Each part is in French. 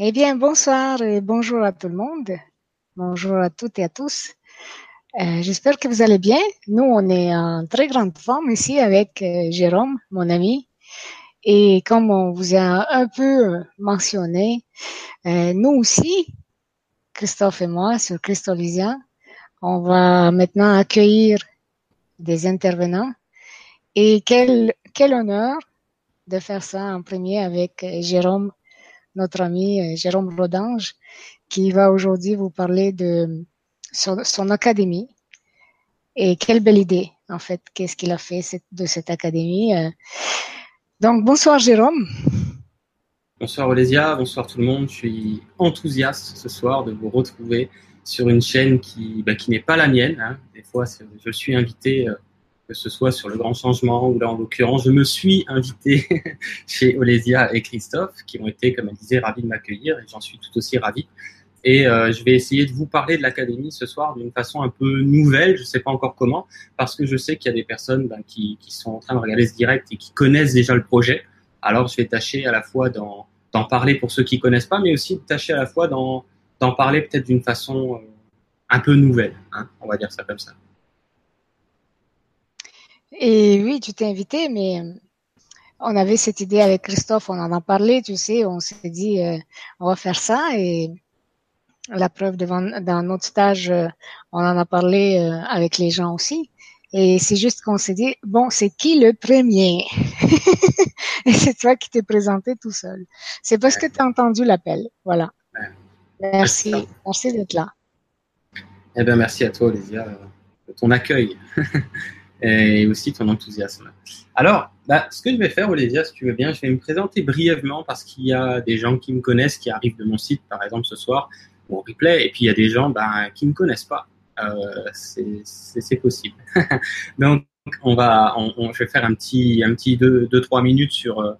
Eh bien, bonsoir et bonjour à tout le monde. Bonjour à toutes et à tous. Euh, J'espère que vous allez bien. Nous, on est en très grande forme ici avec euh, Jérôme, mon ami. Et comme on vous a un peu mentionné, euh, nous aussi, Christophe et moi, sur Christolisia, on va maintenant accueillir des intervenants. Et quel, quel honneur de faire ça en premier avec euh, Jérôme, notre ami euh, Jérôme Rodange, qui va aujourd'hui vous parler de son, académie. Et quelle belle idée, en fait, qu'est-ce qu'il a fait de cette académie. Euh. Donc, bonsoir Jérôme. Bonsoir Olésia, bonsoir tout le monde. Je suis enthousiaste ce soir de vous retrouver sur une chaîne qui, bah, n'est pas la mienne. Hein. Des fois, je suis invité que ce soit sur le grand changement ou là en l'occurrence, je me suis invité chez Olésia et Christophe qui ont été, comme elle disait, ravis de m'accueillir et j'en suis tout aussi ravi. Et euh, je vais essayer de vous parler de l'académie ce soir d'une façon un peu nouvelle, je ne sais pas encore comment, parce que je sais qu'il y a des personnes ben, qui, sont en train de regarder ce direct et qui connaissent déjà le projet. Alors je vais tâcher à la fois d'en parler pour ceux qui connaissent pas, mais aussi tâcher à la fois d'en parler peut-être d'une façon euh, un peu nouvelle, hein, on va dire ça comme ça. Et oui, tu t'es invité, mais euh, on avait cette idée avec Christophe, on en a parlé, tu sais, on s'est dit, euh, on va faire ça. Et la preuve, devant, dans notre stage, euh, on en a parlé euh, avec les gens aussi. Et c'est juste qu'on s'est dit, bon, c'est qui le premier? Et c'est toi qui t'es présenté tout seul. C'est parce que tu as entendu l'appel. Voilà. Merci. Merci d'être là. Eh bien, merci à toi, Olivia, de ton accueil. et aussi ton enthousiasme. Alors, bah, ce que je vais faire, Olivia, si tu veux bien, je vais me présenter brièvement parce qu'il y a des gens qui me connaissent, qui arrivent de mon site, par exemple, ce soir, ou replay, et puis il y a des gens bah, qui ne me connaissent pas. Euh, c'est possible. Donc, on va, on, je vais faire un petit, un petit 2-3 deux, deux, minutes sur, euh,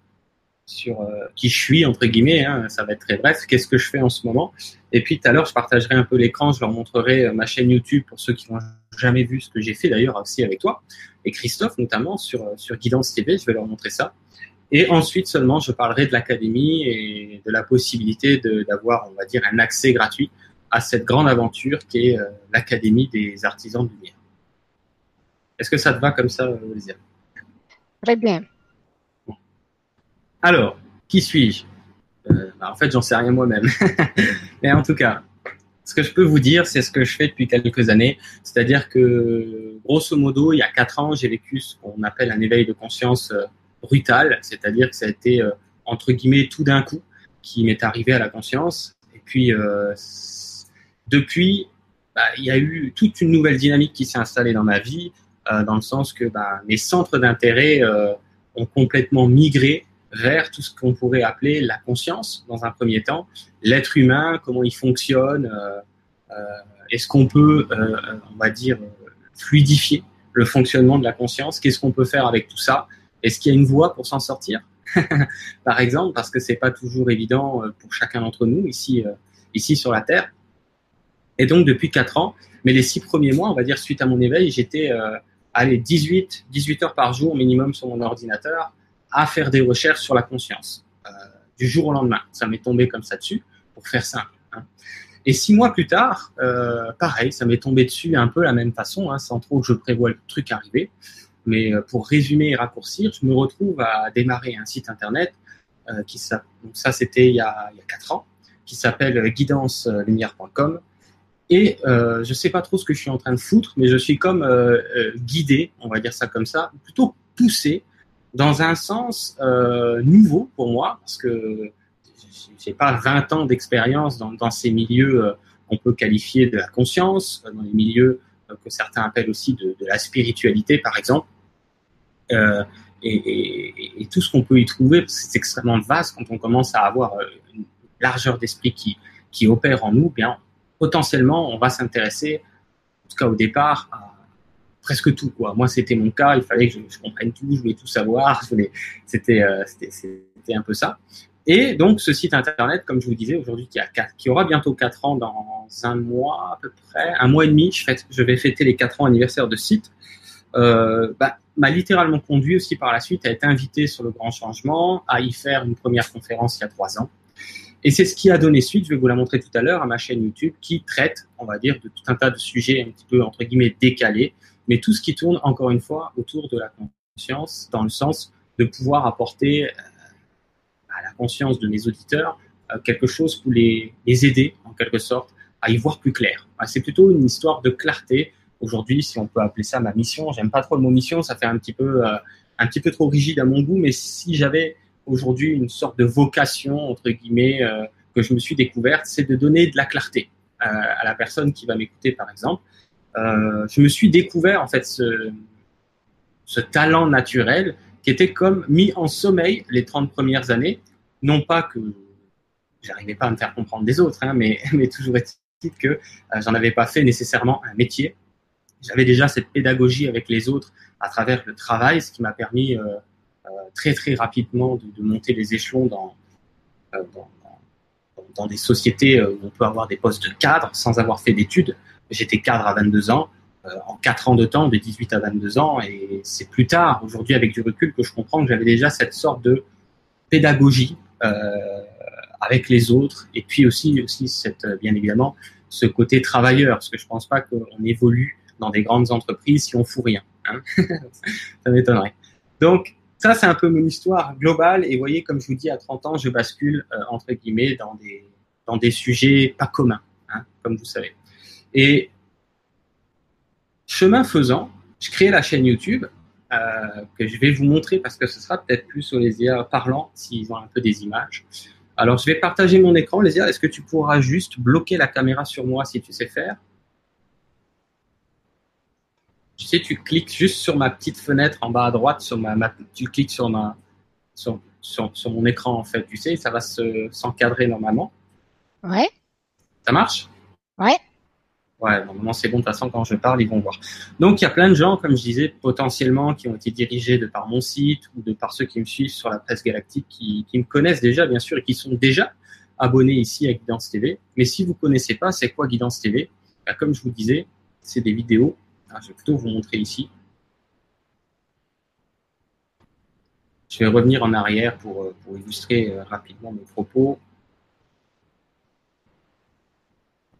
sur euh, qui je suis, entre guillemets. Hein, ça va être très bref. Qu'est-ce que je fais en ce moment Et puis, tout à l'heure, je partagerai un peu l'écran. Je leur montrerai euh, ma chaîne YouTube pour ceux qui n'ont jamais vu ce que j'ai fait d'ailleurs aussi avec toi et Christophe notamment sur, euh, sur Guidance TV. Je vais leur montrer ça. Et ensuite seulement, je parlerai de l'académie et de la possibilité d'avoir, on va dire, un accès gratuit à cette grande aventure qui est l'Académie des artisans de lumière. Est-ce que ça te va comme ça, Olivia Très bien. Alors, qui suis-je? Euh, bah, En fait, j'en sais rien moi-même. Mais en tout cas, ce que je peux vous dire, c'est ce que je fais depuis quelques années. C'est-à-dire que, grosso modo, il y a quatre ans, j'ai vécu ce qu'on appelle un éveil de conscience euh, brutal. C'est-à-dire que ça a été, euh, entre guillemets, tout d'un coup qui m'est arrivé à la conscience. Et puis, depuis, bah, il y a eu toute une nouvelle dynamique qui s'est installée dans ma vie, dans le sens que bah, mes centres d'intérêt ont complètement migré vers tout ce qu'on pourrait appeler la conscience dans un premier temps, l'être humain, comment il fonctionne, euh, euh, est-ce qu'on peut, euh, on va dire, fluidifier le fonctionnement de la conscience, qu'est-ce qu'on peut faire avec tout ça, est-ce qu'il y a une voie pour s'en sortir, par exemple, parce que c'est pas toujours évident pour chacun d'entre nous ici, ici sur la Terre. Et donc depuis quatre ans, mais les six premiers mois, on va dire suite à mon éveil, j'étais allez 18 18 heures par jour minimum sur mon ordinateur à faire des recherches sur la conscience euh, du jour au lendemain. Ça m'est tombé comme ça dessus, pour faire simple. Hein. Et six mois plus tard, euh, pareil, ça m'est tombé dessus un peu la même façon, hein, sans trop que je prévoie le truc arriver. Mais euh, pour résumer et raccourcir, je me retrouve à démarrer un site internet qui ça, donc ça c'était il, y a, quatre ans, qui s'appelle guidancelumière.com. Et euh, je sais pas trop ce que je suis en train de foutre, mais je suis comme guidé, on va dire ça comme ça, plutôt poussé dans un sens euh, nouveau pour moi, parce que j'ai pas 20 ans d'expérience dans, ces milieux euh, qu'on peut qualifier de la conscience, euh, dans les milieux que certains appellent aussi de, la spiritualité, par exemple. Et, tout ce qu'on peut y trouver, c'est extrêmement vaste quand on commence à avoir une largeur d'esprit qui, qui opère en nous, bien potentiellement on va s'intéresser, en tout cas au départ, à, presque tout. Quoi. Moi, c'était mon cas. Il fallait que je, comprenne tout, je voulais tout savoir. C'était euh, c'était un peu ça. Et donc, ce site internet, comme je vous disais aujourd'hui, qui, qui aura bientôt 4 ans dans un mois à peu près, un mois et demi, je vais fêter les 4 ans anniversaire de site, euh, bah, m'a littéralement conduit aussi par la suite à être invité sur le grand changement, à y faire une première conférence il y a 3 ans. Et c'est ce qui a donné suite, je vais vous la montrer tout à l'heure, à ma chaîne YouTube qui traite, on va dire, de tout un tas de sujets un petit peu, entre guillemets, décalés, mais tout ce qui tourne, encore une fois, autour de la conscience, dans le sens de pouvoir apporter euh, à la conscience de mes auditeurs euh, quelque chose pour les, les aider, en quelque sorte, à y voir plus clair. C'est plutôt une histoire de clarté. Aujourd'hui, si on peut appeler ça ma mission, j'aime pas trop le mot mission, ça fait un petit peu, euh, un petit peu trop rigide à mon goût, mais si j'avais aujourd'hui une sorte de vocation, entre guillemets, que je me suis découverte, c'est de donner de la clarté à la personne qui va m'écouter, par exemple. Euh, je me suis découvert, en fait, ce, talent naturel qui était comme mis en sommeil les 30 premières années. Non pas que j'arrivais pas à me faire comprendre des autres, hein, mais, toujours est-il que euh, j'en avais pas fait nécessairement un métier. J'avais déjà cette pédagogie avec les autres à travers le travail, ce qui m'a permis euh, euh, très très rapidement de, monter les échelons dans, dans, des sociétés où on peut avoir des postes de cadre sans avoir fait d'études. J'étais cadre à 22 ans, en 4 ans de temps, de 18 à 22 ans, et c'est plus tard, aujourd'hui avec du recul, que je comprends que j'avais déjà cette sorte de pédagogie euh, avec les autres, et puis aussi, aussi cette, bien évidemment, ce côté travailleur, parce que je pense pas qu'on évolue dans des grandes entreprises si on fout rien. Hein ça m'étonnerait. Donc, ça, c'est un peu mon histoire globale. Et vous voyez, comme je vous dis, à 30 ans, je bascule, euh, entre guillemets, dans des, dans des sujets pas communs, hein, comme vous savez. Et chemin faisant, je crée la chaîne YouTube euh, que je vais vous montrer parce que ce sera peut-être plus Olésia parlant s'ils ont un peu des images. Alors, je vais partager mon écran. Olésia, est-ce que tu pourras juste bloquer la caméra sur moi si tu sais faire? Tu sais, tu cliques juste sur ma petite fenêtre en bas à droite, sur ma, tu cliques sur ma, sur, sur, sur, mon écran en fait, tu sais, ça va s'encadrer normalement. Ouais. Ça marche? Ouais. Ouais, normalement c'est bon, de toute façon quand je parle, ils vont voir. Donc il y a plein de gens, comme je disais, potentiellement qui ont été dirigés de par mon site ou de par ceux qui me suivent sur la presse galactique, qui, qui me connaissent déjà bien sûr et qui sont déjà abonnés ici à Guidance TV. Mais si vous connaissez pas, c'est quoi Guidance TV bah, Comme je vous disais, c'est des vidéos ah, je vais plutôt vous montrer ici. Je vais revenir en arrière pour, euh, pour illustrer euh, rapidement mes propos.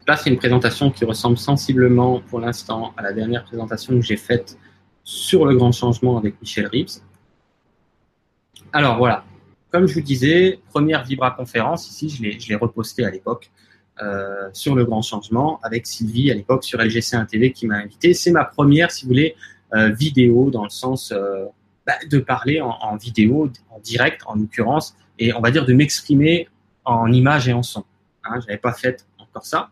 Là, c'est une présentation qui ressemble sensiblement pour l'instant à la dernière présentation que j'ai faite sur le grand changement avec Michel Reeves. Alors voilà, comme je vous disais, première Vibra conférence, ici je l'ai reposté à l'époque. Euh, sur le grand changement avec Sylvie à l'époque sur LGC1 TV qui m'a invité. C'est ma première, si vous voulez, euh, vidéo dans le sens euh, bah, de parler en, vidéo, en direct en l'occurrence, et on va dire de m'exprimer en image et en son. Hein, J'avais pas fait encore ça.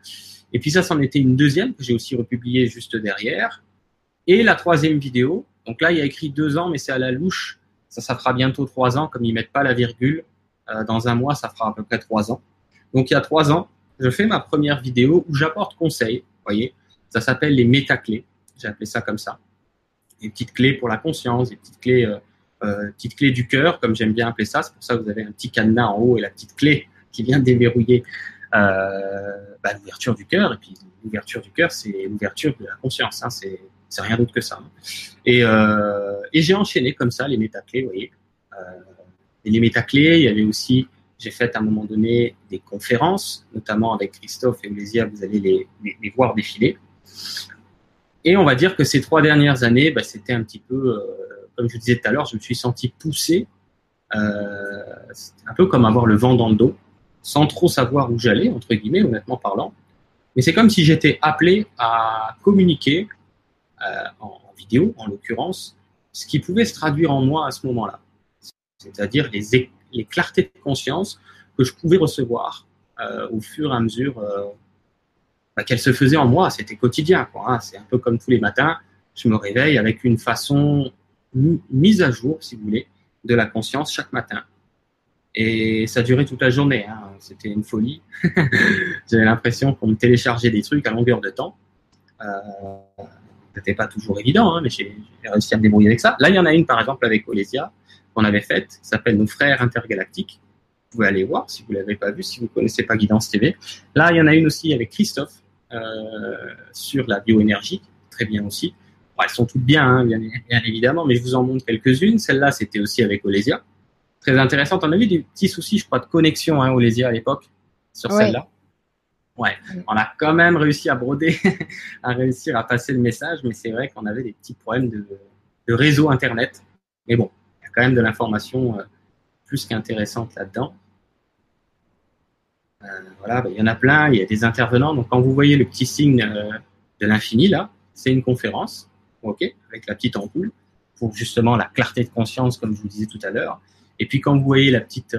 Et puis ça, c'en était une deuxième que j'ai aussi republiée juste derrière. Et la troisième vidéo, donc là, il y a écrit deux ans, mais c'est à la louche. Ça, ça fera bientôt trois ans, comme ils mettent pas la virgule. Euh, dans un mois, ça fera à peu près trois ans. Donc il y a trois ans, je fais ma première vidéo où j'apporte conseil. Voyez, ça s'appelle les métaclés. J'ai appelé ça comme ça. Des petites clés pour la conscience, des petites clés, euh, euh, petites clés du cœur, comme j'aime bien appeler ça. C'est pour ça que vous avez un petit cadenas en haut et la petite clé qui vient déverrouiller bah, l'ouverture du cœur. Et puis l'ouverture du cœur, c'est l'ouverture de la conscience. Hein. C'est c'est rien d'autre que ça. Et, euh, et j'ai enchaîné comme ça les métaclés, vous voyez. Euh, et les métaclés, il y avait aussi j'ai fait à un moment donné des conférences, notamment avec Christophe et Mésia, vous allez les, les, voir défiler. Et on va dire que ces trois dernières années, bah, c'était un petit peu, euh, comme je vous disais tout à l'heure, je me suis senti poussé, euh, un peu comme avoir le vent dans le dos, sans trop savoir où j'allais, entre guillemets, honnêtement parlant. Mais c'est comme si j'étais appelé à communiquer euh, en, vidéo, en l'occurrence, ce qui pouvait se traduire en moi à ce moment-là. C'est-à-dire les, les clartés de conscience que je pouvais recevoir euh, au fur et à mesure euh, bah, qu'elles se faisaient en moi. C'était quotidien. Hein. C'est un peu comme tous les matins, je me réveille avec une façon mise à jour, si vous voulez, de la conscience chaque matin. Et ça durait toute la journée. Hein. C'était une folie. J'avais l'impression qu'on me téléchargeait des trucs à longueur de temps. Euh, C'était pas toujours évident, hein, mais j'ai réussi à me débrouiller avec ça. Là, il y en a une, par exemple, avec Olesia, qu'on avait faite, qui s'appelle Nos Frères Intergalactiques. Vous pouvez aller voir si vous ne l'avez pas vu, si vous ne connaissez pas Guidance TV. Là, il y en a une aussi avec Christophe euh, sur la bioénergie, très bien aussi. Bon, elles sont toutes bien, hein, bien, bien, évidemment, mais je vous en montre quelques-unes. Celle-là, c'était aussi avec Olésia. Très intéressante. On avait des petits soucis, je crois, de connexion, hein, Olésia à l'époque. sur celle-là. Ouais, on a quand même réussi à broder, à réussir à passer le message, mais c'est vrai qu'on avait des petits problèmes de, réseau Internet. Mais bon, il y a quand même de l'information euh, plus qu'intéressante là-dedans. Euh, voilà, bah, il y en a plein, il y a des intervenants. Donc quand vous voyez le petit signe euh, de l'infini là, c'est une conférence, ok, avec la petite ampoule pour justement la clarté de conscience, comme je vous disais tout à l'heure. Et puis quand vous voyez la petite,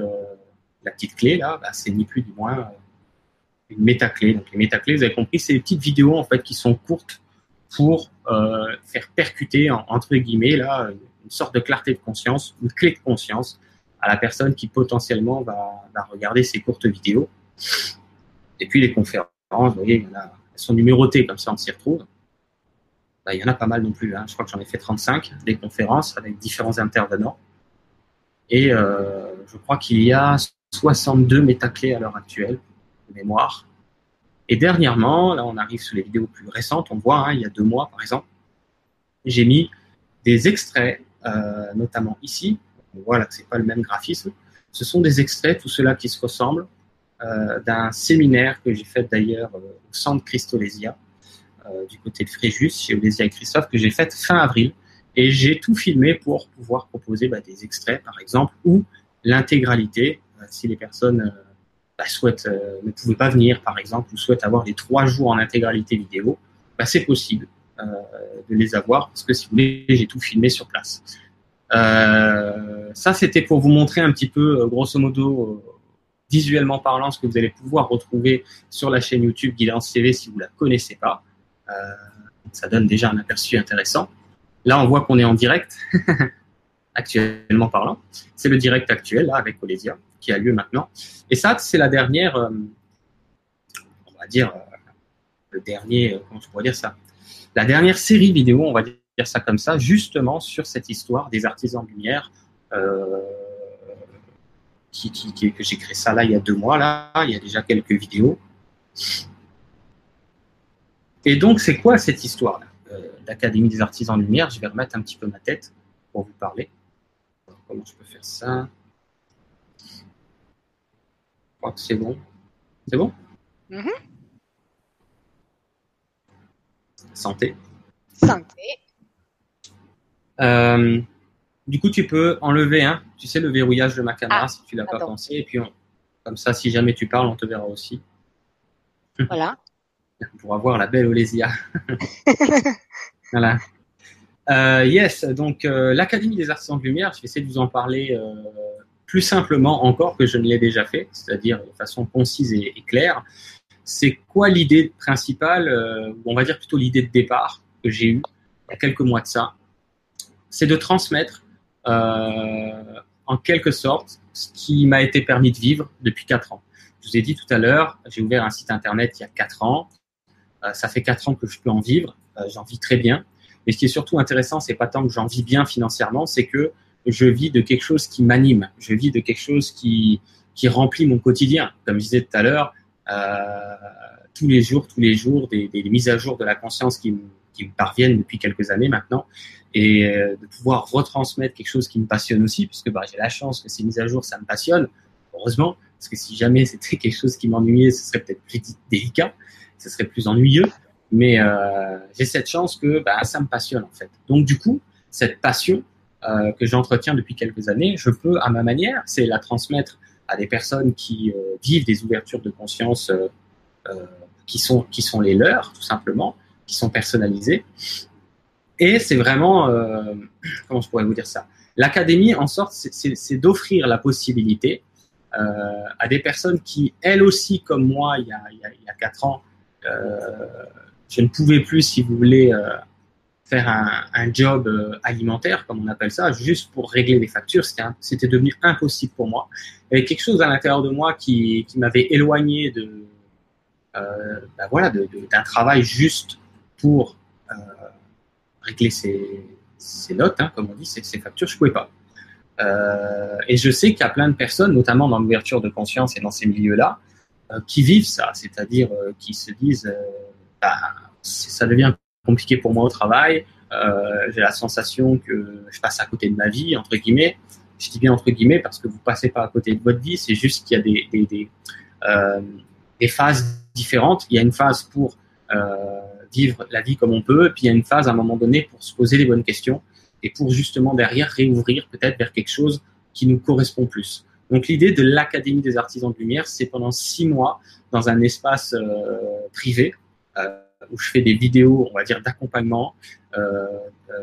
la petite clé là, bah, c'est ni plus ni moins une métaclé. Donc les métaclés, vous avez compris, c'est des petites vidéos en fait qui sont courtes pour euh, faire percuter entre guillemets là une sorte de clarté de conscience, une clé de conscience à la personne qui potentiellement va, regarder ces courtes vidéos. Et puis les conférences, vous voyez, elles sont numérotées comme ça, on s'y retrouve. Bah, il y en a pas mal non plus. Hein. Je crois que j'en ai fait 35 des conférences avec différents intervenants. Et euh, je crois qu'il y a 62 métaclés à l'heure actuelle mémoire. Et dernièrement, là on arrive sur les vidéos plus récentes, on voit, hein, il y a deux mois par exemple, j'ai mis des extraits, euh, notamment ici, on voit là que c'est pas le même graphisme, ce sont des extraits, tout cela qui se ressemble, euh, d'un séminaire que j'ai fait d'ailleurs euh, au centre Christolésia, du côté de Fréjus, chez Olésia et Christophe, que j'ai fait fin avril. Et j'ai tout filmé pour pouvoir proposer bah, des extraits, par exemple, ou l'intégralité, si les personnes bah, souhaitent, euh, ne pouvaient pas venir, par exemple, ou souhaitent avoir les trois jours en intégralité vidéo, bah, c'est possible euh, de les avoir parce que si vous voulez, j'ai tout filmé sur place. Euh, ça, c'était pour vous montrer un petit peu, grosso modo, visuellement parlant, ce que vous allez pouvoir retrouver sur la chaîne YouTube Guidance TV si vous la connaissez pas. ça donne déjà un aperçu intéressant. Là, on voit qu'on est en direct, actuellement parlant. C'est le direct actuel, là, avec Olesia qui a lieu maintenant. Et ça, c'est la dernière, euh, on va dire, euh, le dernier, euh, comment je pourrais dire ça? La dernière série vidéo, on va dire ça comme ça, justement sur cette histoire des artisans de lumière. Que j'ai créé ça là il y a deux mois là, il y a déjà quelques vidéos. Et donc c'est quoi cette histoire là L'Académie des artisans de lumière, je vais remettre un petit peu ma tête pour vous parler. comment je peux faire ça? Je crois que c'est bon. C'est bon? Mm-hmm. Santé. Santé. Euh, du coup, tu peux enlever, hein, tu sais, le verrouillage de ma caméra ah, si tu l'as pas pensé. Et puis, comme ça, si jamais tu parles, on te verra aussi. Voilà. Pour avoir la belle Olésia. voilà. Euh, yes, donc euh, l'Académie des artisans de lumière, je vais essayer de vous en parler plus simplement encore que je ne l'ai déjà fait, c'est-à-dire de façon concise et, claire. C'est quoi l'idée principale, euh, ou on va dire plutôt l'idée de départ que j'ai eue il y a quelques mois de ça? C'est de transmettre euh, en quelque sorte ce qui m'a été permis de vivre depuis quatre ans. Je vous ai dit tout à l'heure, j'ai ouvert un site internet il y a quatre ans. Euh, ça fait quatre ans que je peux en vivre. j'en vis très bien. Mais ce qui est surtout intéressant, c'est pas tant que j'en vis bien financièrement, c'est que je vis de quelque chose qui m'anime, je vis de quelque chose qui, qui remplit mon quotidien. Comme je disais tout à l'heure, euh, tous les jours, tous les jours, des, mises à jour de la conscience qui, qui, me parviennent depuis quelques années maintenant, et euh, de pouvoir retransmettre quelque chose qui me passionne aussi, puisque bah, j'ai la chance que ces mises à jour, ça me passionne, heureusement, parce que si jamais c'était quelque chose qui m'ennuyait, ce serait peut-être plus délicat, ce serait plus ennuyeux, mais euh, j'ai cette chance que bah, ça me passionne en fait. Donc du coup, cette passion, euh, que j'entretiens depuis quelques années, je peux, à ma manière, c'est la transmettre à des personnes qui euh, vivent des ouvertures de conscience qui, sont, qui sont les leurs, tout simplement, qui sont personnalisées. Et c'est vraiment, comment je pourrais vous dire ça? L'académie, en sorte, c'est d'offrir la possibilité à des personnes qui, elles aussi, comme moi, il y a, il il y a quatre ans, je ne pouvais plus, si vous voulez, faire un, job euh, alimentaire, comme on appelle ça, juste pour régler les factures, c'était devenu impossible pour moi. Il y avait quelque chose à l'intérieur de moi qui, m'avait éloigné de, euh, ben voilà, d'un travail juste pour euh, régler ces notes, hein, comme on dit, ces, factures, je pouvais pas. Euh, et je sais qu'il y a plein de personnes, notamment dans l'ouverture de conscience et dans ces milieux-là, euh, qui vivent ça, c'est-à-dire euh, qui se disent, bah, ça devient compliqué pour moi au travail. Euh, j'ai la sensation que je passe à côté de ma vie, entre guillemets. Je dis bien entre guillemets parce que vous passez pas à côté de votre vie. C'est juste qu'il y a des, euh, phases différentes. Il y a une phase pour euh, vivre la vie comme on peut, puis il y a une phase à un moment donné pour se poser les bonnes questions et pour justement derrière réouvrir peut-être vers quelque chose qui nous correspond plus. Donc l'idée de l'Académie des artisans de lumière, c'est pendant six mois dans un espace euh, privé euh, où je fais des vidéos, on va dire, d'accompagnement euh,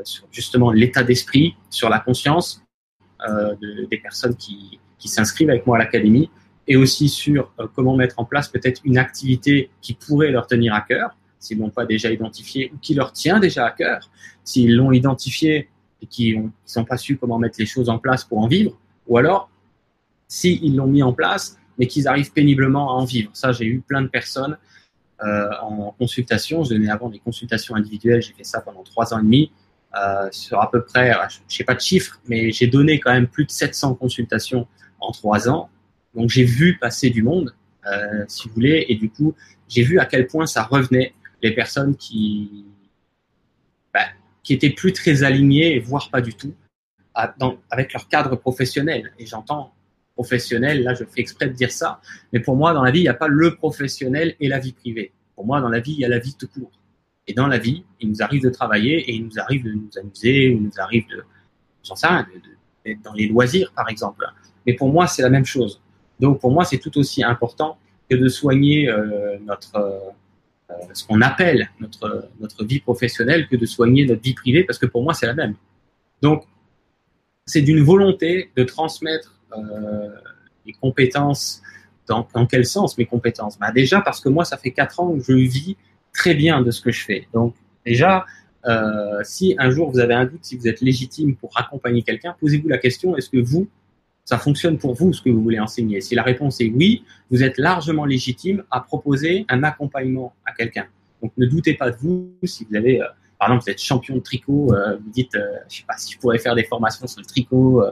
sur justement l'état d'esprit, sur la conscience de, des personnes qui, qui s'inscrivent avec moi à l'Académie et aussi sur comment mettre en place peut-être une activité qui pourrait leur tenir à cœur, s'ils l'ont pas déjà identifié ou qui leur tient déjà à cœur, s'ils l'ont identifié et qui n'ont pas su comment mettre les choses en place pour en vivre, ou alors s'ils l'ont mis en place mais qu'ils arrivent péniblement à en vivre. Ça, j'ai eu plein de personnes euh, en consultation. Je donnais avant des consultations individuelles, j'ai fait ça pendant trois ans et demi. Euh, sur à peu près, je sais pas de chiffres, mais j'ai donné quand même plus de 700 consultations en trois ans donc j'ai vu passer du monde, euh, si vous voulez, et du coup j'ai vu à quel point ça revenait les personnes qui bah, qui étaient plus très alignées, voire pas du tout, avec leur cadre professionnel. Et j'entends professionnel, là je fais exprès de dire ça, mais pour moi dans la vie il n'y a pas le professionnel et la vie privée. Pour moi dans la vie il y a la vie tout court. Et dans la vie, il nous arrive de travailler et il nous arrive de nous amuser, ou il nous arrive de, d'être dans les loisirs par exemple. Mais pour moi c'est la même chose. Donc pour moi, c'est tout aussi important que de soigner euh, notre euh, ce qu'on appelle notre notre vie professionnelle que de soigner notre vie privée parce que pour moi c'est la même. Donc c'est d'une volonté de transmettre les compétences dans, quel sens mes compétences? Bah déjà parce que moi ça fait quatre ans que je vis très bien de ce que je fais. Donc déjà euh, si un jour vous avez un doute si vous êtes légitime pour accompagner quelqu'un, posez-vous la question est-ce que vous ça fonctionne pour vous ce que vous voulez enseigner? Si la réponse est oui, vous êtes largement légitime à proposer un accompagnement à quelqu'un. Donc ne doutez pas de vous si vous avez, euh, par exemple, vous êtes champion de tricot, euh, vous dites, euh, je sais pas si je pourrais faire des formations sur le tricot, euh,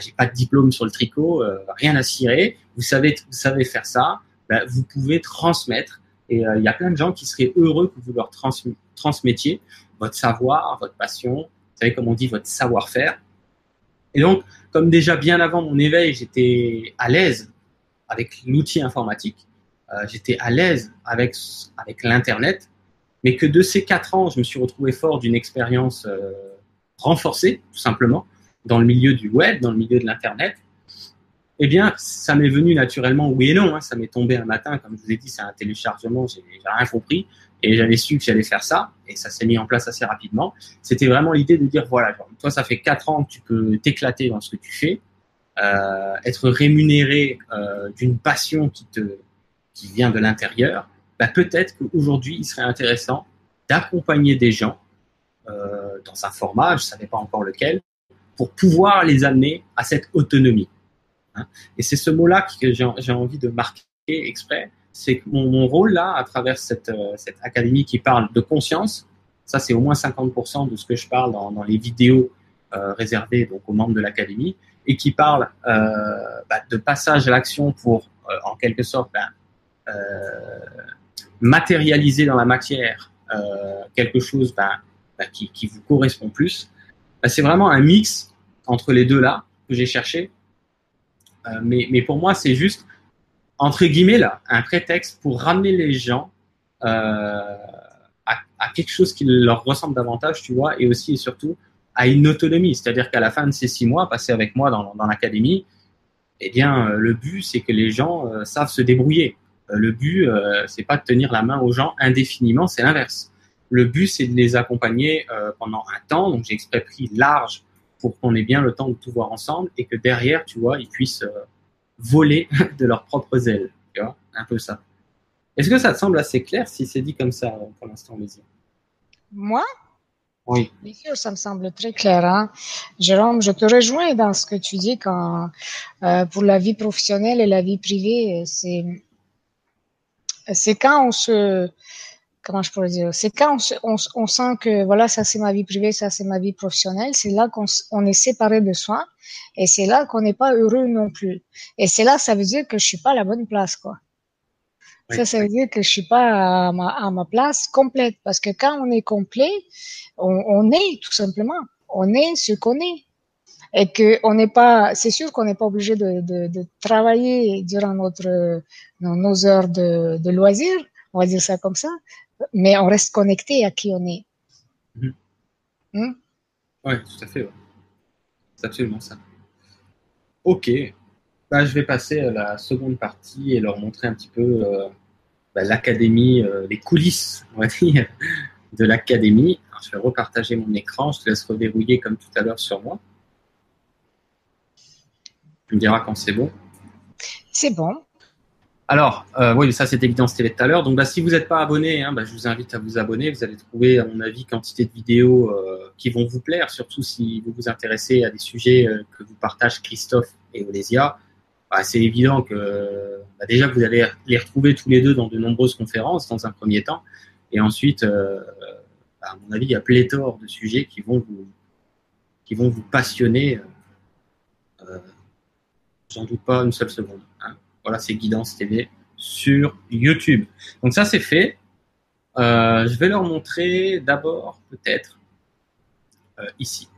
j'ai pas de diplôme sur le tricot, rien à cirer. Vous savez, vous savez faire ça. Ben, vous pouvez transmettre. Et il y a plein de gens qui seraient heureux que vous leur transmettiez votre savoir, votre passion, vous savez comme on dit, votre savoir-faire et donc, comme déjà bien avant mon éveil, j'étais à l'aise avec l'outil informatique, euh, j'étais à l'aise avec, avec l'Internet, mais que de ces quatre ans, je me suis retrouvé fort d'une expérience euh, renforcée, tout simplement, dans le milieu du web, dans le milieu de l'Internet. Eh bien, ça m'est venu naturellement, oui et non, hein, ça m'est tombé un matin, comme je vous ai dit, c'est un téléchargement, j'ai rien compris, et j'avais su que j'allais faire ça et ça s'est mis en place assez rapidement. C'était vraiment l'idée de dire voilà, toi ça fait quatre ans que tu peux t'éclater dans ce que tu fais, euh, être rémunéré euh, d'une passion qui te qui vient de l'intérieur. Bah, peut-être qu'aujourd'hui il serait intéressant d'accompagner des gens euh, dans un format, je savais pas encore lequel, pour pouvoir les amener à cette autonomie. Hein. Et c'est ce mot-là que j'ai envie de marquer exprès c'est que mon, rôle là, à travers cette, euh, cette académie qui parle de conscience, ça c'est au moins 50% de ce que je parle dans, les vidéos euh, réservées donc aux membres de l'académie, et qui parle euh, bah, de passage à l'action pour, en quelque sorte, euh, matérialiser dans la matière euh, quelque chose bah, qui, qui, vous correspond plus. c'est vraiment un mix entre les deux là que j'ai cherché. mais, mais pour moi, c'est juste entre guillemets, là, un prétexte pour ramener les gens euh, à, quelque chose qui leur ressemble davantage, tu vois, et aussi et surtout à une autonomie. C'est-à-dire qu'à la fin de ces six mois passés avec moi dans, dans l'académie, eh bien, euh, le but, c'est que les gens euh, savent se débrouiller. Euh, le but, euh, c'est pas de tenir la main aux gens indéfiniment, c'est l'inverse. Le but, c'est de les accompagner pendant un temps. Donc, j'ai exprès pris large pour qu'on ait bien le temps de tout voir ensemble et que derrière, tu vois, ils puissent voler de leurs propres ailes. Tu vois, un peu ça. Est-ce que ça te semble assez clair si c'est dit comme ça euh, pour l'instant, Lézia Moi? Oui. Bien sûr, ça me semble très clair. Hein? Jérôme, je te rejoins dans ce que tu dis quand, euh, pour la vie professionnelle et la vie privée, c'est, c'est quand on se, comment je pourrais dire, c'est quand on, on, on, sent que voilà, ça c'est ma vie privée, ça c'est ma vie professionnelle, c'est là qu'on on est séparé de soi et c'est là qu'on n'est pas heureux non plus. Et c'est là, ça veut dire que je suis pas à la bonne place, quoi. Oui. Ça, ça veut dire que je suis pas à ma, à ma place complète parce que quand on est complet, on, on est tout simplement, on est ce qu'on est. et que on n'est pas, c'est sûr qu'on n'est pas obligé de, de, de, travailler durant notre nos, heures de, de loisirs, on va dire ça comme ça, mais on reste connecté à qui on est. Mhm. Hmm? Oui, tout à fait. C'est absolument ça. Ok. Bah, je vais passer à la seconde partie et leur montrer un petit peu euh, bah, l'académie, euh, les coulisses, on va dire, de l'académie. Je vais repartager mon écran. Je te laisse reverrouiller comme tout à l'heure sur moi. Tu me diras quand c'est bon. C'est bon. Alors, euh, oui, ça c'était évident, c'était tout à l'heure. Donc, bah, si vous n'êtes pas abonné, hein, bah, je vous invite à vous abonner. Vous allez trouver, à mon avis, quantité de vidéos euh, qui vont vous plaire, surtout si vous vous intéressez à des sujets euh, que vous partagent Christophe et Olésia. Bah, c'est évident que déjà vous allez les retrouver tous les deux dans de nombreuses conférences dans un premier temps, et ensuite, à mon avis, il y a pléthore de sujets qui vont vous, qui vont vous passionner. J'en doute pas une seule seconde. Hein. Voilà, c'est Guidance TV sur YouTube. Donc ça, c'est fait. Euh, je vais leur montrer d'abord, peut-être, euh, ici.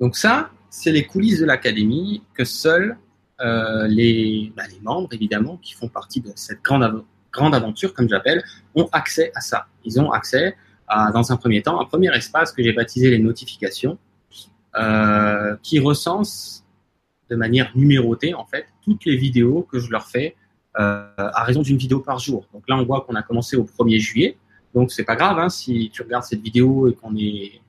Donc ça, c'est les coulisses de l'académie que seuls euh, les, bah, les, membres, évidemment, qui font partie de cette grande, grande aventure, comme j'appelle, ont accès à ça. Ils ont accès à, dans un premier temps, un premier espace que j'ai baptisé les notifications, qui recense de manière numérotée, en fait, toutes les vidéos que je leur fais euh, à raison d'une vidéo par jour. Donc là, on voit qu'on a commencé au 1er juillet. Donc c'est pas grave hein, si tu regardes cette vidéo et qu'on est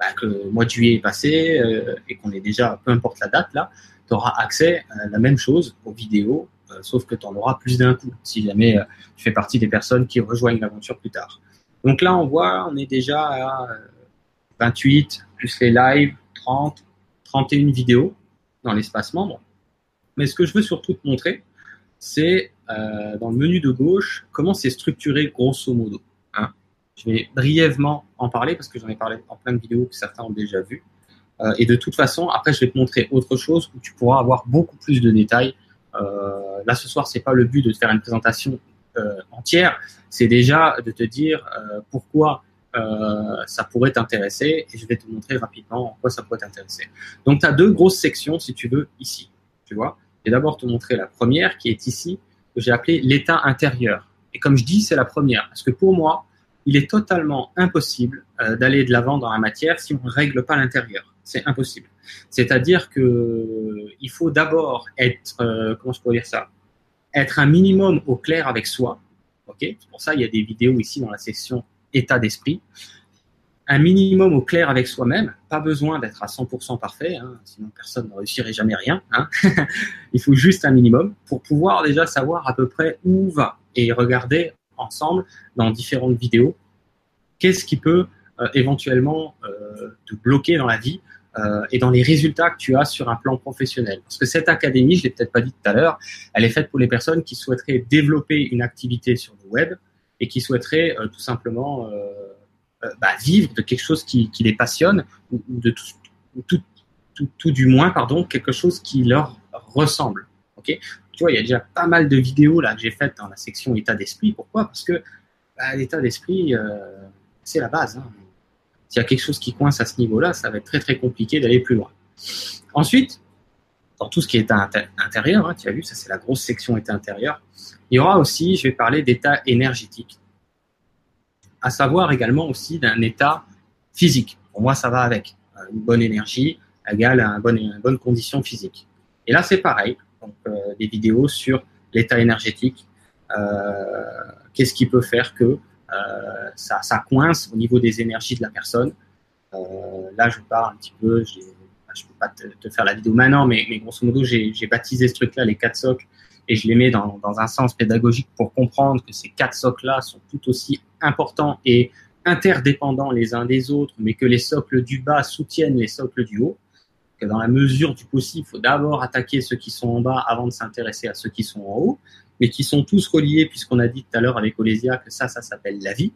bah, que le mois de juillet est passé euh, et qu'on est déjà, peu importe la date là, tu auras accès à la même chose aux vidéos, euh, sauf que tu en auras plus d'un coup si jamais tu fais partie des personnes qui rejoignent l'aventure plus tard. Donc là, on voit, on est déjà à 28 plus les lives, 30, 31 vidéos dans l'espace membre. Mais ce que je veux surtout te montrer, c'est euh, dans le menu de gauche comment c'est structuré grosso modo. Hein. Je vais brièvement en parler parce que j'en ai parlé en plein de vidéos que certains ont déjà vues. Euh, et de toute façon, après, je vais te montrer autre chose où tu pourras avoir beaucoup plus de détails. Euh, là, ce soir, c'est pas le but de faire une présentation entière, c'est déjà de te dire pourquoi ça pourrait t'intéresser et je vais te montrer rapidement en quoi ça pourrait t'intéresser. Donc, tu as deux grosses sections, si tu veux, ici. Tu vois Je vais d'abord te montrer la première qui est ici, que j'ai appelée l'état intérieur. Et comme je dis, c'est la première, parce que pour moi, il est totalement impossible euh, d'aller de l'avant dans la matière si on ne règle pas l'intérieur. C'est impossible. C'est-à-dire que il faut d'abord être, euh, comment je pourrais dire ça, être un minimum au clair avec soi. Ok? C'est pour ça il y a des vidéos ici dans la section état d'esprit. Un minimum au clair avec soi-même, pas besoin d'être à 100% parfait, hein, sinon personne ne réussirait jamais rien. Hein. Il faut juste un minimum pour pouvoir déjà savoir à peu près où va et regarder ensemble dans différentes vidéos qu'est-ce qui peut euh, éventuellement euh, te bloquer dans la vie euh, et dans les résultats que tu as sur un plan professionnel. Parce que cette académie, je l'ai peut-être pas dit tout à l'heure, elle est faite pour les personnes qui souhaiteraient développer une activité sur le web, et qui souhaiteraient euh, tout simplement euh, euh, bah, vivre de quelque chose qui, les passionne ou, de tout, du moins pardon quelque chose qui leur ressemble. Ok? Tu vois, il y a déjà pas mal de vidéos là que j'ai faites dans la section état d'esprit. Pourquoi? Parce que bah, l'état d'esprit, c'est la base. Hein. S'il y a quelque chose qui coince à ce niveau-là, ça va être très très compliqué d'aller plus loin. Ensuite, dans tout ce qui est intérieur, hein, tu as vu, ça c'est la grosse section état intérieur. Il y aura aussi, je vais parler d'état énergétique, à savoir également aussi d'un état physique. Pour moi, ça va avec une bonne énergie égale à une bonne, une bonne condition physique. Et là, c'est pareil. Donc, euh, des vidéos sur l'état énergétique. Euh, Qu'est-ce qui peut faire que euh, ça, coince au niveau des énergies de la personne Là, je parle un petit peu. Je ne peux pas te, faire la vidéo maintenant, mais, grosso modo, j'ai baptisé ce truc-là les quatre socles et je les mets dans, dans un sens pédagogique pour comprendre que ces quatre socles-là sont tout aussi importants et interdépendants les uns des autres, mais que les socles du bas soutiennent les socles du haut, que dans la mesure du possible, il faut d'abord attaquer ceux qui sont en bas avant de s'intéresser à ceux qui sont en haut, mais qui sont tous reliés, puisqu'on a dit tout à l'heure avec Olésia que ça, ça s'appelle la vie.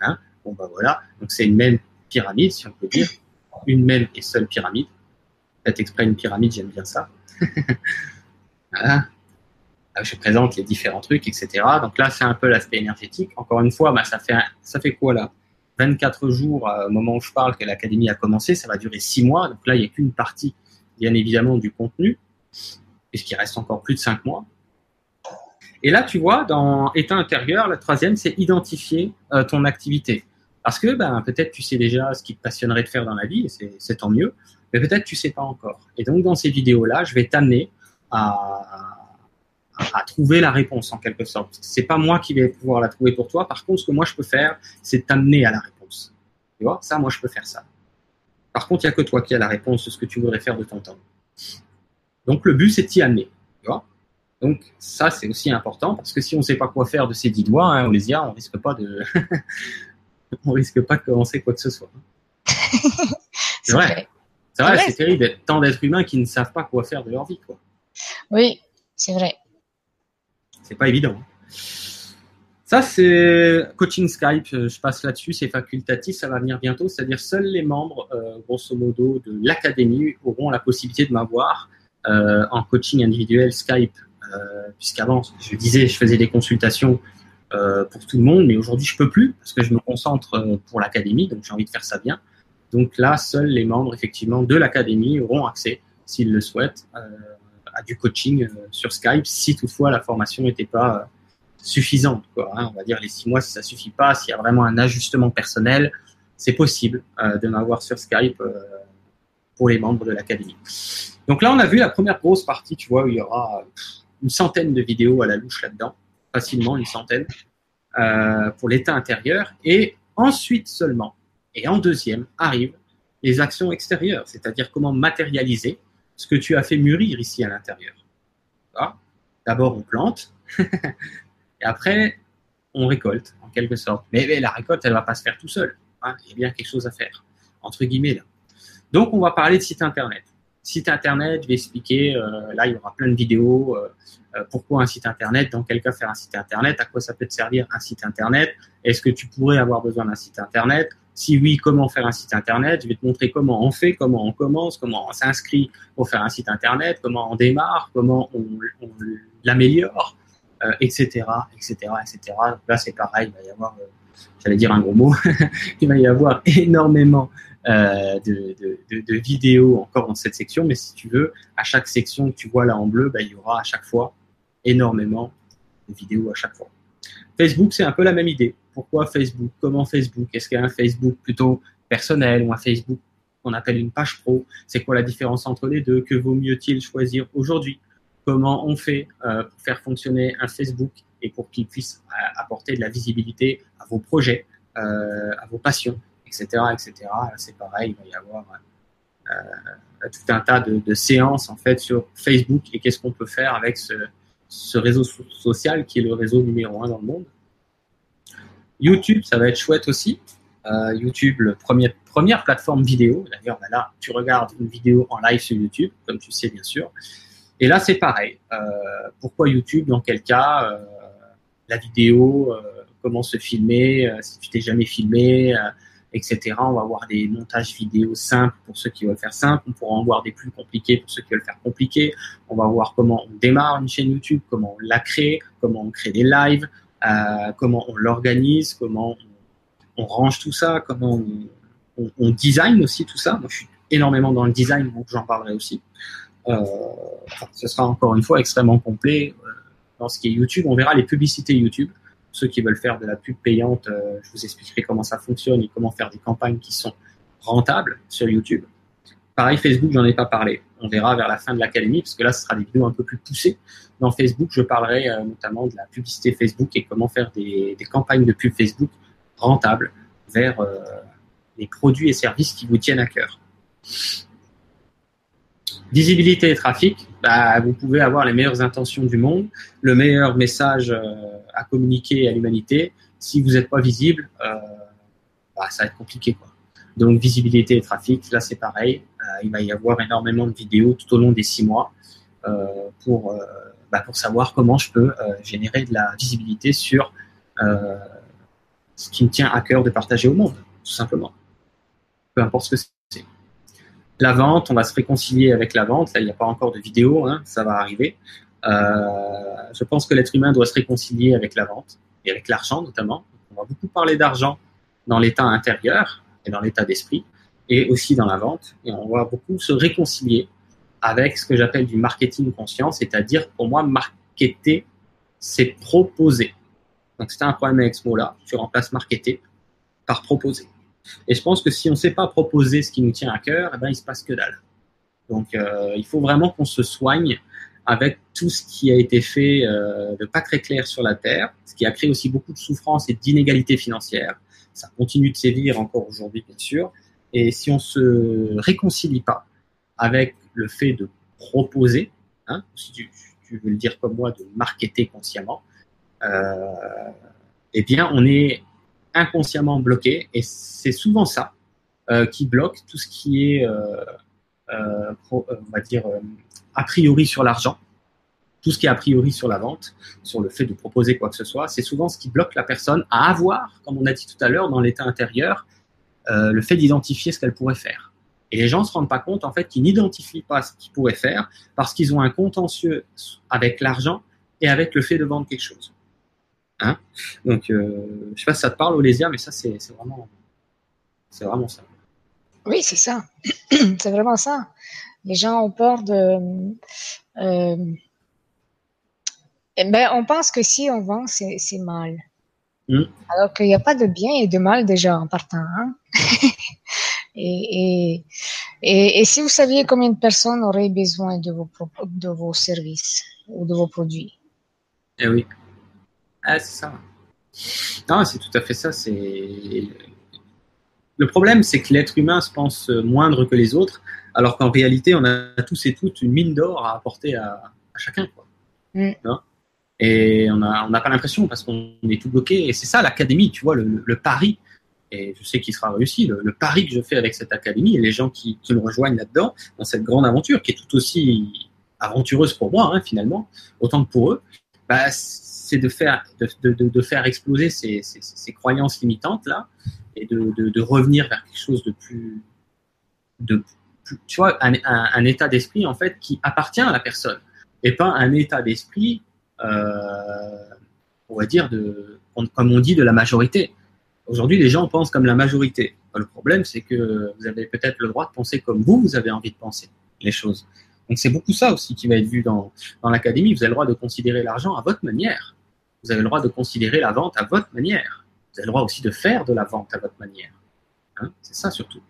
Hein bon, ben voilà, donc c'est une même pyramide, si on peut dire, une même et seule pyramide. Faites exprès une pyramide, j'aime bien ça. voilà. Euh, je présente les différents trucs, etc. Donc là, c'est un peu l'aspect énergétique. Encore une fois, bah, ça, fait, ça fait quoi là? 24 jours euh, au moment où je parle que l'académie a commencé, ça va durer 6 mois. Donc là, il n'y a qu'une partie bien évidemment du contenu, puisqu'il reste encore plus de cinq mois. Et là, tu vois, dans état intérieur, la troisième, c'est identifier euh, ton activité. Parce que ben, peut-être tu sais déjà ce qui te passionnerait de faire dans la vie, et c'est tant mieux, mais peut-être tu sais pas encore. Et donc dans ces vidéos-là, je vais t'amener à, à, trouver la réponse en quelque sorte. C'est pas moi qui vais pouvoir la trouver pour toi. Par contre, ce que moi je peux faire, c'est t'amener à la réponse. Tu vois, ça, moi je peux faire ça. Par contre, il n'y a que toi qui as la réponse de ce que tu voudrais faire de ton temps. Donc le but, c'est t'y amener. Tu vois? Donc ça, c'est aussi important parce que si on ne sait pas quoi faire de ces dix doigts, hein, y on risque pas de, on risque pas de commencer quoi que ce soit. c'est vrai. C'est vrai, c'est terrible tant d'êtres humains qui ne savent pas quoi faire de leur vie, quoi. Oui, c'est vrai. C'est pas évident. Ça, c'est coaching Skype. Je passe là-dessus, c'est facultatif, ça va venir bientôt. C'est-à-dire, seuls les membres, euh, grosso modo, de l'académie auront la possibilité de m'avoir euh, en coaching individuel Skype euh, puisqu'avant, je disais, je faisais des consultations euh, pour tout le monde, mais aujourd'hui, je peux plus parce que je me concentre euh, pour l'académie, donc j'ai envie de faire ça bien. Donc là, seuls les membres effectivement de l'académie auront accès, s'ils le souhaitent, à du coaching sur Skype, si toutefois la formation n'était pas suffisante. Quoi, hein. On va dire les six mois, si ça suffit pas, s'il y a vraiment un ajustement personnel, c'est possible de m'avoir sur Skype pour les membres de l'académie. Donc là, on a vu la première grosse partie, tu vois, où il y aura une centaine de vidéos à la louche là-dedans, facilement une centaine, euh, pour l'état intérieur. Et ensuite seulement, et en deuxième, arrivent les actions extérieures, c'est-à-dire comment matérialiser ce que tu as fait mûrir ici à l'intérieur. D'abord, on plante, et après, on récolte, en quelque sorte. Mais, la récolte, elle ne va pas se faire tout seul. Hein. Il y a bien quelque chose à faire, entre guillemets. Là. Donc, on va parler de site Internet site internet, je vais expliquer, euh, là il y aura plein de vidéos, euh, euh, pourquoi un site internet, dans quel cas faire un site internet, à quoi ça peut te servir un site internet, est-ce que tu pourrais avoir besoin d'un site internet, si oui, comment faire un site internet, je vais te montrer comment on fait, comment on commence, comment on s'inscrit pour faire un site internet, comment on démarre, comment on, l'améliore, etc., etc., etc. là c'est pareil, il va y avoir, j'allais dire un gros mot, il va y avoir énormément euh, de, vidéos encore dans cette section, mais si tu veux, à chaque section que tu vois là en bleu, bah, il y aura à chaque fois énormément de vidéos à chaque fois. Facebook, c'est un peu la même idée. Pourquoi Facebook? Comment Facebook? Est-ce qu'il y a un Facebook plutôt personnel ou un Facebook qu'on appelle une page pro? C'est quoi la différence entre les deux? Que vaut mieux-il choisir aujourd'hui? Comment on fait euh, pour faire fonctionner un Facebook et pour qu'il puisse euh, apporter de la visibilité à vos projets, euh, à vos passions etc., etc. C'est pareil, il va y avoir tout un tas de, séances en sur Facebook et qu'est-ce qu'on peut faire avec ce, réseau social qui est le réseau numéro un dans le monde. YouTube, ça va être chouette aussi. Euh, YouTube, le premier, première plateforme vidéo. D'ailleurs, bah là, tu regardes une vidéo en live sur YouTube, comme tu sais bien sûr. Et là, c'est pareil. Euh, pourquoi YouTube Dans quel cas La vidéo, comment se filmer Si tu t'es jamais filmé, etc. On va avoir des montages vidéo simples pour ceux qui veulent faire simple. On pourra en voir des plus compliqués pour ceux qui veulent faire compliqué. On va voir comment on démarre une chaîne YouTube, comment on la crée, comment on crée des lives, euh, comment on l'organise, comment on, range tout ça, comment on, design aussi tout ça. Moi, je suis énormément dans le design, donc j'en parlerai aussi. Euh, ce sera encore une fois extrêmement complet. Euh, dans ce qui est YouTube, on verra les publicités YouTube ceux qui veulent faire de la pub payante, euh, je vous expliquerai comment ça fonctionne et comment faire des campagnes qui sont rentables sur YouTube. Pareil, Facebook, j'en ai pas parlé. On verra vers la fin de l'académie, parce que là, ce sera des vidéos un peu plus poussées. Dans Facebook, je parlerai euh, notamment de la publicité Facebook et comment faire des, campagnes de pub Facebook rentables vers euh, les produits et services qui vous tiennent à cœur. Visibilité et trafic, bah, vous pouvez avoir les meilleures intentions du monde, le meilleur message à communiquer à l'humanité. Si vous n'êtes pas visible, euh, bah, ça va être compliqué. Quoi. Donc visibilité et trafic, là c'est pareil. Euh, il va y avoir énormément de vidéos tout au long des six mois pour, bah, pour savoir comment je peux générer de la visibilité sur ce qui me tient à cœur de partager au monde, tout simplement. Peu importe ce que c'est. La vente, on va se réconcilier avec la vente. Là, il n'y a pas encore de vidéo, hein, ça va arriver. Euh, je pense que l'être humain doit se réconcilier avec la vente et avec l'argent notamment. On va beaucoup parler d'argent dans l'état intérieur et dans l'état d'esprit et aussi dans la vente. Et on va beaucoup se réconcilier avec ce que j'appelle du marketing conscient, c'est-à-dire pour moi, marketer, c'est proposer. Donc, c'est un problème avec ce mot-là. Tu remplaces marketer par proposer. Et je pense que si on ne sait pas proposer ce qui nous tient à cœur, eh ben, il se passe que dalle. Donc, euh, il faut vraiment qu'on se soigne avec tout ce qui a été fait euh, de pas très clair sur la Terre, ce qui a créé aussi beaucoup de souffrance et d'inégalités financières. Ça continue de sévir encore aujourd'hui, bien sûr. Et si on se réconcilie pas avec le fait de proposer, hein, si tu, tu, veux le dire comme moi, de marketer consciemment, euh, eh bien, on est inconsciemment bloqué. Et c'est souvent ça euh, qui bloque tout ce qui est, euh, euh on va dire, euh, a priori sur l'argent, tout ce qui est a priori sur la vente, sur le fait de proposer quoi que ce soit, c'est souvent ce qui bloque la personne à avoir, comme on a dit tout à l'heure, dans l'état intérieur, le fait d'identifier ce qu'elle pourrait faire. Et les gens ne se rendent pas compte en fait qu'ils n'identifient pas ce qu'ils pourraient faire parce qu'ils ont un contentieux avec l'argent et avec le fait de vendre quelque chose. Hein? Donc, je sais pas si ça te parle, Olésia, mais ça, c'est vraiment ça. Oui, c'est ça. c'est vraiment ça. Les gens ont peur de. Euh, eh ben, on pense que si on vend, c'est mal. Mm. Alors qu'il n'y a pas de bien et de mal déjà en partant. Hein? et, et, et, et, si vous saviez combien de personnes auraient besoin de vos, de vos services ou de vos produits? Eh oui. Ah, c'est ça. Non, c'est tout à fait ça. C'est le problème, c'est que l'être humain se pense moindre que les autres, alors qu'en réalité, on a tous et toutes une mine d'or à apporter à, à chacun. Quoi. Mm. Et on n'a on pas l'impression parce qu'on est tout bloqué. Et c'est ça l'académie, tu vois, le, le, pari. Et je sais qu'il sera réussi, le, le, pari que je fais avec cette académie et les gens qui, qui me rejoignent là-dedans, dans cette grande aventure qui est tout aussi aventureuse pour moi, hein, finalement, autant que pour eux, bah, c'est de faire, de, de, de, faire exploser ces, ces, ces, croyances limitantes là et de, revenir vers quelque chose de plus, de tu vois, un, état d'esprit en fait qui appartient à la personne et pas un état d'esprit euh, on va dire, de, comme on dit, de la majorité. Aujourd'hui, les gens pensent comme la majorité. Le problème, c'est que vous avez peut-être le droit de penser comme vous, vous avez envie de penser les choses. Donc c'est beaucoup ça aussi qui va être vu dans, dans l'académie. Vous avez le droit de considérer l'argent à votre manière. Vous avez le droit de considérer la vente à votre manière. Vous avez le droit aussi de faire de la vente à votre manière. Hein c'est ça surtout.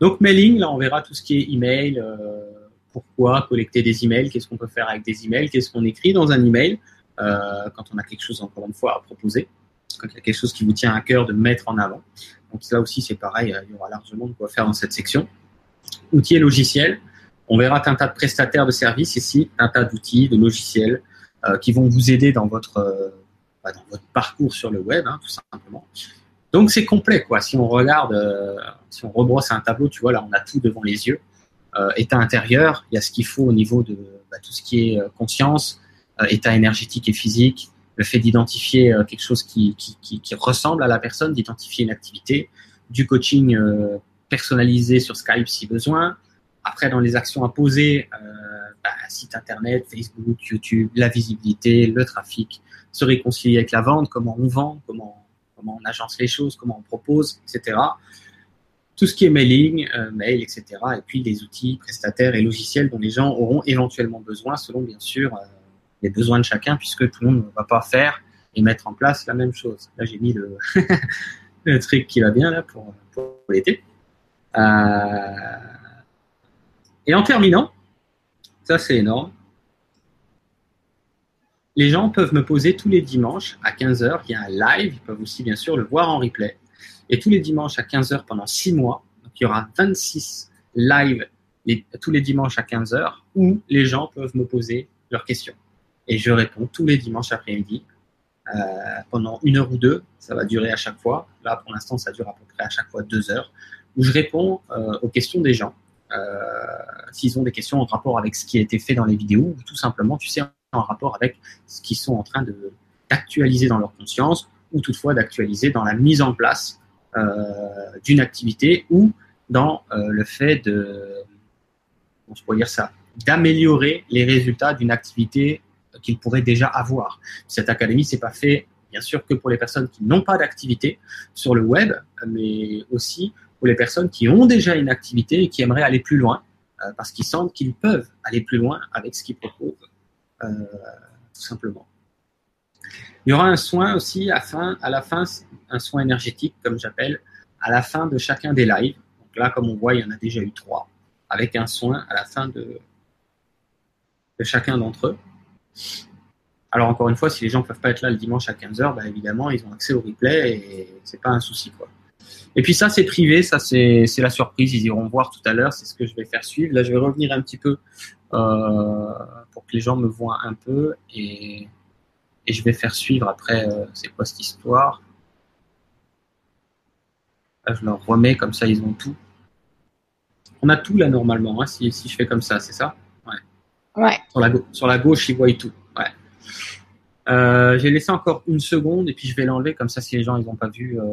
Donc mailing, là on verra tout ce qui est email, euh, pourquoi collecter des emails, qu'est-ce qu'on peut faire avec des emails, qu'est-ce qu'on écrit dans un email euh, quand on a quelque chose encore une fois à proposer, quand il y a quelque chose qui vous tient à cœur de mettre en avant. Donc là aussi c'est pareil, il y aura largement de quoi faire dans cette section. Outils et logiciels. On verra un tas de prestataires de services ici, un tas d'outils, de logiciels euh, qui vont vous aider dans votre, euh, dans votre parcours sur le web, hein, tout simplement. Donc c'est complet, quoi. Si on regarde, euh, si on rebrosse un tableau, tu vois, là on a tout devant les yeux euh, état intérieur, il y a ce qu'il faut au niveau de bah, tout ce qui est euh, conscience, état énergétique et physique, le fait d'identifier quelque chose qui, ressemble à la personne, d'identifier une activité, du coaching personnalisé sur Skype si besoin. Après, dans les actions à poser, bah, site internet, Facebook, YouTube, la visibilité, le trafic, se réconcilier avec la vente, comment on vend, comment, on agence les choses, comment on propose, etc tout ce qui est mailing, euh, mail, etc. Et puis les outils, prestataires et logiciels dont les gens auront éventuellement besoin selon bien sûr euh, les besoins de chacun, puisque tout le monde ne va pas faire et mettre en place la même chose. Là, j'ai mis le, truc qui va bien là pour, pour l'été. Euh... Et en terminant, ça c'est énorme. Les gens peuvent me poser tous les dimanches à 15h, il y a un live, ils peuvent aussi bien sûr le voir en replay. Et tous les dimanches à 15h pendant 6 mois, il y aura 26 lives tous les dimanches à 15h où les gens peuvent me poser leurs questions. Et je réponds tous les dimanches après-midi euh, pendant une heure ou deux. Ça va durer à chaque fois. Là, pour l'instant, ça dure à peu près à chaque fois deux heures où je réponds euh, aux questions des gens. Euh, S'ils ont des questions en rapport avec ce qui a été fait dans les vidéos ou tout simplement, tu sais, en rapport avec ce qu'ils sont en train d'actualiser dans leur conscience ou toutefois d'actualiser dans la mise en place euh, d'une activité ou dans euh, le fait de, on pourrait dire ça, d'améliorer les résultats d'une activité qu'ils pourraient déjà avoir. Cette académie, c'est pas fait, bien sûr, que pour les personnes qui n'ont pas d'activité sur le web, mais aussi pour les personnes qui ont déjà une activité et qui aimeraient aller plus loin euh, parce qu'ils sentent qu'ils peuvent aller plus loin avec ce qu'ils proposent, euh, tout simplement. Il y aura un soin aussi à, la fin, un soin énergétique, comme j'appelle, à la fin de chacun des lives. Donc là, comme on voit, il y en a déjà eu trois, avec un soin à la fin de, de chacun d'entre eux. Alors encore une fois, si les gens ne peuvent pas être là le dimanche à 15h, bah, évidemment, ils ont accès au replay et c'est pas un souci. quoi. Et puis ça, c'est privé, ça c'est la surprise, ils iront voir tout à l'heure, c'est ce que je vais faire suivre. Là, je vais revenir un petit peu euh, pour que les gens me voient un peu et, et je vais faire suivre après, euh, c'est quoi cette histoire Là, je leur remets, comme ça ils ont tout. On a tout là normalement, hein, si, si je fais comme ça, c'est ça? Ouais. ouais. Sur, la, sur la gauche, ils voient tout. Euh, j'ai laissé encore une seconde et puis je vais l'enlever comme ça si les gens ils n'ont pas vu euh,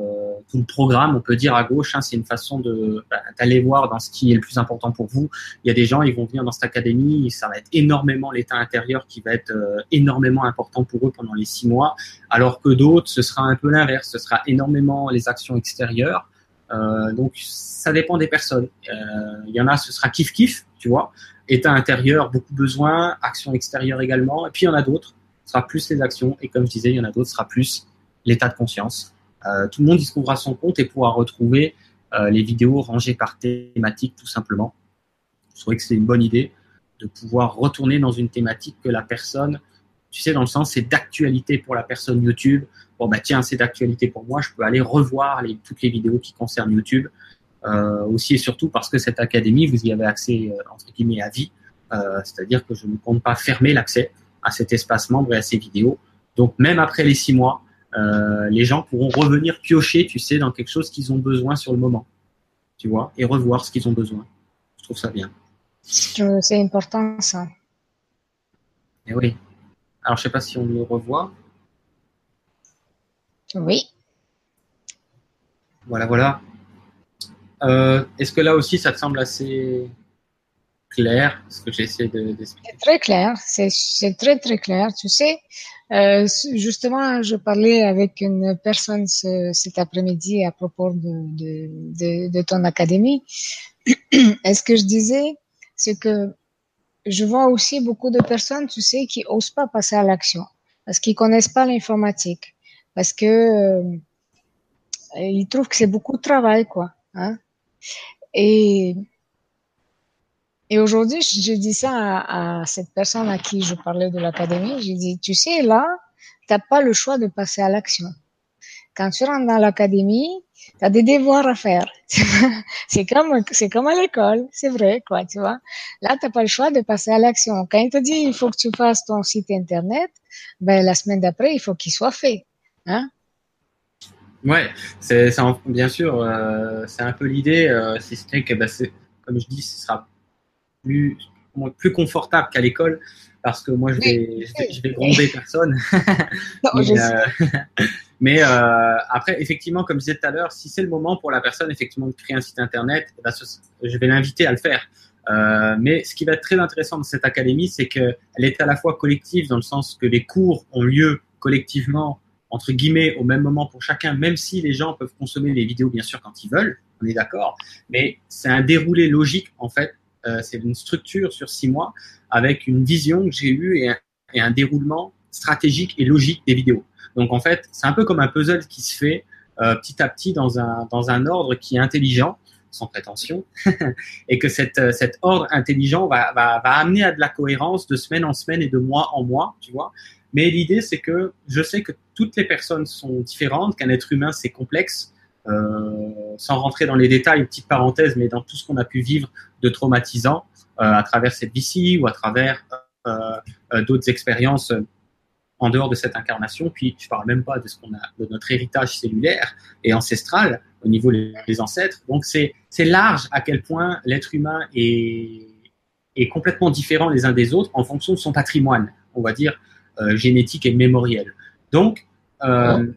tout le programme, on peut dire à gauche, hein, c'est une façon de bah, d'aller voir dans ce qui est le plus important pour vous. Il y a des gens ils vont venir dans cette académie, ça va être énormément l'état intérieur qui va être euh, énormément important pour eux pendant les six mois, alors que d'autres ce sera un peu l'inverse, ce sera énormément les actions extérieures. Euh, donc ça dépend des personnes. Il y en a ce sera kiff kiff, tu vois, état intérieur beaucoup besoin, action extérieure également, et puis il y en a d'autres sera plus les actions et comme je disais, il y en a d'autres, sera plus l'état de conscience. Euh, tout le monde y trouvera son compte et pourra retrouver euh, les vidéos rangées par thématique tout simplement. Je trouvais que c'est une bonne idée de pouvoir retourner dans une thématique que la personne, tu sais, dans le sens, c'est d'actualité pour la personne YouTube. Bon, bah tiens, c'est d'actualité pour moi, je peux aller revoir toutes les vidéos qui concernent YouTube. Euh, aussi et surtout parce que cette académie, vous y avez accès, entre guillemets, à vie. C'est-à-dire que je ne compte pas fermer l'accès à cet espace membre et à ces vidéos. Donc même après les six mois, euh, les gens pourront revenir piocher, tu sais, dans quelque chose qu'ils ont besoin sur le moment, tu vois, et revoir ce qu'ils ont besoin. Je trouve ça bien. C'est important ça. Et eh oui. Alors je sais pas si on le revoit. Oui. Voilà, voilà. Euh, est-ce que là aussi ça te semble assez clair, ce que j'essaie c'est très clair, c'est très très clair. Tu sais, euh, justement, je parlais avec une personne ce, cet après-midi à propos de ton académie. Et ce que je disais, c'est que je vois aussi beaucoup de personnes, tu sais, qui osent pas passer à l'action parce qu'ils connaissent pas l'informatique, parce que euh, ils trouvent que c'est beaucoup de travail, quoi. Hein? Et et aujourd'hui, j'ai dit ça à, cette personne à qui je parlais de l'académie. J'ai dit, tu sais, là, t'as pas le choix de passer à l'action. Quand tu rentres dans l'académie, tu as des devoirs à faire. c'est comme, c'est comme à l'école, c'est vrai, quoi, tu vois. Là, t'as pas le choix de passer à l'action. Quand il te dit, il faut que tu fasses ton site internet, ben, la semaine d'après, il faut qu'il soit fait, hein? Ouais, c'est, bien sûr, euh, c'est un peu l'idée, euh, si ce n'est que, ben, comme je dis, ce sera plus, plus confortable qu'à l'école parce que moi, je vais, je vais, gronder personne. mais, euh, euh, après, effectivement, comme je disais tout à l'heure, si c'est le moment pour la personne effectivement de créer un site internet, eh ben, je vais l'inviter à le faire. Euh, mais ce qui va être très intéressant dans cette académie, c'est qu'elle est à la fois collective dans le sens que les cours ont lieu collectivement entre guillemets au même moment pour chacun, même si les gens peuvent consommer les vidéos bien sûr quand ils veulent, on est d'accord, mais c'est un déroulé logique en fait c'est une structure sur six mois avec une vision que j'ai eue et un, déroulement stratégique et logique des vidéos. Donc en fait, c'est un peu comme un puzzle qui se fait euh, petit à petit dans un, dans un ordre qui est intelligent, sans prétention, et que cette, euh, cet ordre intelligent va, va, va amener à de la cohérence de semaine en semaine et de mois en mois, tu vois. Mais l'idée, c'est que je sais que toutes les personnes sont différentes, qu'un être humain, c'est complexe, euh, sans rentrer dans les détails, petite parenthèse, mais dans tout ce qu'on a pu vivre de traumatisant euh, à travers cette vie ou à travers euh, d'autres expériences en dehors de cette incarnation. Puis je parle même pas de ce qu'on a, de notre héritage cellulaire et ancestral au niveau des ancêtres. Donc c'est large à quel point l'être humain est complètement différent les uns des autres en fonction de son patrimoine, on va dire euh, génétique et mémoriel. Donc euh,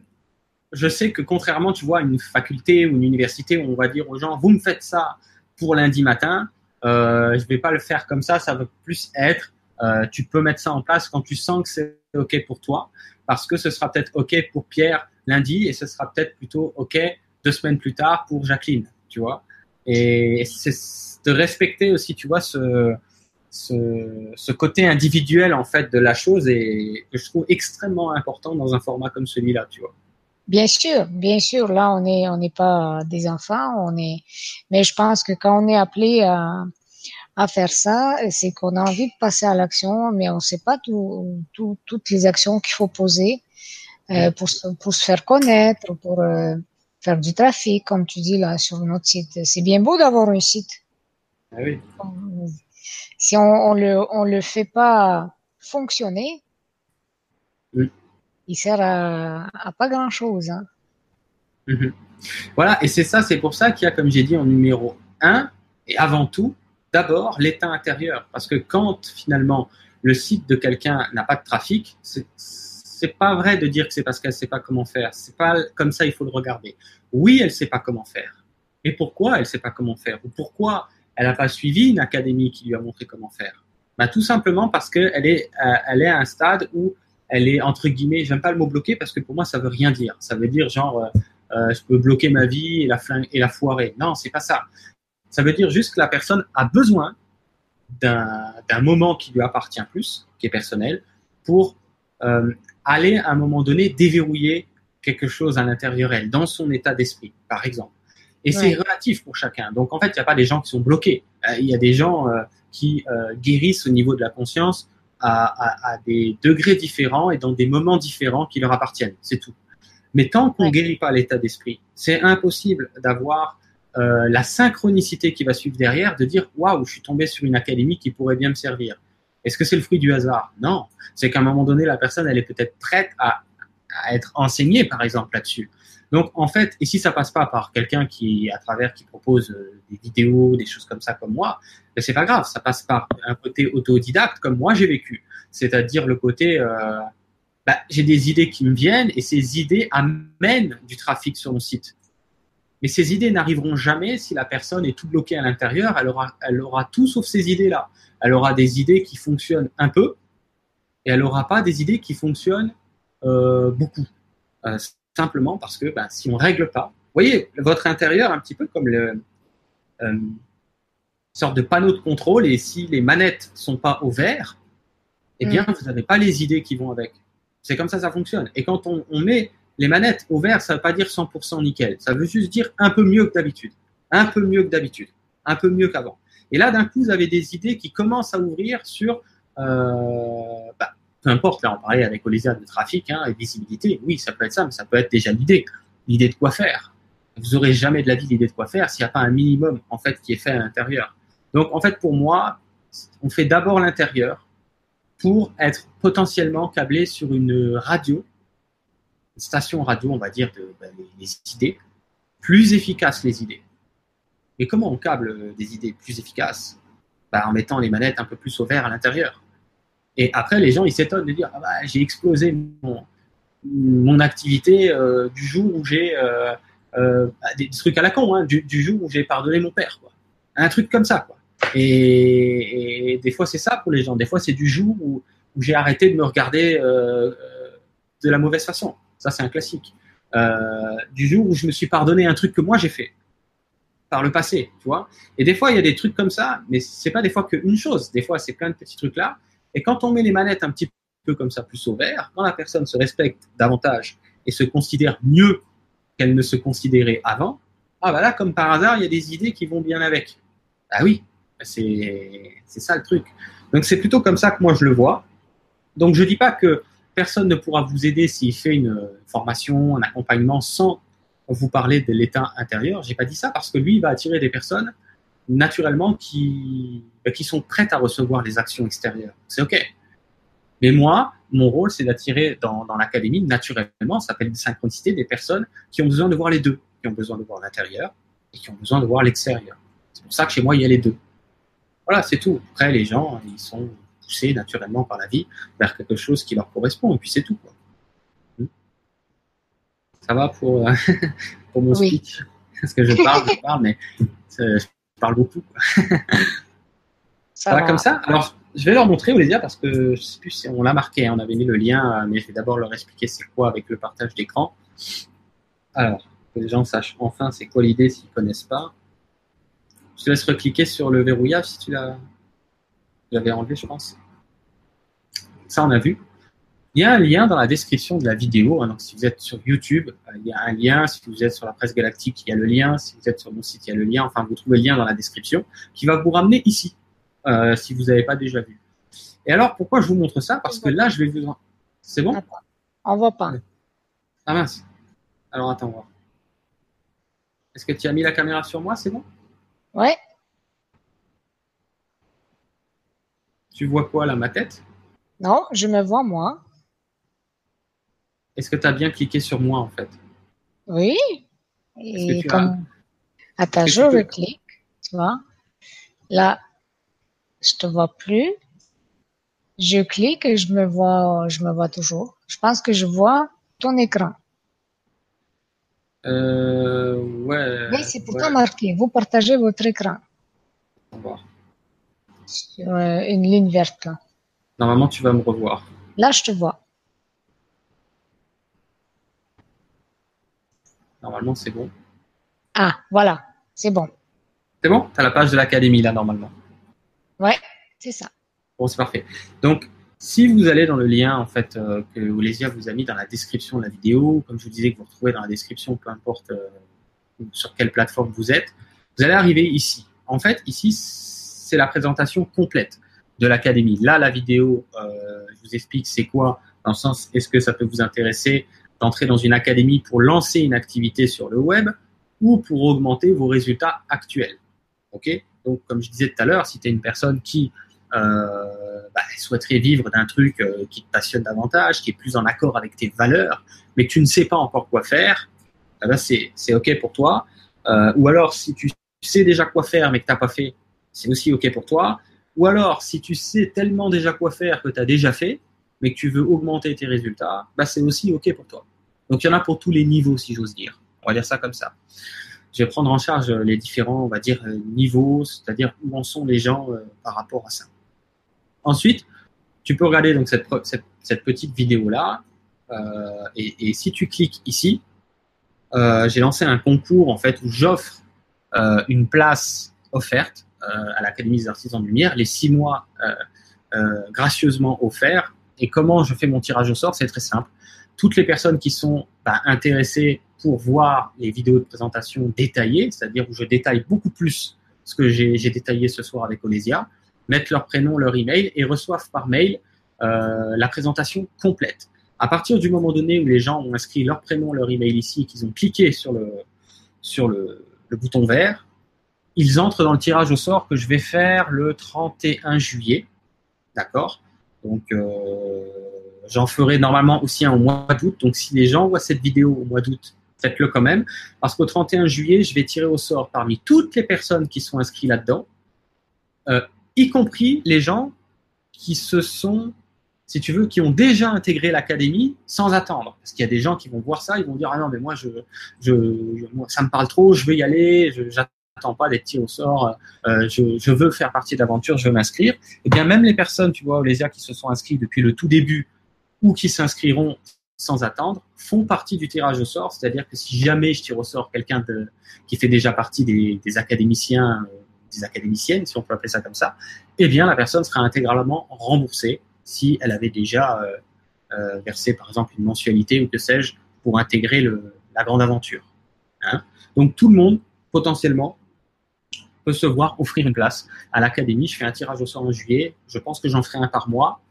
je sais que contrairement, tu vois, à une faculté ou une université où on va dire aux gens, vous me faites ça pour lundi matin, euh, je vais pas le faire comme ça, ça va plus être, euh, tu peux mettre ça en place quand tu sens que c'est OK pour toi, parce que ce sera peut-être OK pour Pierre lundi et ce sera peut-être plutôt OK deux semaines plus tard pour Jacqueline, tu vois. Et c'est de respecter aussi, tu vois, ce, ce, ce, côté individuel en fait de la chose et que je trouve extrêmement important dans un format comme celui-là, tu vois. Bien sûr, bien sûr. Là, on est, on n'est pas des enfants, on est. Mais je pense que quand on est appelé à, à faire ça, c'est qu'on a envie de passer à l'action, mais on ne sait pas tout, tout, toutes les actions qu'il faut poser euh, pour, pour se faire connaître, pour euh, faire du trafic, comme tu dis là sur notre site. C'est bien beau d'avoir un site. Ah oui si on, on le on le fait pas fonctionner, il sert à, pas grand chose. Hein. Mhm. Voilà, et c'est ça, c'est pour ça qu'il y a, comme j'ai dit, en numéro 1, et avant tout, d'abord l'état intérieur. Parce que quand finalement le site de quelqu'un n'a pas de trafic, c'est pas vrai de dire que c'est parce qu'elle sait pas comment faire. C'est pas comme ça, il faut le regarder. Oui, elle sait pas comment faire. Et pourquoi elle sait pas comment faire? Ou pourquoi elle n'a pas suivi une académie qui lui a montré comment faire? Bah, Tout simplement parce qu'elle est, euh, elle est à un stade où elle est, entre guillemets, j'aime pas le mot bloqué parce que pour moi, ça veut rien dire. Ça veut dire genre, euh, euh je peux bloquer ma vie et la, et la foirer. Non, c'est pas ça. Ça veut dire juste que la personne a besoin d'un moment qui lui appartient plus, qui est personnel, pour euh, aller à un moment donné déverrouiller quelque chose à l'intérieur elle, dans son état d'esprit, par exemple. Et c'est relatif pour chacun. Donc en fait, il n'y a pas des gens qui sont bloqués. Il y a des gens euh, qui guérissent au niveau de la conscience à, à, à, des degrés différents et dans des moments différents qui leur appartiennent. C'est tout. Mais tant qu'on ne guérit pas l'état d'esprit, c'est impossible d'avoir euh, la synchronicité qui va suivre derrière, de dire waouh, je suis tombé sur une académie qui pourrait bien me servir. Est-ce que c'est le fruit du hasard? Non. C'est qu'à un moment donné, la personne, elle est peut-être prête à, à être enseignée, par exemple, là-dessus. Donc en fait, et si ça passe pas par quelqu'un qui à travers qui propose euh, des vidéos, des choses comme ça comme moi, ben c'est pas grave, ça passe par un côté autodidacte comme moi j'ai vécu, c'est-à-dire le côté euh, bah, j'ai des idées qui me viennent et ces idées amènent du trafic sur mon site. Mais ces idées n'arriveront jamais si la personne est tout bloquée à l'intérieur. Elle aura, elle aura tout sauf ces idées-là. Elle aura des idées qui fonctionnent un peu et elle aura pas des idées qui fonctionnent euh, beaucoup. Simplement parce que ben, si on règle pas, vous voyez, votre intérieur un petit peu comme le euh, sorte de panneau de contrôle et si les manettes sont pas au vert, eh bien mm. vous n'avez pas les idées qui vont avec. C'est comme ça ça fonctionne. Et quand on, on met les manettes au vert, ça veut pas dire 100% nickel. Ça veut juste dire un peu mieux que d'habitude, un peu mieux que d'habitude, un peu mieux qu'avant. Et là, d'un coup, vous avez des idées qui commencent à ouvrir sur euh, bah, peu importe, là on parlait avec Olésia de trafic hein, et visibilité, oui ça peut être ça, mais ça peut être déjà l'idée, l'idée de quoi faire. Vous aurez jamais de la vie l'idée de quoi faire s'il n'y a pas un minimum en fait qui est fait à l'intérieur. Donc en fait pour moi, on fait d'abord l'intérieur pour être potentiellement câblé sur une radio, une station radio on va dire de ben, les, idées, plus efficaces les idées. Et comment on câble des idées plus efficaces? Ben, En mettant les manettes un peu plus au vert à l'intérieur. Et après, les gens, ils s'étonnent de dire, ah bah, j'ai explosé mon, activité euh, du jour où j'ai euh, euh, bah, des, trucs à la con, hein, du, jour où j'ai pardonné mon père. Un truc comme ça. Et, des fois, c'est ça pour les gens. Des fois, c'est du jour où, où j'ai arrêté de me regarder de la mauvaise façon. Ça, c'est un classique. Du jour où je me suis pardonné un truc que moi j'ai fait par le passé, tu vois. Et des fois, il y a des trucs comme ça, mais c'est pas des fois qu'une chose. Des fois, c'est plein de petits trucs là. Et quand on met les manettes un petit peu comme ça, plus au vert, quand la personne se respecte davantage et se considère mieux qu'elle ne se considérait avant, ah bah là, comme par hasard, il y a des idées qui vont bien avec. Ah oui, c'est ça le truc. Donc c'est plutôt comme ça que moi je le vois. Donc je dis pas que personne ne pourra vous aider s'il fait une formation, un accompagnement sans vous parler de l'état intérieur. J'ai pas dit ça parce que lui il va attirer des personnes naturellement qui, bah, qui sont prêtes à recevoir les actions extérieures. C'est OK. Mais moi, mon rôle, c'est d'attirer dans, dans l'académie, naturellement, ça s'appelle une synchronicité, des personnes qui ont besoin de voir les deux, qui ont besoin de voir l'intérieur et qui ont besoin de voir l'extérieur. C'est pour ça que chez moi, il y a les deux. Voilà, c'est tout. Après, les gens, ils sont poussés naturellement par la vie vers quelque chose qui leur correspond, et puis c'est tout. Quoi. Hmm. Ça va pour, pour mon speech? Parce que je parle, je parle, mais parle beaucoup. Ça va comme ça. Alors, je vais leur montrer, Olésia, parce que je sais plus si on l'a marqué, hein, on avait mis le lien, mais je vais d'abord leur expliquer c'est quoi avec le partage d'écran. Alors, que les gens sachent enfin c'est quoi l'idée s'ils connaissent pas. Je te laisse recliquer sur le verrouillage si tu l'avais enlevé, je pense. Ça, on a vu. Il y a un lien dans la description de la vidéo. Hein, donc, si vous êtes sur YouTube, euh, il y a un lien. Si vous êtes sur la presse galactique, il y a le lien. Si vous êtes sur mon site, il y a le lien. Enfin, vous trouvez le lien dans la description qui va vous ramener ici, euh, si vous n'avez pas déjà vu. Et alors, pourquoi je vous montre ça? Parce que là, je vais vous. C'est bon? On voit pas. Ah mince. Alors, attends, voir. Est-ce que tu as mis la caméra sur moi? C'est bon? Ouais. Tu vois quoi là, ma tête? Non, je me vois moi. Est-ce que tu as bien cliqué sur moi en fait? Oui. Et comme. As... Attends, je reclique. Tu vois Là, je te vois plus. Je clique et je me vois, je me vois toujours. Je pense que je vois ton écran. Euh, ouais. Mais c'est pourtant marqué. Vous partagez votre écran. Sur euh, une ligne verte. Là. Normalement, tu vas me revoir. Là, je te vois. Normalement, c'est bon. Ah, voilà. C'est bon. C'est bon? Tu as la page de l'académie, là, normalement. Ouais, c'est ça. Bon, c'est parfait. Donc, si vous allez dans le lien en fait euh, que Olesia vous a mis dans la description de la vidéo, comme je vous disais que vous retrouvez dans la description, peu importe euh, sur quelle plateforme vous êtes, vous allez arriver ici. En fait, ici, c'est la présentation complète de l'académie. Là, la vidéo, euh, je vous explique c'est quoi, dans le sens est-ce que ça peut vous intéresser d'entrer dans une académie pour lancer une activité sur le web ou pour augmenter vos résultats actuels. Ok? Donc, comme je disais tout à l'heure, si tu es une personne qui euh, bah, souhaiterait vivre d'un truc euh, qui te passionne davantage, qui est plus en accord avec tes valeurs, mais que tu ne sais pas encore quoi faire, eh ben c'est, c'est OK pour toi. Euh, ou alors, si tu sais déjà quoi faire, mais que tu n'as pas fait, c'est aussi OK pour toi. Ou alors, si tu sais tellement déjà quoi faire que tu as déjà fait, mais que tu veux augmenter tes résultats, bah, c'est aussi OK pour toi. Donc, il y en a pour tous les niveaux, si j'ose dire. On va dire ça comme ça. Je vais prendre en charge les différents, on va dire, niveaux, c'est-à-dire où en sont les gens par rapport à ça. Ensuite, tu peux regarder donc cette, petite vidéo-là. Euh, et, si tu cliques ici, euh, j'ai lancé un concours en fait où j'offre euh, une place offerte à l'Académie des artisans de lumière, les six mois gracieusement offerts. Et comment je fais mon tirage au sort C'est très simple. Toutes les personnes qui sont bah, intéressées pour voir les vidéos de présentation détaillées, c'est-à-dire où je détaille beaucoup plus ce que j'ai détaillé ce soir avec Olesia, mettent leur prénom, leur email et reçoivent par mail euh, la présentation complète. À partir du moment donné où les gens ont inscrit leur prénom, leur email ici, qu'ils ont cliqué sur le, sur le, bouton vert, ils entrent dans le tirage au sort que je vais faire le 31 juillet. D'accord? Donc, euh, j'en ferai normalement aussi un au mois d'août. Donc, si les gens voient cette vidéo au mois d'août, faites-le quand même. Parce qu'au 31 juillet, je vais tirer au sort parmi toutes les personnes qui sont inscrites là-dedans, euh, y compris les gens qui se sont, si tu veux, qui ont déjà intégré l'académie sans attendre. Parce qu'il y a des gens qui vont voir ça, ils vont dire ah non mais moi je, je, ça me parle trop, je veux y aller, je n'attends pas d'être tiré au sort, euh, je, je, veux faire partie de l'aventure, je veux m'inscrire. Et eh bien même les personnes, tu vois, les qui se sont inscrits depuis le tout début ou qui s'inscriront sans attendre font partie du tirage au sort. C'est-à-dire que si jamais je tire au sort quelqu'un qui fait déjà partie des, académiciens euh, des académiciennes, si on peut appeler ça comme ça, eh bien la personne sera intégralement remboursée si elle avait déjà euh, euh, versé par exemple une mensualité ou que sais-je pour intégrer la grande aventure. Hein. Donc tout le monde potentiellement peut se voir offrir une place à l'académie. Je fais un tirage au sort en juillet. Je pense que j'en ferai un par mois.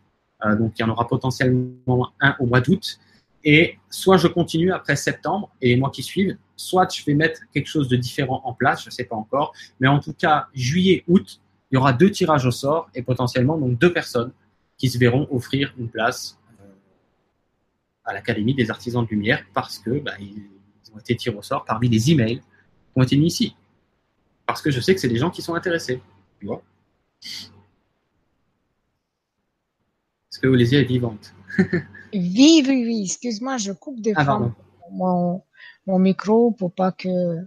Euh, donc il y en aura potentiellement un au mois d'août. Et soit je continue après septembre et les mois qui suivent, soit je vais mettre quelque chose de différent en place, je ne sais pas encore. Mais en tout cas, juillet, août, il y aura deux tirages au sort et potentiellement donc deux personnes qui se verront offrir une place euh, à l'Académie des artisans de lumière parce que bah, ils ont été tirés au sort parmi les emails qui ont été mis ici. Parce que je sais que c'est des gens qui sont intéressés. Tu vois Est-ce que Olésia est vivante Oui, oui, oui. Excuse-moi, je coupe des ah, fois mon, mon micro pour pas que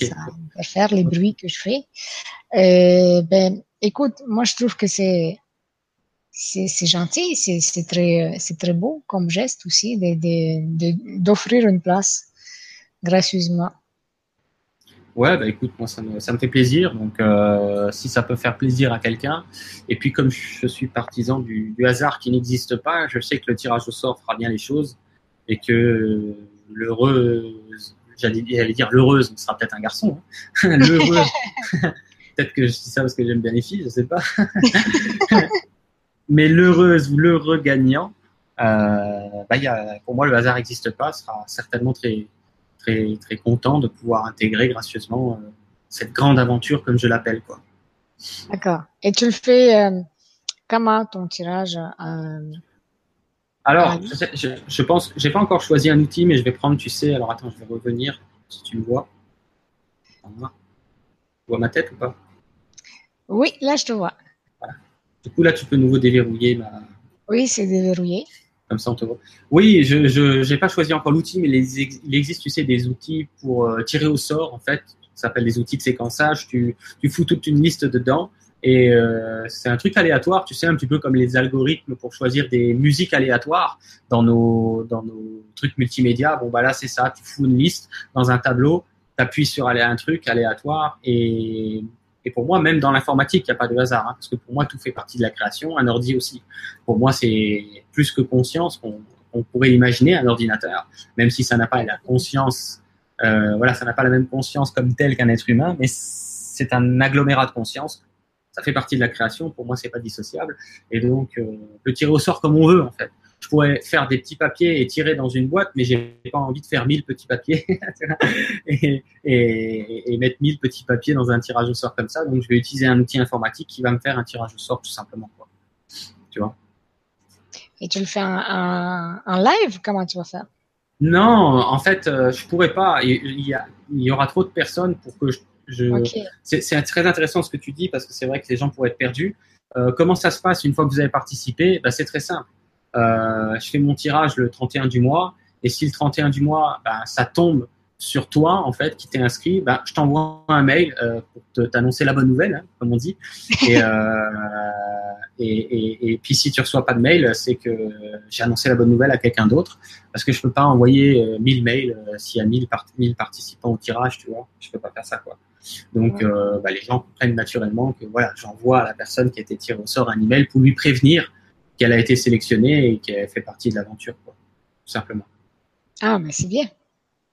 ça va faire les bruits que je fais. Euh, ben, écoute, moi je trouve que c'est c'est gentil, c'est très c'est très beau comme geste aussi d'offrir de, de, une place gracieusement. Ouais, bah écoute, moi ça me, ça me fait plaisir. Donc euh, si ça peut faire plaisir à quelqu'un, et puis comme je suis partisan du, du hasard qui n'existe pas, je sais que le tirage au sort fera bien les choses et que l'heureuse, j'allais dire l'heureuse, ce sera peut-être un garçon, hein. l'heureuse. peut-être que je dis ça parce que j'aime bien les filles, je sais pas. Mais l'heureuse ou l'heureux gagnant, euh, bah, y a, pour moi le hasard n'existe pas, sera certainement très très, très content de pouvoir intégrer gracieusement euh, cette grande aventure, comme je l'appelle. quoi. D'accord. Et tu le fais euh, comment ton tirage euh, Alors, je, je, je, pense, j'ai pas encore choisi un outil, mais je vais prendre, tu sais, alors attends, je vais revenir, si tu me vois. Tu vois ma tête ou pas? Oui, là je te vois. Voilà. Du coup, là, tu peux nouveau déverrouiller ma. Oui, c'est déverrouillé. Comme ça, on te voit. Oui, je n'ai pas choisi encore l'outil, mais il existe, tu sais, des outils pour euh, tirer au sort, en fait. Ça s'appelle des outils de séquençage. Tu, tu fous toute une liste dedans. Et euh, c'est un truc aléatoire, tu sais, un petit peu comme les algorithmes pour choisir des musiques aléatoires dans nos, dans nos trucs multimédia. Bon, bah là, c'est ça. Tu fous une liste dans un tableau, tu appuies sur un truc aléatoire et et pour moi, même dans l'informatique, il n'y a pas de hasard, hein, parce que pour moi, tout fait partie de la création, un ordi aussi. Pour moi, c'est plus que conscience qu'on on pourrait imaginer un ordinateur, même si ça n'a pas la conscience, euh, voilà, ça n'a pas la même conscience comme telle qu'un être humain, mais c'est un agglomérat de conscience. Ça fait partie de la création. Pour moi, c'est pas dissociable. Et donc, euh, on peut tirer au sort comme on veut, en fait je pourrais faire des petits papiers et tirer dans une boîte, mais j'ai pas envie de faire 1000 petits papiers et, et, et, mettre 1000 petits papiers dans un tirage au sort comme ça. Donc, je vais utiliser un outil informatique qui va me faire un tirage au sort tout simplement. Quoi. Tu vois Et tu le fais en, live? Comment tu vas faire? Non, en fait, euh, je pourrais pas. Il y, a, il y aura trop de personnes pour que je. je... C'est très intéressant ce que tu dis parce que c'est vrai que les gens pourraient être perdus. Euh, comment ça se passe une fois que vous avez participé? Ben, C'est très simple je fais mon tirage le 31 du mois, et si le 31 du mois, bah, ça tombe sur toi, en fait, qui t'es inscrit, bah, je t'envoie un mail euh, pour t'annoncer la bonne nouvelle, hein, comme on dit. Et, euh, et, et, et, puis si tu reçois pas de mail, c'est que j'ai annoncé la bonne nouvelle à quelqu'un d'autre, parce que je peux pas envoyer 1000 mails s'il y a 1000, part 1000 participants au tirage, tu vois. Je peux pas faire ça, quoi. Donc, euh, bah, les gens comprennent naturellement que voilà, j'envoie à la personne qui a été tirée au sort un email pour lui prévenir qu'elle a été sélectionnée et qu'elle fait partie de l'aventure, tout simplement. Ah, mais c'est bien.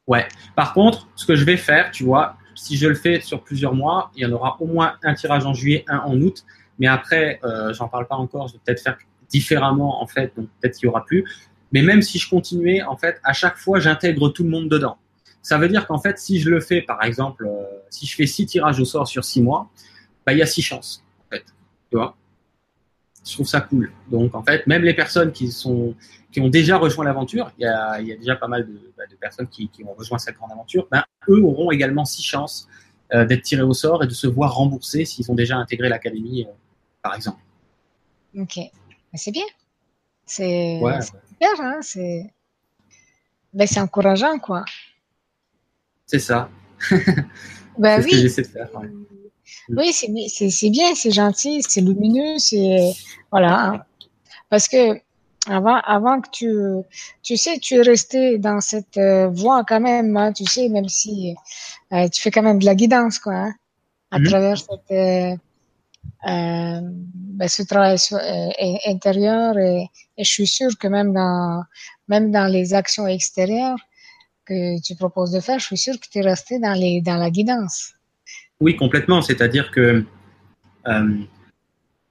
Ouais. Par contre, ce que je vais faire, tu vois, si je le fais sur plusieurs mois, il y en aura au moins un tirage en juillet, un en août. Mais après, euh, j'en parle pas encore. Je vais peut-être faire différemment en fait. Donc peut-être qu'il y aura plus. Mais même si je continuais, en fait, à chaque fois, j'intègre tout le monde dedans. Ça veut dire qu'en fait, si je le fais, par exemple, euh, si je fais six tirages au sort sur six mois, bah, il y a six chances. En fait, tu vois? Je trouve ça cool. Donc en fait, même les personnes qui sont qui ont déjà rejoint l'aventure, il y a, il y a déjà pas mal de, bah, de personnes qui, qui, ont rejoint cette grande aventure, ben, eux auront également six chances euh, d'être tirés au sort et de se voir remboursés s'ils ont déjà intégré l'académie, euh, par exemple. Ok, c'est bien. C'est ouais, super, hein c'est ben, c'est encourageant, quoi. C'est ça. ben, oui. ce que j'essaie de faire. Ouais. Oui, c'est bien, c'est gentil, c'est lumineux, c'est voilà. Parce que avant, avant que tu, tu sais, tu es resté dans cette euh, voie quand même, hein, tu sais, même si euh, tu fais quand même de la guidance, quoi, hein, à -hmm. travers cette, euh, ben, ce travail intérieur et, et, je suis sûre que même dans, même dans les actions extérieures que tu proposes de faire, je suis sûre que tu es resté dans les, dans la guidance. Oui, complètement. C'est-à-dire que euh,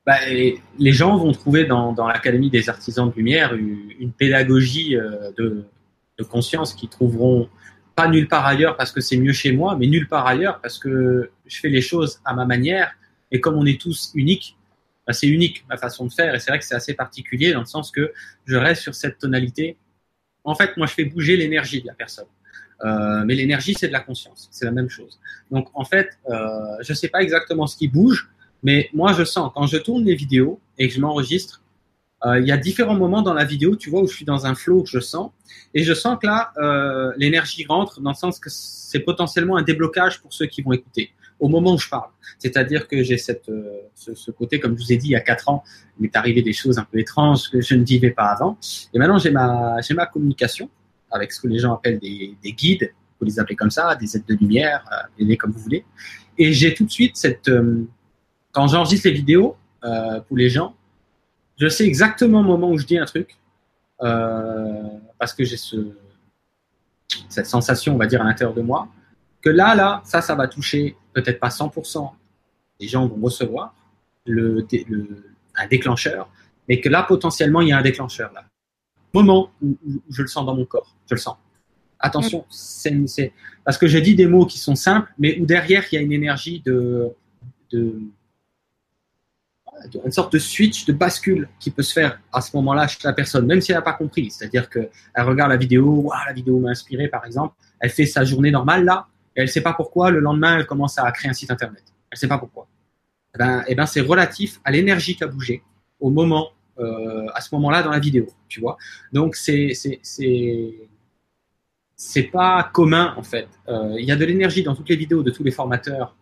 bah, les gens vont trouver dans, l'Académie des artisans de lumière une, pédagogie euh, de, de, conscience qu'ils trouveront pas nulle part ailleurs parce que c'est mieux chez moi, mais nulle part ailleurs parce que je fais les choses à ma manière et comme on est tous uniques, bah, c'est unique ma façon de faire et c'est vrai que c'est assez particulier dans le sens que je reste sur cette tonalité. En fait, moi, je fais bouger l'énergie de la personne. Euh, mais l'énergie, c'est de la conscience. C'est la même chose. Donc, en fait, euh, je sais pas exactement ce qui bouge, mais moi, je sens quand je tourne les vidéos et que je m'enregistre, euh, il y a différents moments dans la vidéo, tu vois, où je suis dans un flow je sens, et je sens que là, euh, l'énergie rentre dans le sens que c'est potentiellement un déblocage pour ceux qui vont écouter au moment où je parle. C'est-à-dire que j'ai cette, euh, ce, ce, côté, comme je vous ai dit, il y a quatre ans, il m'est arrivé des choses un peu étranges que je ne vivais pas avant. Et maintenant, j'ai ma, j'ai ma communication avec ce que les gens appellent des, des guides, vous les appeler comme ça, des aides de lumière, euh, comme vous voulez. Et j'ai tout de suite cette, euh, quand j'enregistre les vidéos euh, pour les gens, je sais exactement le moment où je dis un truc, euh, parce que j'ai ce, cette sensation, on va dire, à l'intérieur de moi, que là, là, ça, ça va toucher peut-être pas 100%. Les gens vont recevoir le, un déclencheur, mais que là, potentiellement, il y a un déclencheur là. Moment où, je le sens dans mon corps, je le sens. Attention, c'est parce que j'ai dit des mots qui sont simples, mais où derrière il y a une énergie de, de une sorte de switch, de bascule qui peut se faire à ce moment-là chez la personne, même si elle n'a pas compris. C'est-à-dire qu'elle regarde la vidéo, la vidéo m'a inspiré par exemple, elle fait sa journée normale là, et elle ne sait pas pourquoi, le lendemain, elle commence à créer un site internet. Elle ne sait pas pourquoi. Eh ben, eh ben c'est relatif à l'énergie qui a bougé au moment, à ce moment-là dans la vidéo, tu vois. Donc, c'est, c'est, pas commun en fait. Euh, il y a de l'énergie dans toutes les vidéos de tous les formateurs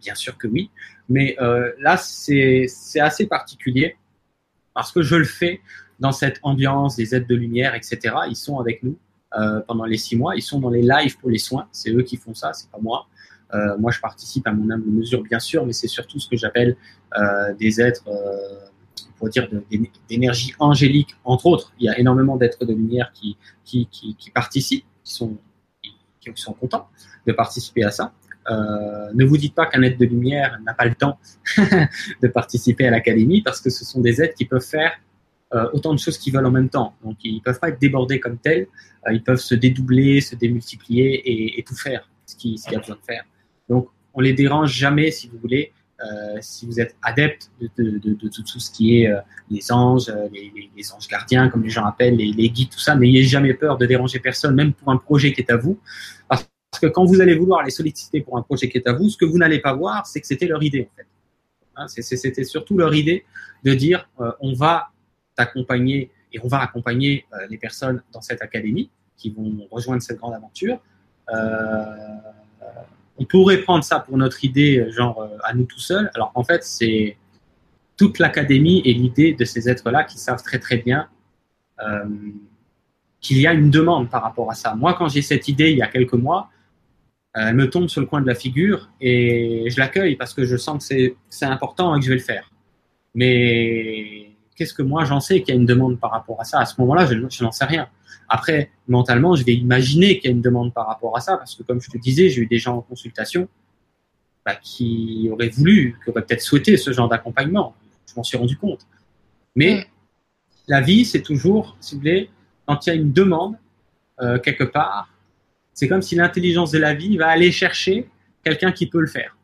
Bien sûr que oui, mais euh, là, c'est assez particulier parce que je le fais dans cette ambiance des aides de lumière, etc. Ils sont avec nous euh, pendant les six mois. Ils sont dans les lives pour les soins. C'est eux qui font ça, c'est pas moi. Euh, moi, je participe à mon humble mesure, bien sûr, mais c'est surtout ce que j'appelle euh, des êtres, dire, d'énergie angélique, entre autres. Il y a énormément d'êtres de lumière qui, qui, participent, qui sont, qui sont contents de participer à ça. Euh, ne vous dites pas qu'un aide de lumière n'a pas le temps de participer à l'académie parce que ce sont des aides qui peuvent faire euh, autant de choses qu'ils veulent en même temps. Donc ils ne peuvent pas être débordés comme tels, euh, ils peuvent se dédoubler, se démultiplier et, et tout faire ce qu'il y a besoin de faire. Donc on les dérange jamais si vous voulez. Euh, si vous êtes adepte de, tout, ce qui est euh, les anges, les, les, anges gardiens, comme les gens appellent, les, guides, tout ça, n'ayez jamais peur de déranger personne, même pour un projet qui est à vous, parce que quand vous allez vouloir les solliciter pour un projet qui est à vous, ce que vous n'allez pas voir, c'est que c'était leur idée en fait. Hein, c'était surtout leur idée de dire euh, on va t'accompagner et on va accompagner euh, les personnes dans cette académie qui vont rejoindre cette grande aventure. Euh, on pourrait prendre ça pour notre idée, genre à nous tout seuls. Alors en fait, c'est toute l'académie et l'idée de ces êtres-là qui savent très très bien qu'il y a une demande par rapport à ça. Moi, quand j'ai cette idée il y a quelques mois, euh, elle me tombe sur le coin de la figure et je l'accueille parce que je sens que c'est important et que je vais le faire. Mais qu'est-ce que moi j'en sais qu'il y a une demande par rapport à ça? À ce moment-là, je, je n'en sais rien. Après, mentalement, je vais imaginer qu'il y a une demande par rapport à ça parce que, comme je te disais, j'ai eu des gens en consultation bah, qui auraient voulu, qui auraient peut-être souhaité ce genre d'accompagnement. Je m'en suis rendu compte. Mais mm. la vie, c'est toujours, si vous voulez, quand il y a une demande euh, quelque part, c'est comme si l'intelligence de la vie va aller chercher quelqu'un qui peut le faire.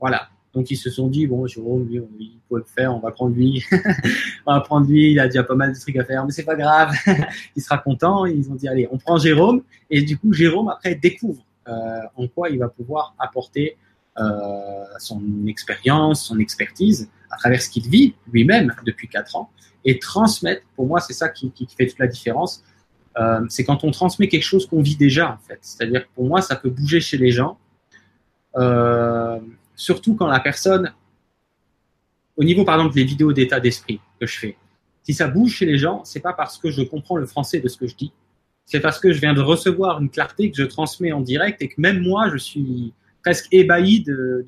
Voilà. Donc ils se sont dit bon Jérôme lui, il peut le faire, on va prendre lui, on va prendre lui, il a déjà pas mal de trucs à faire, mais c'est pas grave, il sera content. Ils ont dit allez, on prend Jérôme et du coup Jérôme après découvre euh, en quoi il va pouvoir apporter euh, son expérience, son expertise à travers ce qu'il vit lui-même depuis quatre ans et transmettre. Pour moi, c'est ça qui, fait toute la différence. Euh, c'est quand on transmet quelque chose qu'on vit déjà, en fait. C'est-à-dire pour moi, ça peut bouger chez les gens, surtout quand la personne, au niveau par exemple des vidéos d'état d'esprit que je fais, si ça bouge chez les gens, c'est pas parce que je comprends le français de ce que je dis, c'est parce que je viens de recevoir une clarté que je transmets en direct et que même moi, je suis presque ébahi de,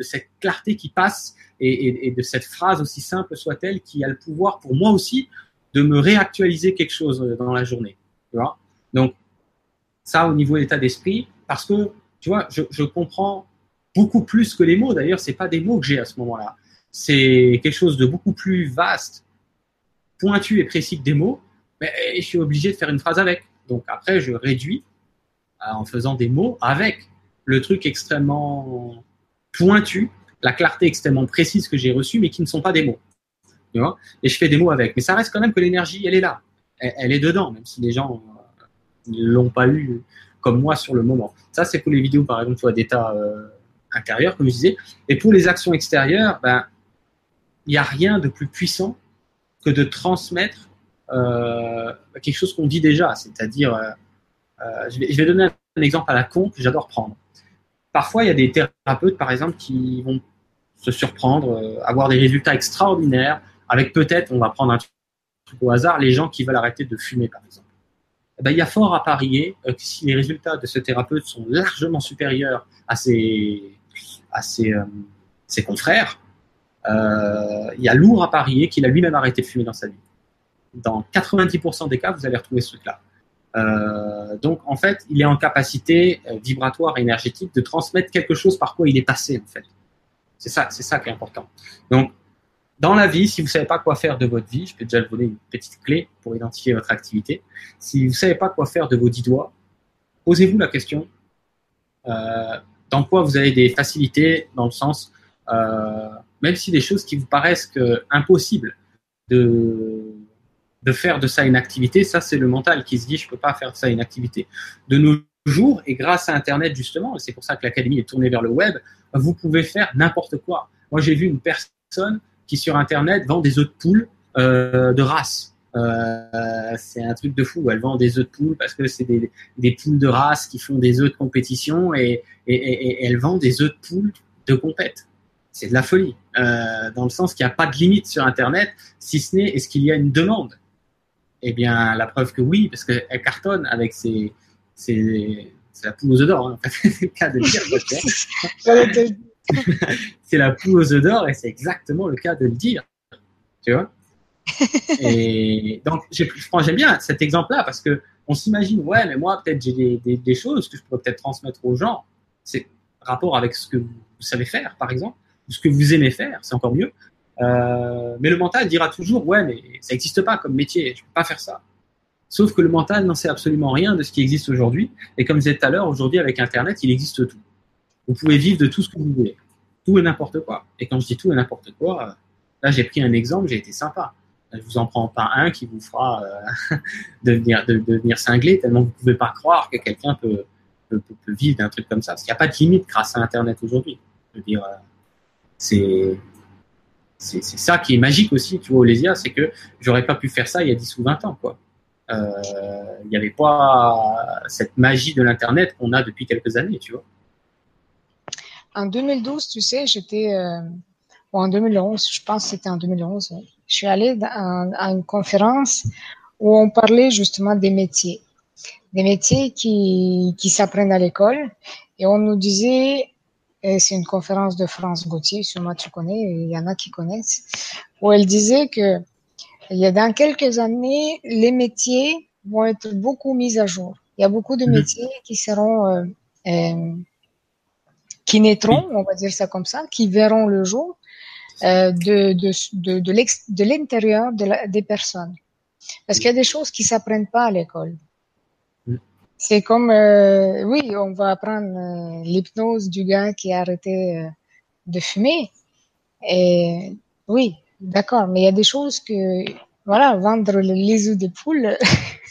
cette clarté qui passe et, de cette phrase aussi simple soit-elle qui a le pouvoir pour moi aussi de me réactualiser quelque chose dans la journée. Tu vois Donc, ça au niveau d'état d'esprit, parce que, tu vois, je, comprends beaucoup plus que les mots. D'ailleurs, c'est pas des mots que j'ai à ce moment-là. C'est quelque chose de beaucoup plus vaste, pointu et précis que des mots. Mais je suis obligé de faire une phrase avec. Donc après, je réduis euh, en faisant des mots avec le truc extrêmement pointu, la clarté extrêmement précise que j'ai reçue, mais qui ne sont pas des mots. Et je fais des mots avec. Mais ça reste quand même que l'énergie, elle est là. Elle, est dedans, même si les gens ne l'ont pas eu comme moi sur le moment. Ça, c'est pour les vidéos, par exemple, d'état euh, intérieur, comme je disais. Et pour les actions extérieures, ben, il n'y a rien de plus puissant que de transmettre euh, quelque chose qu'on dit déjà. C'est-à-dire, euh, euh je, vais, donner un exemple à la con que j'adore prendre. Parfois, il y a des thérapeutes, par exemple, qui vont se surprendre, avoir des résultats extraordinaires avec peut-être, on va prendre un truc au hasard, les gens qui veulent arrêter de fumer, par exemple. eh ben, il y a fort à parier que si les résultats de ce thérapeute sont largement supérieurs à ses, à ses, ses confrères, il y a lourd à parier qu'il a lui-même arrêté de fumer dans sa vie. Dans 90% des cas, vous allez retrouver ce truc-là. Euh, donc en fait, il est en capacité euh, vibratoire énergétique de transmettre quelque chose par quoi il est passé en fait. C'est ça, c'est ça qui est important. Donc dans la vie, si vous savez pas quoi faire de votre vie, je peux déjà vous donner une petite clé pour identifier votre activité. Si vous savez pas quoi faire de vos dix doigts, posez-vous la question euh, quoi vous avez des facilités, dans le sens, euh, même si des choses qui vous paraissent que impossibles de de faire de ça une activité, ça c'est le mental qui se dit je peux pas faire de ça une activité. De nos jours, et grâce à Internet justement, et c'est pour ça que l'académie est tournée vers le web, vous pouvez faire n'importe quoi. Moi j'ai vu une personne qui sur Internet vend des œufs de poule euh, de race. Euh, c'est un truc de fou. Elle vend des œufs de poule parce que c'est des, des, poules de race qui font des œufs de compétition et, et, et, et elle vend des œufs de poule de compète. C'est de la folie, euh, dans le sens qu'il n'y a pas de limite sur Internet, si ce n'est est-ce qu'il y a une demande? Eh bien, la preuve que oui, parce qu'elle cartonne avec ses, ses c'est la poule aux œufs d'or. Hein. c'est le cas de le dire. c'est la poule aux œufs d'or et c'est exactement le cas de le dire. Tu vois? Et donc, j'aime bien cet exemple-là parce que on s'imagine, ouais, mais moi, peut-être j'ai des, choses que je pourrais peut-être transmettre aux gens. C'est rapport avec ce que vous savez faire, par exemple, ou ce que vous aimez faire, c'est encore mieux. Euh, mais le mental dira toujours, ouais, mais ça n'existe pas comme métier, je peux pas faire ça. Sauf que le mental n'en sait absolument rien de ce qui existe aujourd'hui. Et comme je disais tout à l'heure, aujourd'hui avec Internet, il existe tout. Vous pouvez vivre de tout ce que vous voulez. Tout et n'importe quoi. Et quand je dis tout et n'importe quoi, là j'ai pris un exemple, j'ai été sympa. Je vous en prends pas un qui vous fera euh, devenir, de, devenir cinglé tellement vous pouvez pas croire que quelqu'un peut, peut, vivre d'un truc comme ça. Parce qu'il n'y a pas de limite grâce à Internet aujourd'hui. Je veux dire, euh, c'est c'est ça qui est magique aussi, tu vois, Olésia, c'est que j'aurais pas pu faire ça il y a 10 ou 20 ans, quoi. Euh, il n'y avait pas cette magie de l'Internet qu'on a depuis quelques années, tu vois. En 2012, tu sais, j'étais, ou en 2011, je pense que c'était en 2011, je suis allée à, une conférence où on parlait justement des métiers, des métiers qui, qui s'apprennent à l'école, et on nous disait c'est une conférence de France Gauthier, sûrement tu connais, il y en a qui connaissent, où elle disait que il y a dans quelques années, les métiers vont être beaucoup mis à jour. Il y a beaucoup de mhm. métiers qui seront, euh, euh, qui naîtront, on va dire ça comme ça, qui verront le jour de, de, de, de l'intérieur de des personnes. Parce qu'il y a des choses qui s'apprennent pas à l'école. C'est comme, euh, oui, on va apprendre euh, l'hypnose du gars qui a arrêté euh, de fumer. Et oui, d'accord, mais il y a des choses que, voilà, vendre les œufs de poule,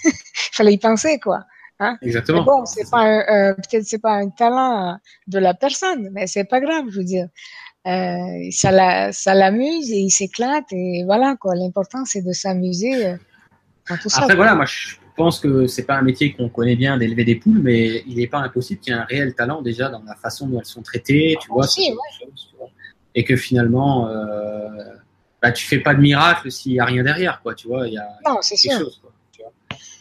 il fallait y penser, quoi. Hein? Exactement. bon, c'est pas euh, peut-être c'est pas un talent de la personne, mais c'est pas grave, je veux dire. Euh, ça la, ça l'amuse et il s'éclate et voilà quoi. L'important c'est de s'amuser tout ça. Après voilà, moi je pense que c'est pas un métier qu'on connaît bien d'élever des poules, mais il n'est pas impossible qu'il y ait un réel talent déjà dans la façon dont elles sont traitées, tu vois, et que finalement, euh, bah, tu fais pas de miracle s'il n'y a rien derrière, quoi, tu vois, il y a, quelque chose, quoi, tu vois.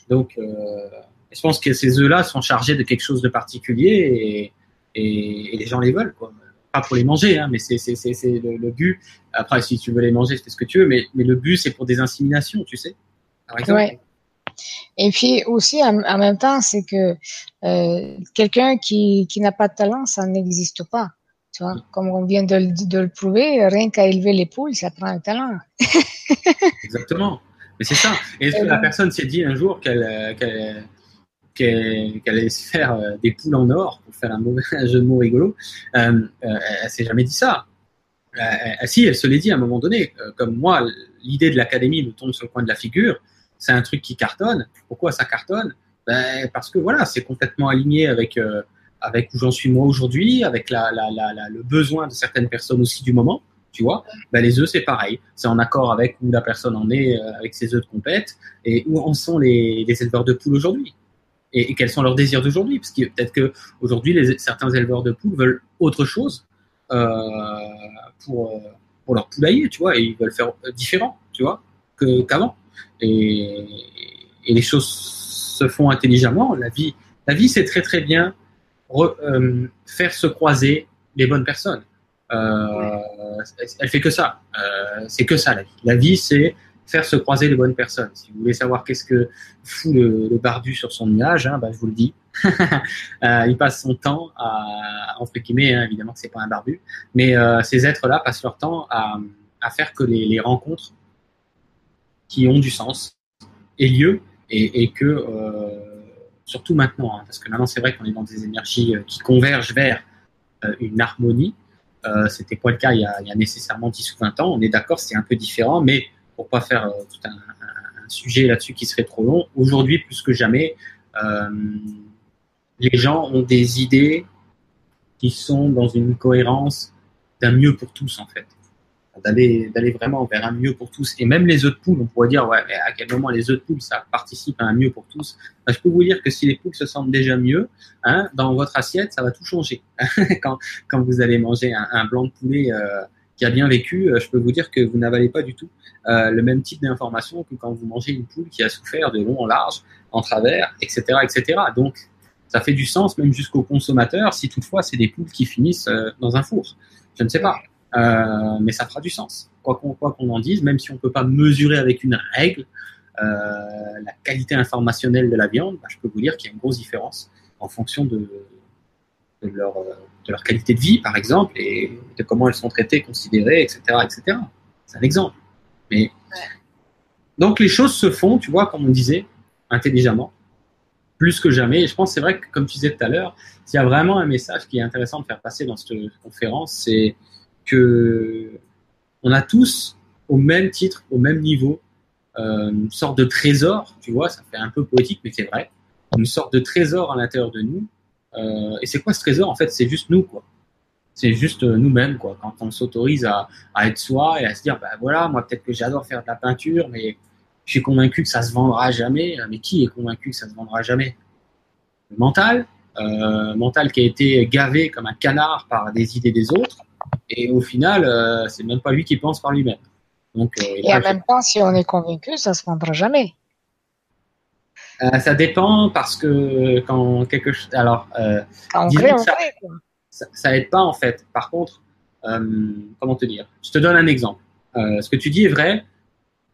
Donc, euh, je pense que ces œufs-là sont chargés de quelque chose de particulier et, et, les gens les veulent, quoi. Pas pour les manger, hein, mais c'est le, le, but. Après, si tu veux les manger, fais ce que tu veux, mais, mais le but, c'est pour des inséminations, tu sais. Exemple. Et puis aussi, en, même temps, c'est que euh, quelqu'un qui, qui n'a pas de talent, ça n'existe pas. Tu vois, comme on vient de, de le prouver, rien qu'à élever les poules, ça prend un talent. Exactement. Mais c'est ça. Et est-ce que la personne s'est dit un jour qu'elle qu'elle allait se faire euh, des poules en or, pour faire un, jeu de mots rigolo euh, euh, Elle s'est jamais dit ça. Euh, si, elle se l'est dit à un moment donné. comme moi, l'idée de l'académie me tombe sur le coin de la figure c'est un truc qui cartonne. Pourquoi ça cartonne? Ben, Parce que voilà, c'est complètement aligné avec, euh, avec où j'en suis moi aujourd'hui, avec le besoin de certaines personnes aussi du moment. Tu vois, ben, les œufs, c'est pareil. C'est en accord avec où la personne en est, euh, avec ses œufs de compète, et où en sont les, les éleveurs de poules aujourd'hui. Et, quels sont leurs désirs d'aujourd'hui? Parce que peut-être que aujourd'hui, certains éleveurs de poules veulent autre chose euh, pour, euh, pour leur poulailler, tu vois, et ils veulent faire différent, tu vois, qu'avant. Et, et, les choses se font intelligemment. La vie, la vie, c'est très très bien euh, faire se croiser les bonnes personnes. Euh, elle fait que ça. Euh, c'est que ça la vie. La vie, c'est faire se croiser les bonnes personnes. Si vous voulez savoir qu'est-ce que fout le, barbu sur son nuage, hein, bah, je vous le dis. euh, il passe son temps à, entre guillemets, hein, évidemment que c'est pas un barbu, mais euh, ces êtres-là passent leur temps à, faire que les, rencontres qui ont du sens aient lieu et, que euh, surtout maintenant, hein, parce que maintenant c'est vrai qu'on est dans des énergies qui convergent vers une harmonie. Euh, C'était pas le cas il y, a, il y, a, nécessairement 10 ou 20 ans. On est d'accord, c'est un peu différent, mais pour pas faire euh, tout un, sujet là-dessus qui serait trop long, aujourd'hui plus que jamais, euh, les gens ont des idées qui sont dans une cohérence d'un mieux pour tous en fait d'aller d'aller vraiment vers un mieux pour tous. Et même les œufs de poule, on pourrait dire ouais, mais à quel moment les œufs de poule ça participe à un mieux pour tous? Ben, Je peux vous dire que si les poules se sentent déjà mieux, hein, dans votre assiette, ça va tout changer. quand quand vous allez manger un, un blanc de poulet euh, qui a bien vécu, euh, je peux vous dire que vous n'avalez pas du tout euh, le même type d'information que quand vous mangez une poule qui a souffert de long en large, en travers, etc., etc. Donc ça fait du sens même jusqu'aux consommateurs si toutefois c'est des poules qui finissent euh, dans un four. Je ne sais pas. Mais ça fera du sens. Quoi qu'on en dise, même si on peut pas mesurer avec une règle la qualité informationnelle de la viande, bah, je peux vous dire qu'il y a une grosse différence en fonction de, de, leur, de leur qualité de vie, par exemple, et de comment elles sont traitées, considérées, etc., etc. C'est un exemple. Mais donc les choses se font, tu vois, comme on disait, intelligemment, plus que jamais. Et je pense, c'est vrai que, comme tu disais tout à l'heure, s'il y a vraiment un message qui est intéressant de faire passer dans cette conférence, c'est que on a tous au même titre, au même niveau, euh, une sorte de trésor, tu vois, ça fait un peu poétique, mais c'est vrai, une sorte de trésor à l'intérieur de nous. Euh, et c'est quoi ce trésor En fait, c'est juste nous, quoi. C'est juste nous-mêmes, quoi. Quand on s'autorise à, à, être soi et à se dire, bah voilà, moi peut-être que j'adore faire de la peinture, mais je suis convaincu que ça se vendra jamais. Mais qui est convaincu que ça se vendra jamais? Le mental, euh, mental qui a été gavé comme un canard par des idées des autres et au final, euh, c'est même pas lui qui pense par lui-même. Donc, euh, et en même temps, si on est convaincu, ça se vendra jamais. Euh, ça dépend parce que quand quelque chose. Alors, euh, quand on crée, on ça, crée, ça, ça, aide pas en fait. Par contre, euh, comment te dire? Je te donne un exemple. ce que tu dis est vrai,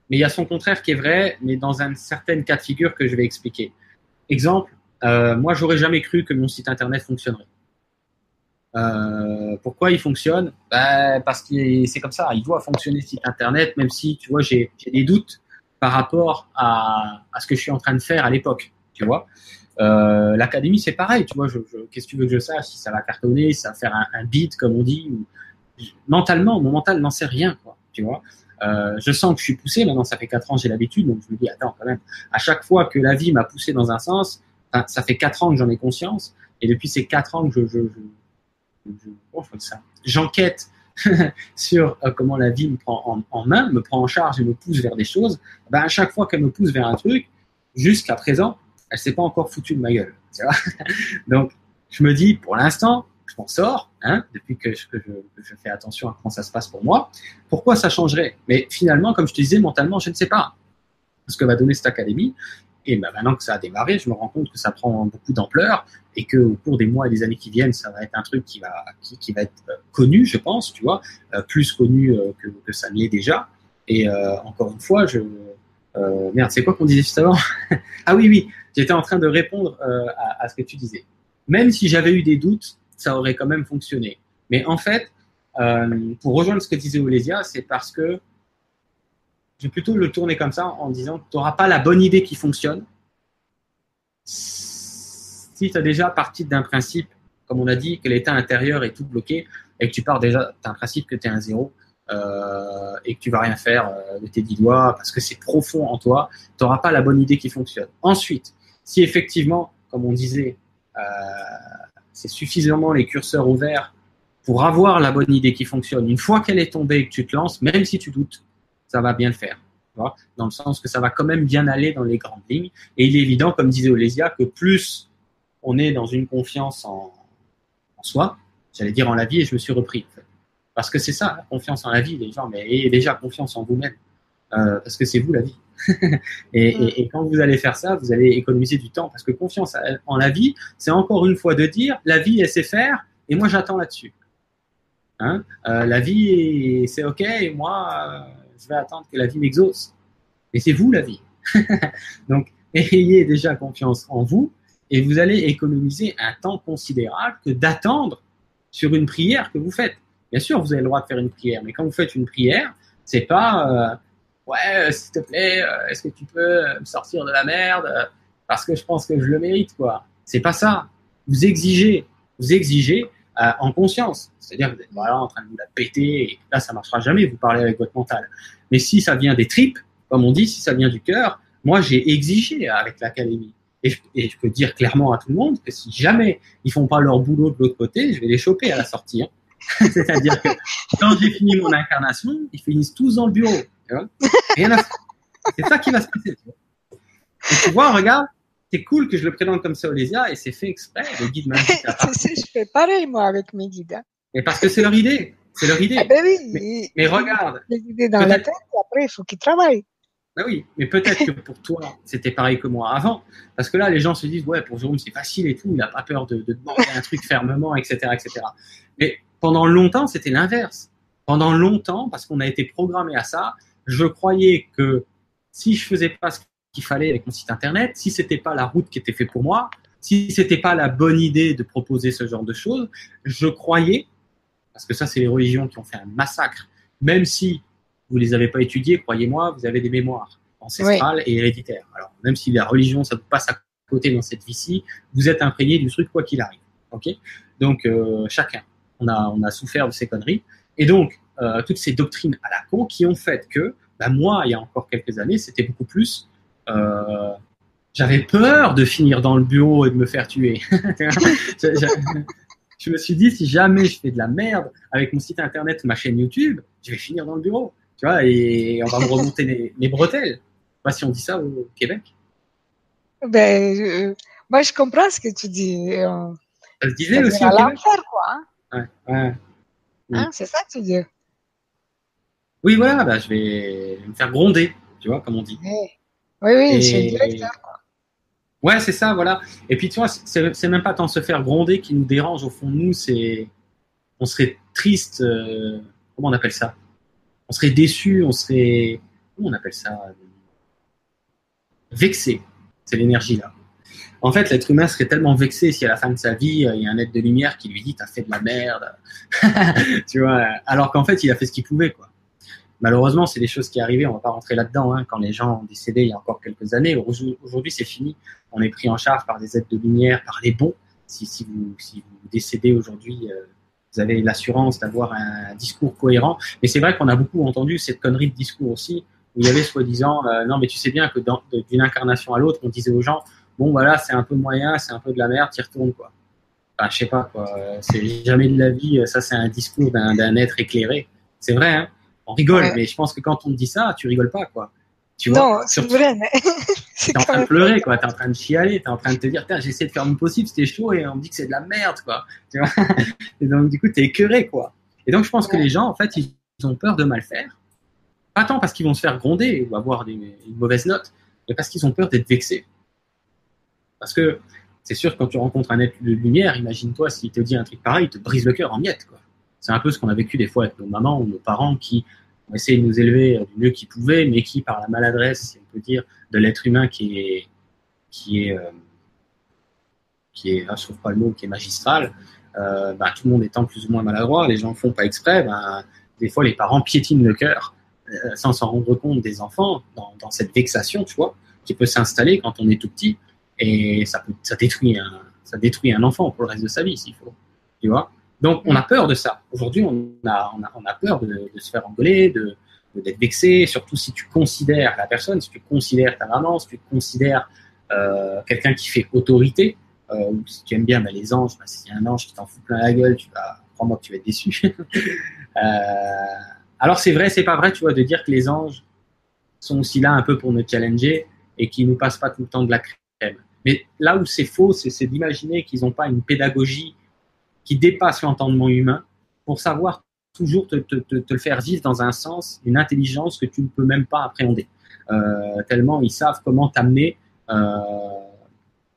mais il y a son contraire qui est vrai, mais dans un certain cas de figure que je vais expliquer. Exemple, moi, j'aurais jamais cru que mon site internet fonctionnerait. Euh, pourquoi il fonctionne? Ben, Parce que c'est comme ça, il doit fonctionner ce site internet, même si, tu vois, j'ai des doutes par rapport à, ce que je suis en train de faire à l'époque, tu vois. Euh, L'académie, c'est pareil, tu vois, qu'est-ce que tu veux que je sache Si ça va cartonner, si ça va faire un, beat, comme on dit Mentalement, mon mental n'en sait rien, quoi, tu vois. Euh, je sens que je suis poussé, maintenant ça fait quatre ans, j'ai l'habitude, donc je me dis, attends, quand même, à chaque fois que la vie m'a poussé dans un sens, ça fait quatre ans que j'en ai conscience, et depuis ces quatre ans que je j'enquête sur euh, comment la vie me prend en, main, me prend en charge et me pousse vers des choses, ben à chaque fois qu'elle me pousse vers un truc, jusqu'à présent, elle s'est pas encore foutue de ma gueule. Donc, je me dis, pour l'instant, je m'en sors, hein, depuis que je, je, fais attention à comment ça se passe pour moi. Pourquoi ça changerait? Mais finalement, comme je te disais, mentalement, je ne sais pas ce que va donner cette académie. Et ben maintenant que ça a démarré, je me rends compte que ça prend beaucoup d'ampleur et que au cours des mois et des années qui viennent, ça va être un truc qui va qui, va être euh, connu, je pense, tu vois, euh, plus connu euh, que, que, ça ne l'est déjà. Et encore une fois, je merde, c'est quoi qu'on disait juste avant? Ah oui, oui, j'étais en train de répondre à, à, ce que tu disais. Même si j'avais eu des doutes, ça aurait quand même fonctionné. Mais en fait, pour rejoindre ce que disait Olésia, c'est parce que je vais plutôt le tourner comme ça en disant tu n'auras pas la bonne idée qui fonctionne si tu as déjà parti d'un principe, comme on a dit, que l'état intérieur est tout bloqué et que tu pars déjà d'un principe que tu es un zéro euh, et que tu vas rien faire euh, de tes dix doigts parce que c'est profond en toi, tu n'auras pas la bonne idée qui fonctionne. Ensuite, si effectivement, comme on disait, euh, c'est suffisamment les curseurs ouverts pour avoir la bonne idée qui fonctionne, une fois qu'elle est tombée et que tu te lances, même si tu doutes, ça va bien le faire. Dans le sens que ça va quand même bien aller dans les grandes lignes. Et il est évident, comme disait Olésia, que plus on est dans une confiance en, soi, j'allais dire en la vie, et je me suis repris. Parce que c'est ça, la confiance en la vie, les gens, mais ayez déjà confiance en vous-même. Euh, parce que c'est vous la vie. et, et, quand vous allez faire ça, vous allez économiser du temps parce que confiance en la vie, c'est encore une fois de dire la vie, elle sait faire et moi j'attends là-dessus. Hein euh, la vie, c'est ok et moi, euh, je vais attendre que la vie m'exauce. Mais c'est vous la vie. Donc, ayez déjà confiance en vous et vous allez économiser un temps considérable que d'attendre sur une prière que vous faites. Bien sûr, vous avez le droit de faire une prière, mais quand vous faites une prière, c'est pas euh, ouais, s'il te plaît, euh, est-ce que tu peux me sortir de la merde parce que je pense que je le mérite, quoi. C'est pas ça. Vous exigez, vous exigez euh, en conscience. C'est-à-dire que vous êtes voilà, en train de vous la péter, et là, ça marchera jamais, vous parlez avec votre mental. Mais si ça vient des tripes, comme on dit, si ça vient du cœur, moi, j'ai exigé avec l'académie. Et je, et je, peux dire clairement à tout le monde que si jamais ils font pas leur boulot de l'autre côté, je vais les choper à la sortie. Hein. C'est-à-dire que quand j'ai fini mon incarnation, ils finissent tous dans le bureau. C'est ça qui va se passer. Tu vois. Et tu vois, regarde, c'est cool que je le présente comme ça, Olésia, et c'est fait exprès. Le guide Je fais pareil, moi, avec mes guides. Hein. Mais parce que c'est leur idée. C'est leur idée. Ah ben oui. Mais, regarde. Les idées dans la tête, et après, il faut qu'ils travaillent. Ben oui, mais peut-être que pour toi, c'était pareil que moi avant. Parce que là, les gens se disent, ouais, pour Jérôme, c'est facile et tout, il n'a pas peur de, de demander un truc fermement, etc., etc. Mais pendant longtemps, c'était l'inverse. Pendant longtemps, parce qu'on a été programmé à ça, je croyais que si je faisais pas ce qu'il fallait avec mon site internet, si c'était pas la route qui était faite pour moi, si c'était pas la bonne idée de proposer ce genre de choses, je croyais, parce que ça c'est les religions qui ont fait un massacre, même si vous les avez pas étudiées, croyez-moi, vous avez des mémoires ancestrales et héréditaires. Alors même si la religion ça vous passe à côté dans cette vie-ci, vous êtes imprégné du truc quoi qu'il arrive. Ok? Donc euh, chacun, on a on a souffert de ces conneries et donc euh, toutes ces doctrines à la con qui ont fait que bah, moi, il y a encore quelques années, c'était beaucoup plus. Euh, j'avais peur de finir dans le bureau et de me faire tuer. je, me suis dit, si jamais je fais de la merde avec mon site internet ma chaîne YouTube, je vais finir dans le bureau. Tu vois, et on va me remonter les, les, bretelles. Je sais pas si on dit ça au Québec. Ben, moi, je comprends ce que tu dis. Euh, ça se disait aussi au Québec. quoi. Hein. Ouais, ouais. Hein, c'est ça que tu dis. Oui, voilà, bah, je vais me faire gronder, tu vois, comme on dit. Oui, oui, c'est directeur. Ouais, c'est ça, voilà. Et puis, tu vois, c'est même pas tant se faire gronder qui nous dérange. Au fond de nous, c'est. On serait triste. Euh, comment on appelle ça? On serait déçu, on serait. Comment on appelle ça? Vexé. C'est l'énergie, là. En fait, l'être humain serait tellement vexé si à la fin de sa vie, il y a un être de lumière qui lui dit T'as fait de la merde. tu vois, alors qu'en fait, il a fait ce qu'il pouvait, quoi. Malheureusement, c'est des choses qui arrivaient, on va pas rentrer là-dedans, hein, quand les gens ont décédé il y a encore quelques années. Aujourd'hui, c'est fini. On est pris en charge par des aides de lumière, par les bons. Si, si, vous, si vous décédez aujourd'hui, euh, vous avez l'assurance d'avoir un discours cohérent. Mais c'est vrai qu'on a beaucoup entendu cette connerie de discours aussi, où il y avait soi-disant, euh, non, mais tu sais bien que d'une incarnation à l'autre, on disait aux gens, bon, voilà, c'est un peu moyen, c'est un peu de la merde, y retournes, quoi. Enfin, je sais pas, quoi. C'est jamais de la vie, ça, c'est un discours d'un être éclairé. C'est vrai, hein on rigole, mais je pense que quand on te dit ça, tu rigoles pas, quoi. Tu vois, non, c'est vrai, mais. t'es en train de pleurer, quoi. T'es en train de chialer, t'es en train de te dire, j'essaie de faire mon possible, c'était chaud et on me dit que c'est de la merde, quoi. Tu vois? Et donc, du coup, t'es écœuré, quoi. Et donc, je pense que les gens, en fait, ils ont peur de mal faire. Pas tant parce qu'ils vont se faire gronder ou avoir une mauvaise note, mais parce qu'ils ont peur d'être vexés. Parce que c'est sûr quand tu rencontres un être de lumière, imagine-toi s'il te dit un truc pareil, il te brise le cœur en miettes, quoi. C'est un peu ce qu'on a vécu des fois avec nos mamans ou nos parents qui ont essayé de nous élever du mieux qu'ils pouvaient, mais qui, par la maladresse, si on peut dire, de l'être humain qui est, qui est, euh, qui est, ah, je trouve pas le mot, qui est magistral, euh, bah, tout le monde étant plus ou moins maladroit, les gens font pas exprès, bah, des fois les parents piétinent le cœur euh, sans s'en rendre compte des enfants dans, dans, cette vexation, tu vois, qui peut s'installer quand on est tout petit et ça, peut, ça, détruit un, ça détruit un enfant pour le reste de sa vie, s'il faut, tu vois. Donc, on a peur de ça. Aujourd'hui, on a, peur de, se faire engueuler, de, d'être vexé, surtout si tu considères la personne, si tu considères ta maman, si tu considères euh, quelqu'un qui fait autorité, euh, ou si tu aimes bien bah, les anges, bah, s'il y a un ange qui t'en fout plein la gueule, tu vas, crois-moi que tu vas être déçu. euh, alors c'est vrai, c'est pas vrai, tu vois, de dire que les anges sont aussi là un peu pour nous challenger et qui nous passent pas tout le temps de la crème. Mais là où c'est faux, c'est d'imaginer qu'ils n'ont pas une pédagogie qui dépasse l'entendement humain pour savoir toujours te, le faire vivre dans un sens, une intelligence que tu ne peux même pas appréhender. euh, tellement ils savent comment t'amener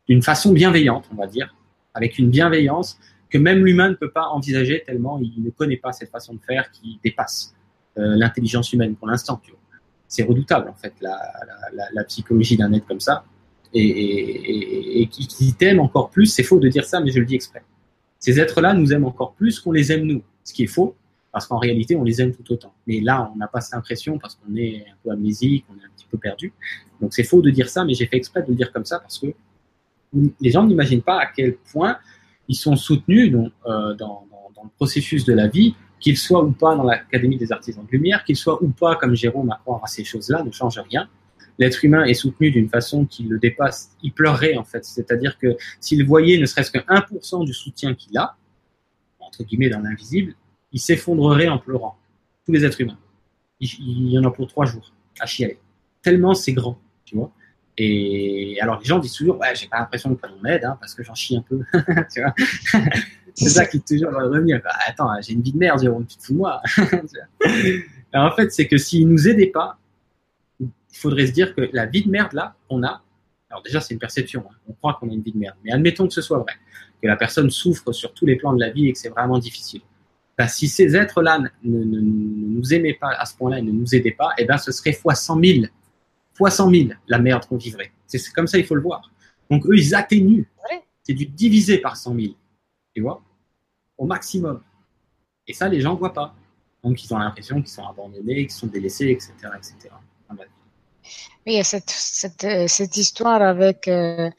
d'une façon bienveillante, on va dire, avec une bienveillance que même l'humain ne peut pas envisager tellement il ne connaît pas cette façon de faire qui dépasse l'intelligence humaine pour l'instant. C'est redoutable en fait la, psychologie d'un être comme ça et, qui t'aime encore plus. C'est faux de dire ça, mais je le dis exprès. Ces êtres-là nous aiment encore plus qu'on les aime nous, ce qui est faux, parce qu'en réalité, on les aime tout autant. Mais là, on n'a pas cette impression parce qu'on est un peu amnésique, on est un petit peu perdu. Donc c'est faux de dire ça, mais j'ai fait exprès de le dire comme ça parce que les gens n'imaginent pas à quel point ils sont soutenus dans, euh, dans, le processus de la vie, qu'ils soient ou pas dans l'Académie des artisans de lumière, qu'ils soient ou pas comme Jérôme à croire à ces choses-là, ne change rien l'être humain est soutenu d'une façon qui le dépasse, il pleurerait en fait. C'est-à-dire que s'il voyait ne serait-ce que 1% du soutien qu'il a, entre guillemets dans l'invisible, il s'effondrerait en pleurant. Tous les êtres humains. Il, y en a pour trois jours à chialer. Tellement c'est grand, tu vois. Et alors les gens disent toujours, ouais, j'ai pas l'impression que on m'aide, hein, parce que j'en chie un peu. c'est ça qui toujours va. Bah, attends, j'ai une vie de merde, tu te fous de moi. en fait, c'est que s'il nous aidait pas, il faudrait se dire que la vie de merde là qu'on a, alors déjà c'est une perception, hein. on croit qu'on a une vie de merde, mais admettons que ce soit vrai, que la personne souffre sur tous les plans de la vie et que c'est vraiment difficile. Ben, si ces êtres-là ne, nous aimaient pas à ce point-là et ne nous aidaient pas, eh ben ce serait fois 100 000, fois 100 000 la merde qu'on vivrait. C'est comme ça il faut le voir. Donc eux ils atténuent. C'est du divisé par 100 000, tu vois, au maximum. Et ça les gens voient pas. Donc ils ont l'impression qu'ils sont abandonnés, qu'ils sont délaissés, etc., etc. il y a cette, cette, euh, cette histoire avec euh,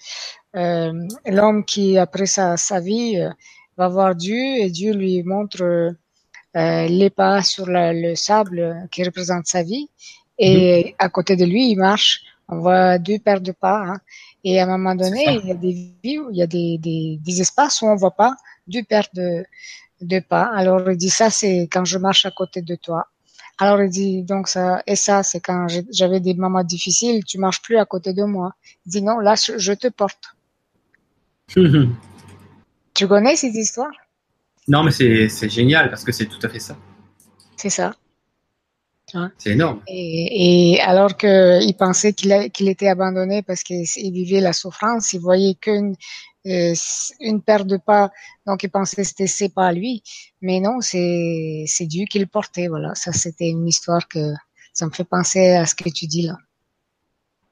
euh, l'homme qui, après sa, sa vie, euh, va voir Dieu et Dieu lui montre les pas sur la, le sable qui représente sa vie. Et mhm. à côté de lui, il marche. On voit deux paires de pas. Hein. Et à un moment donné, il y a des vies, il y a des, des, des espaces où on voit pas deux paires de, de pas. Alors il dit ça, c'est quand je marche à côté de toi. Alors il dit donc ça et ça c'est quand j'avais des moments difficiles, tu marches plus à côté de moi. Il dit non, là je te porte. tu connais cette histoire? Non, mais c'est génial parce que c'est tout à fait ça. C'est ça. C'est énorme. Et, et alors qu'il pensait qu'il était abandonné parce qu'il vivait la souffrance, il voyait qu'une euh, une paire de pas, donc il pensait que c'était pas lui, mais non, c'est c'est Dieu qui le portait. Voilà, ça c'était une histoire que ça me fait penser à ce que tu dis là.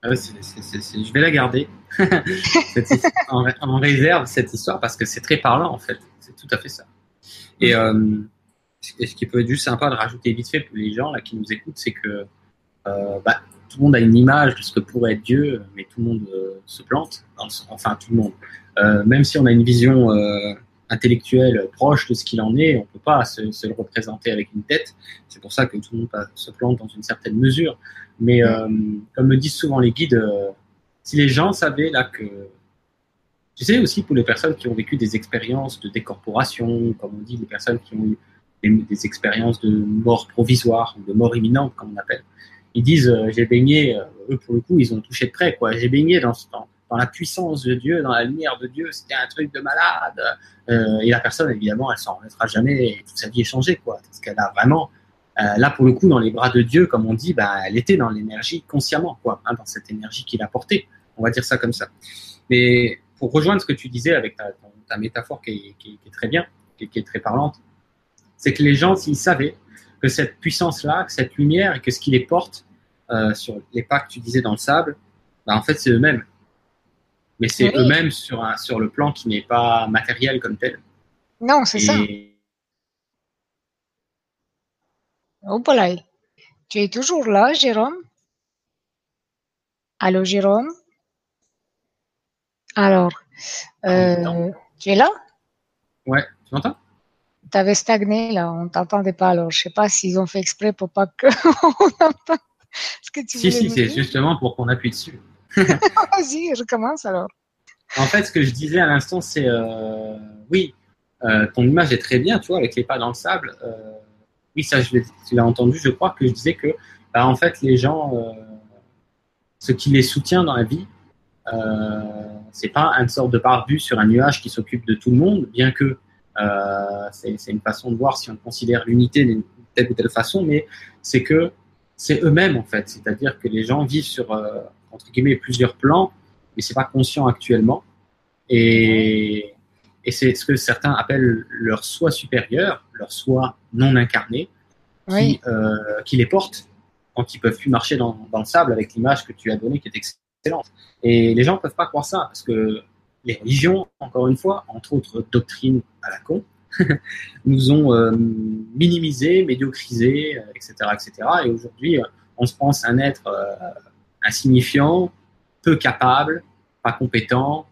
Ah je vais la garder en, réserve cette histoire parce que c'est très parlant en fait. C'est tout à fait ça. Et euh, ce qui peut être juste sympa de rajouter vite fait pour les gens là qui nous écoutent, c'est que euh, bah, tout le monde a une image de ce que pourrait être Dieu, mais tout le monde euh, se plante. Enfin, tout le monde. Euh, même si on a une vision intellectuelle proche de ce qu'il en est, on peut pas se, se, le représenter avec une tête. C'est pour ça que tout le monde se plante dans une certaine mesure. Mais comme me disent souvent les guides, si les gens savaient là que tu sais aussi pour les personnes qui ont vécu des expériences de décorporation, comme on dit, les personnes qui ont eu des, expériences de mort provisoire de mort imminente, comme on appelle ils disent euh, j'ai baigné, euh, eux pour le coup ils ont touché de près quoi. J'ai baigné dans, dans, la puissance de Dieu, dans la lumière de Dieu. C'était un truc de malade. Euh, et la personne évidemment elle s'en remettra jamais. Et toute sa vie est changée parce qu'elle a vraiment là pour le coup dans les bras de Dieu comme on dit, bah elle était dans l'énergie consciemment hein, dans cette énergie qu'il a portée. On va dire ça comme ça. Mais pour rejoindre ce que tu disais avec ta, ta métaphore qui est, qui, est, très bien, qui qui est très parlante, c'est que les gens s'ils savaient que cette puissance-là, que cette lumière et que ce qui les porte euh, sur les pas que tu disais dans le sable, bah, en fait, c'est eux-mêmes. Mais c'est eux-mêmes sur, un, sur le plan qui n'est pas matériel comme tel. Non, c'est ça. Oh, Tu es toujours là, Jérôme? Allô, Jérôme? Alors, euh, tu es là? Ouais, tu m'entends? Tu avais stagné là, on t'entendait pas. Alors, je sais pas s'ils ont fait exprès pour pas que on entende ce que tu Si, si, c'est justement pour qu'on appuie dessus. Vas-y, je commence alors. En fait, ce que je disais à l'instant, c'est euh, oui, euh, ton image est très bien, tu vois, avec les pas dans le sable. Euh, oui, ça, je tu l'as entendu, je crois que je disais que, bah, en fait, les gens, ce qui les soutient dans la vie, c'est pas une sorte de barbu sur un nuage qui s'occupe de tout le monde, bien que c'est une façon de voir si on considère l'unité d'une telle ou telle façon, mais c'est que c'est eux-mêmes en fait. C'est-à-dire que les gens vivent sur entre guillemets plusieurs plans, mais c'est pas conscient actuellement. Et, et c'est ce que certains appellent leur soi supérieur, leur soi non incarné, qui, qui les porte quand ils peuvent plus marcher dans, dans le sable avec l'image que tu as donnée qui est excellente. Et les gens peuvent pas croire ça parce que les religions, encore une fois, entre autres doctrines à la con, nous ont euh, minimisé, médiocrisé, etc., euh, etc. Et aujourd'hui, euh, on se pense un être insignifiant, peu capable, pas compétent.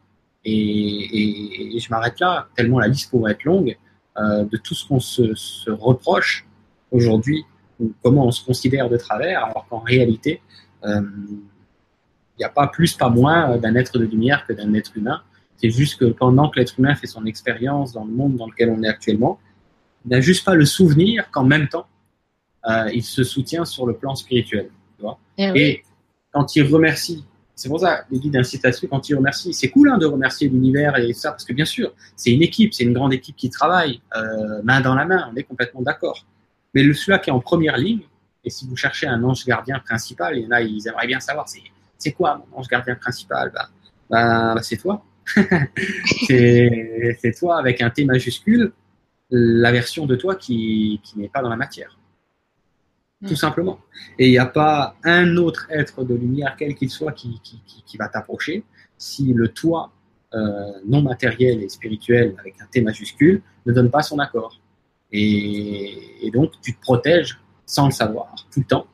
Et, je m'arrête là, tellement la liste pourrait être longue, de tout ce qu'on se, se, reproche aujourd'hui, ou comment on se considère de travers, alors qu'en réalité, il n'y a pas plus, pas moins d'un être de lumière que d'un être humain. C'est juste que pendant que l'être humain fait son expérience dans le monde dans lequel on est actuellement, il n'a juste pas le souvenir qu'en même temps, euh, il se soutient sur le plan spirituel. Tu vois eh Et quand il remercie, c'est pour ça, les guides incitent là-dessus, quand il remercie, c'est cool hein, de remercier l'univers et ça, parce que bien sûr, c'est une équipe, c'est une grande équipe qui travaille, euh, main dans la main, on est complètement d'accord. Mais le celui-là qui est en première ligne, et si vous cherchez un ange gardien principal, il y en a, ils aimeraient bien savoir, c'est quoi mon ange gardien principal? Bah, bah, bah c'est toi c'est toi avec un T majuscule, la version de toi qui, qui n'est pas dans la matière. Tout hmm. simplement. Et il n'y a pas un autre être de lumière, quel qu'il soit, qui, qui, qui va t'approcher si le toi euh, non matériel et spirituel avec un T majuscule ne donne pas son accord. Et, et, donc, tu te protèges sans le savoir tout le temps.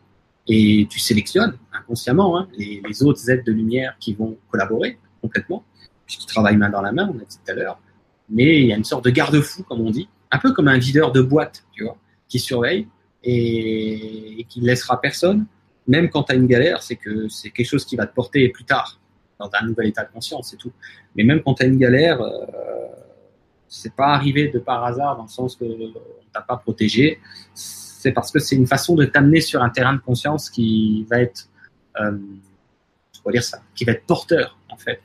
Et tu sélectionnes inconsciemment hein, les, les autres êtres de lumière qui vont collaborer complètement puisqu'ils travaillent main dans la main, on a dit tout à l'heure. Mais il y a une sorte de garde-fou, comme on dit, un peu comme un videur de boîte, tu vois, qui surveille et, qui ne laissera personne, même quand tu as une galère, c'est que c'est quelque chose qui va te porter plus tard, dans un nouvel état de conscience, c'est tout. Mais même quand tu as une galère, euh, c'est pas arrivé de par hasard, dans le sens que on t'a pas protégé. C'est parce que c'est une façon de t'amener sur un terrain de conscience qui va être, euh, dire ça, qui va être porteur, en fait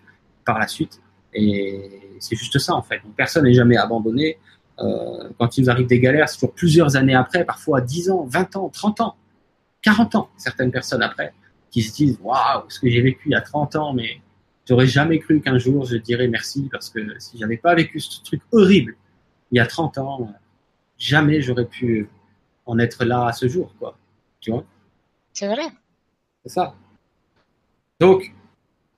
par la suite. Et c'est juste ça, en fait. personne n'est jamais abandonné. Euh, quand il nous arrive des galères, c'est toujours plusieurs années après, parfois 10 ans, 20 ans, 30 ans, 40 ans, certaines personnes après, qui se disent Waouh, ce que j'ai vécu il y a 30 ans, mais j'aurais jamais cru qu'un jour je dirais merci parce que si j'avais pas vécu ce truc horrible il y a 30 ans, jamais j'aurais pu en être là à ce jour, quoi. Tu vois? C'est vrai. C'est ça. Donc,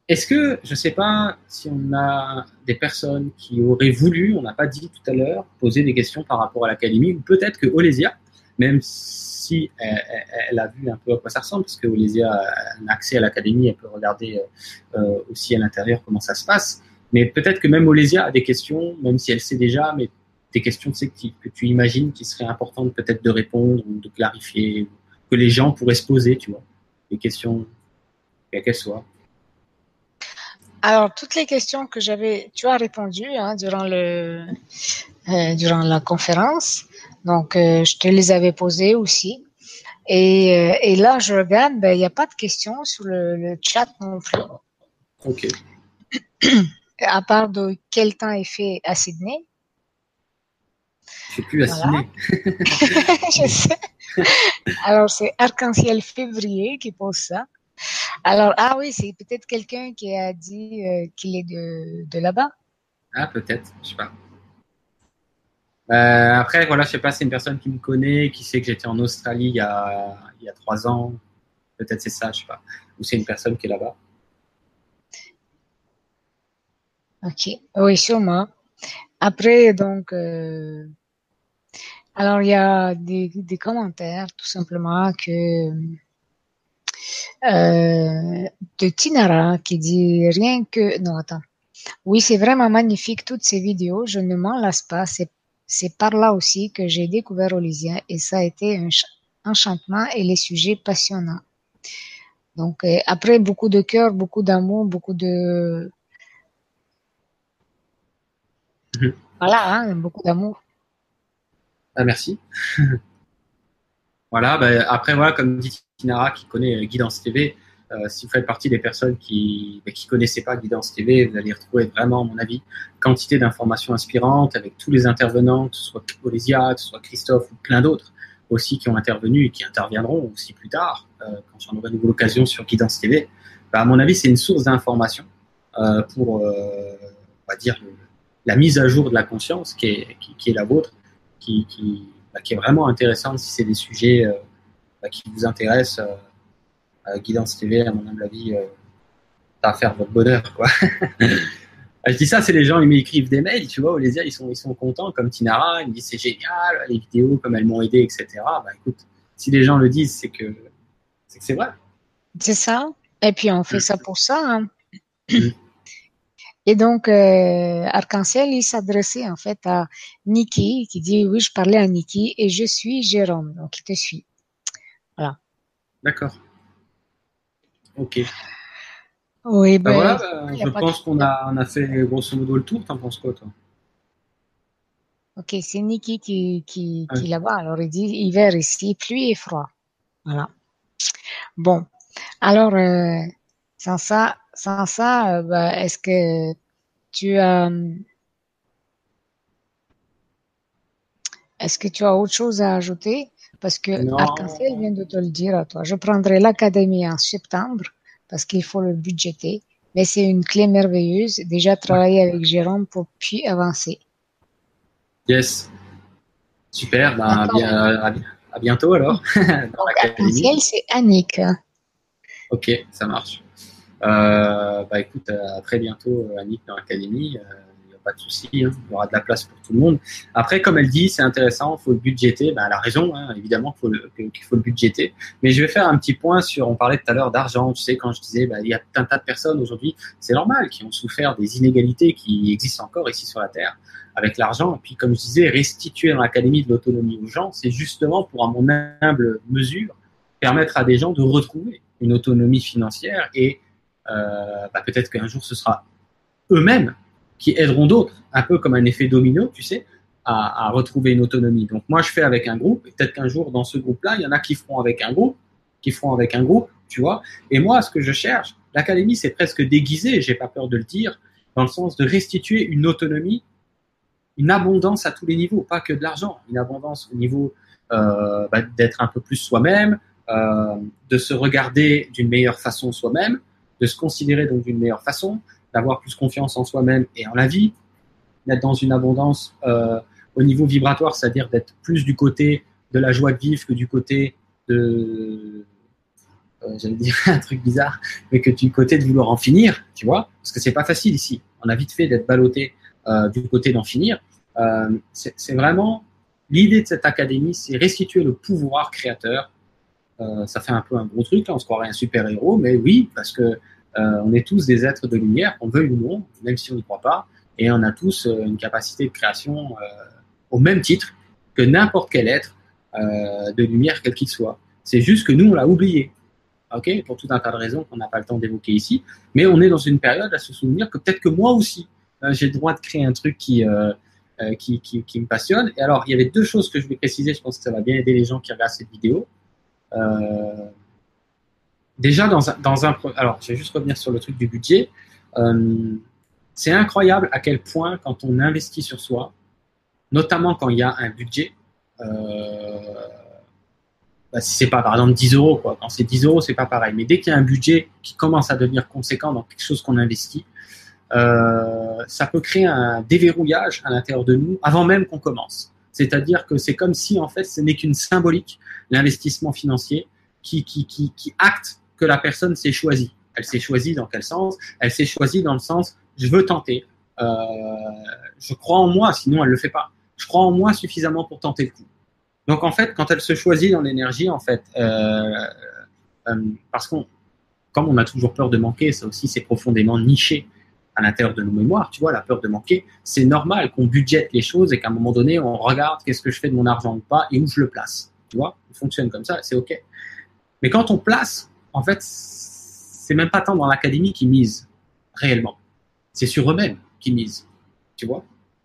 est-ce que, je ne sais pas si on a des personnes qui auraient voulu, on n'a pas dit tout à l'heure, poser des questions par rapport à l'académie, ou peut-être que Olesia, même si elle, a vu un peu à quoi ça ressemble, parce que Olesia a un accès à l'académie, elle peut regarder euh, euh, aussi à l'intérieur comment ça se passe, mais peut-être que même Olesia a des questions, même si elle sait déjà, mais des questions que tu imagines qui seraient importantes peut-être de répondre ou de clarifier, que les gens pourraient se poser, tu vois, des questions, quelles qu'elles soient. Alors, toutes les questions que j'avais, tu as répondu hein, durant, le, euh, durant la conférence. Donc, euh, je te les avais posées aussi. Et, euh, et là, je regarde, ben, il n'y a pas de questions sur le, le, chat non plus. OK. à part de quel temps est fait à Sydney. Je sais plus à Sydney. je sais. Alors, c'est Arc-en-Ciel Février qui pose ça. Alors, ah oui, c'est peut-être quelqu'un qui a dit euh, qu'il est de, de là-bas. Ah, peut-être, je sais pas. Euh, après, voilà, je sais pas, c'est une personne qui me connaît, qui sait que j'étais en Australie il y a, il y a trois ans. Peut-être c'est ça, je sais pas. Ou c'est une personne qui est là-bas. Ok, oui, sûrement. Après, donc, euh, alors il y a des, des commentaires, tout simplement, que euh, de Tinara qui dit rien que... Non, attends. Oui, c'est vraiment magnifique toutes ces vidéos. Je ne m'en lasse pas. C'est par là aussi que j'ai découvert Olysien et ça a été un enchantement et les sujets passionnants. Donc, euh, après, beaucoup de cœur, beaucoup d'amour, beaucoup de... Mhm. Voilà, hein, beaucoup d'amour. Ah, merci. voilà, ben, après, voilà, comme dit Qui connaît euh, Guidance TV, euh, si vous faites partie des personnes qui ne bah, connaissaient pas Guidance TV, vous allez retrouver vraiment, à mon avis, quantité d'informations inspirantes avec tous les intervenants, que ce soit Olesia, que ce soit Christophe ou plein d'autres. aussi qui ont intervenu et qui interviendront aussi plus tard, euh, quand j'en aurai l'occasion sur Guidance TV, bah, à mon avis, c'est une source d'information pour, on va dire, la mise à jour de la conscience qui est, la vôtre, qui, bah, qui, est vraiment intéressante si c'est des sujets bah, qui vous intéressent. Guidance TV, à mon humble avis, à faire votre bonheur, quoi. Je dis ça, c'est les gens, ils m'écrivent des mails, tu vois, les ils sont, ils sont contents, comme Tinara, ils me disent c'est génial, les vidéos, comme elles m'ont aidé, etc. Bah écoute, si les gens le disent, c'est que c'est que c'est vrai. C'est ça. Et puis on fait ça pour ça. Hein. Mm. Et donc, euh, Arc-en-Ciel, il s'adressait en fait à Niki, qui dit oui, je parlais à Niki et je suis Jérôme, donc il te suit. Voilà. D'accord. Ok. Oui, ben, voilà, bah, je pense qu'on a, on a fait grosso modo le tour. T'en penses quoi, toi? Ok, c'est Niki qui, qui, qui là-bas. Alors, il dit hiver ici, pluie et froid. Voilà. Bon. Alors, euh, sans ça, sans ça, euh, bah, est-ce que tu as, est-ce que tu as autre chose à ajouter? Parce que Arc-en-Ciel vient de te le dire à toi. Je prendrai l'académie en septembre parce qu'il faut le budgéter. Mais c'est une clé merveilleuse. Déjà travailler avec Jérôme pour puis avancer. Yes. Super. Ben, à, à, bientôt alors. Donc, c'est Annick. Ok, ça marche. Euh, bah écoute, à très bientôt Annick dans l'académie. Pas de souci, hein. il y aura de la place pour tout le monde. Après, comme elle dit, c'est intéressant, il faut le budgéter. Ben, elle a raison, hein, évidemment qu'il faut, le, faut le budgéter. Mais je vais faire un petit point sur, on parlait tout à l'heure d'argent, tu sais, quand je disais, ben, il y a un tas de personnes aujourd'hui, c'est normal, qui ont souffert des inégalités qui existent encore ici sur la Terre avec l'argent. Et puis, comme je disais, restituer dans l'académie de l'autonomie aux gens, c'est justement pour, à mon humble mesure, permettre à des gens de retrouver une autonomie financière et euh, bah, peut-être qu'un jour ce sera eux-mêmes qui aideront d'autres, un peu comme un effet domino, tu sais, à, retrouver une autonomie. Donc moi, je fais avec un groupe, et peut-être qu'un jour, dans ce groupe-là, il y en a qui feront avec un groupe, qui feront avec un groupe, tu vois. Et moi, ce que je cherche, l'académie, c'est presque déguisé, j'ai pas peur de le dire, dans le sens de restituer une autonomie, une abondance à tous les niveaux, pas que de l'argent, une abondance au niveau euh, bah, d'être un peu plus soi-même, euh, de se regarder d'une meilleure façon soi-même, de se considérer donc d'une meilleure façon, d'avoir plus confiance en soi-même et en la vie, d'être dans une abondance euh, au niveau vibratoire, c'est-à-dire d'être plus du côté de la joie de vivre que du côté de, euh, j'allais dire un truc bizarre, mais que du côté de vouloir en finir, tu vois, parce que c'est pas facile ici. On a vite fait d'être ballotté euh, du côté d'en finir. C'est vraiment l'idée de cette académie, c'est restituer le pouvoir créateur. Ça fait un peu un gros truc, là, on se croirait un super héros, mais oui, parce que euh, on est tous des êtres de lumière, qu'on veuille ou non, même si on n'y croit pas, et on a tous euh, une capacité de création euh, au même titre que n'importe quel être de lumière, quel qu'il soit. C'est juste que nous, on l'a oublié. ok? Pour tout un tas de raisons qu'on n'a pas le temps d'évoquer ici. Mais on est dans une période à se souvenir que peut-être que moi aussi, j'ai le droit de créer un truc qui, qui, me passionne. Et alors, il y avait deux choses que je vais préciser. Je pense que ça va bien aider les gens qui regardent cette vidéo. Déjà dans un, dans un alors je vais juste revenir sur le truc du budget. Euh, c'est incroyable à quel point quand on investit sur soi, notamment quand il y a un budget, euh, bah, si c'est pas par exemple 10 euros, quoi. Quand c'est 10 euros, c'est pas pareil. Mais dès qu'il y a un budget qui commence à devenir conséquent dans quelque chose qu'on investit, euh, ça peut créer un déverrouillage à l'intérieur de nous avant même qu'on commence. C'est-à-dire que c'est comme si en fait ce n'est qu'une symbolique, l'investissement financier, qui, qui, qui, qui acte que la personne s'est choisie. Elle s'est choisie dans quel sens? Elle s'est choisie dans le sens je veux tenter. Euh, je crois en moi, sinon elle le fait pas. Je crois en moi suffisamment pour tenter le coup. Donc en fait, quand elle se choisit dans l'énergie, en fait, euh, euh, parce qu'on, comme on a toujours peur de manquer, ça aussi c'est profondément niché à l'intérieur de nos mémoires. Tu vois, la peur de manquer, c'est normal qu'on budgète les choses et qu'à un moment donné, on regarde qu'est-ce que je fais de mon argent ou pas et où je le place. Tu vois, on fonctionne comme ça, c'est ok. Mais quand on place en fait, c'est même pas tant dans l'académie qui mise réellement. C'est sur eux-mêmes qui misent, tu vois.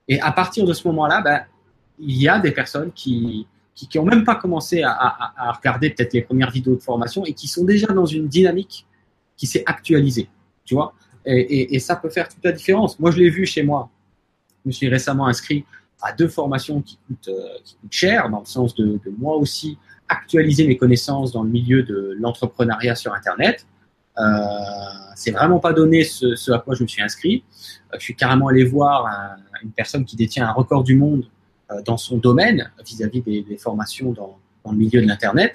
Et à partir de ce moment-là, ben, il y a des personnes qui qui, ont même pas commencé à, regarder peut-être les premières vidéos de formation et qui sont déjà dans une dynamique qui s'est actualisée, tu vois. Et, ça peut faire toute la différence. Moi, je l'ai vu chez moi. Je me suis récemment inscrit à deux formations qui coûtent, coûtent cher, dans le sens de moi aussi actualiser mes connaissances dans le milieu de l'entrepreneuriat sur Internet. Euh, c'est vraiment pas donné ce, à quoi je me suis inscrit. Euh, je suis carrément allé voir un, une personne qui détient un record du monde euh, dans son domaine vis-à-vis des, formations dans, le milieu de l'Internet.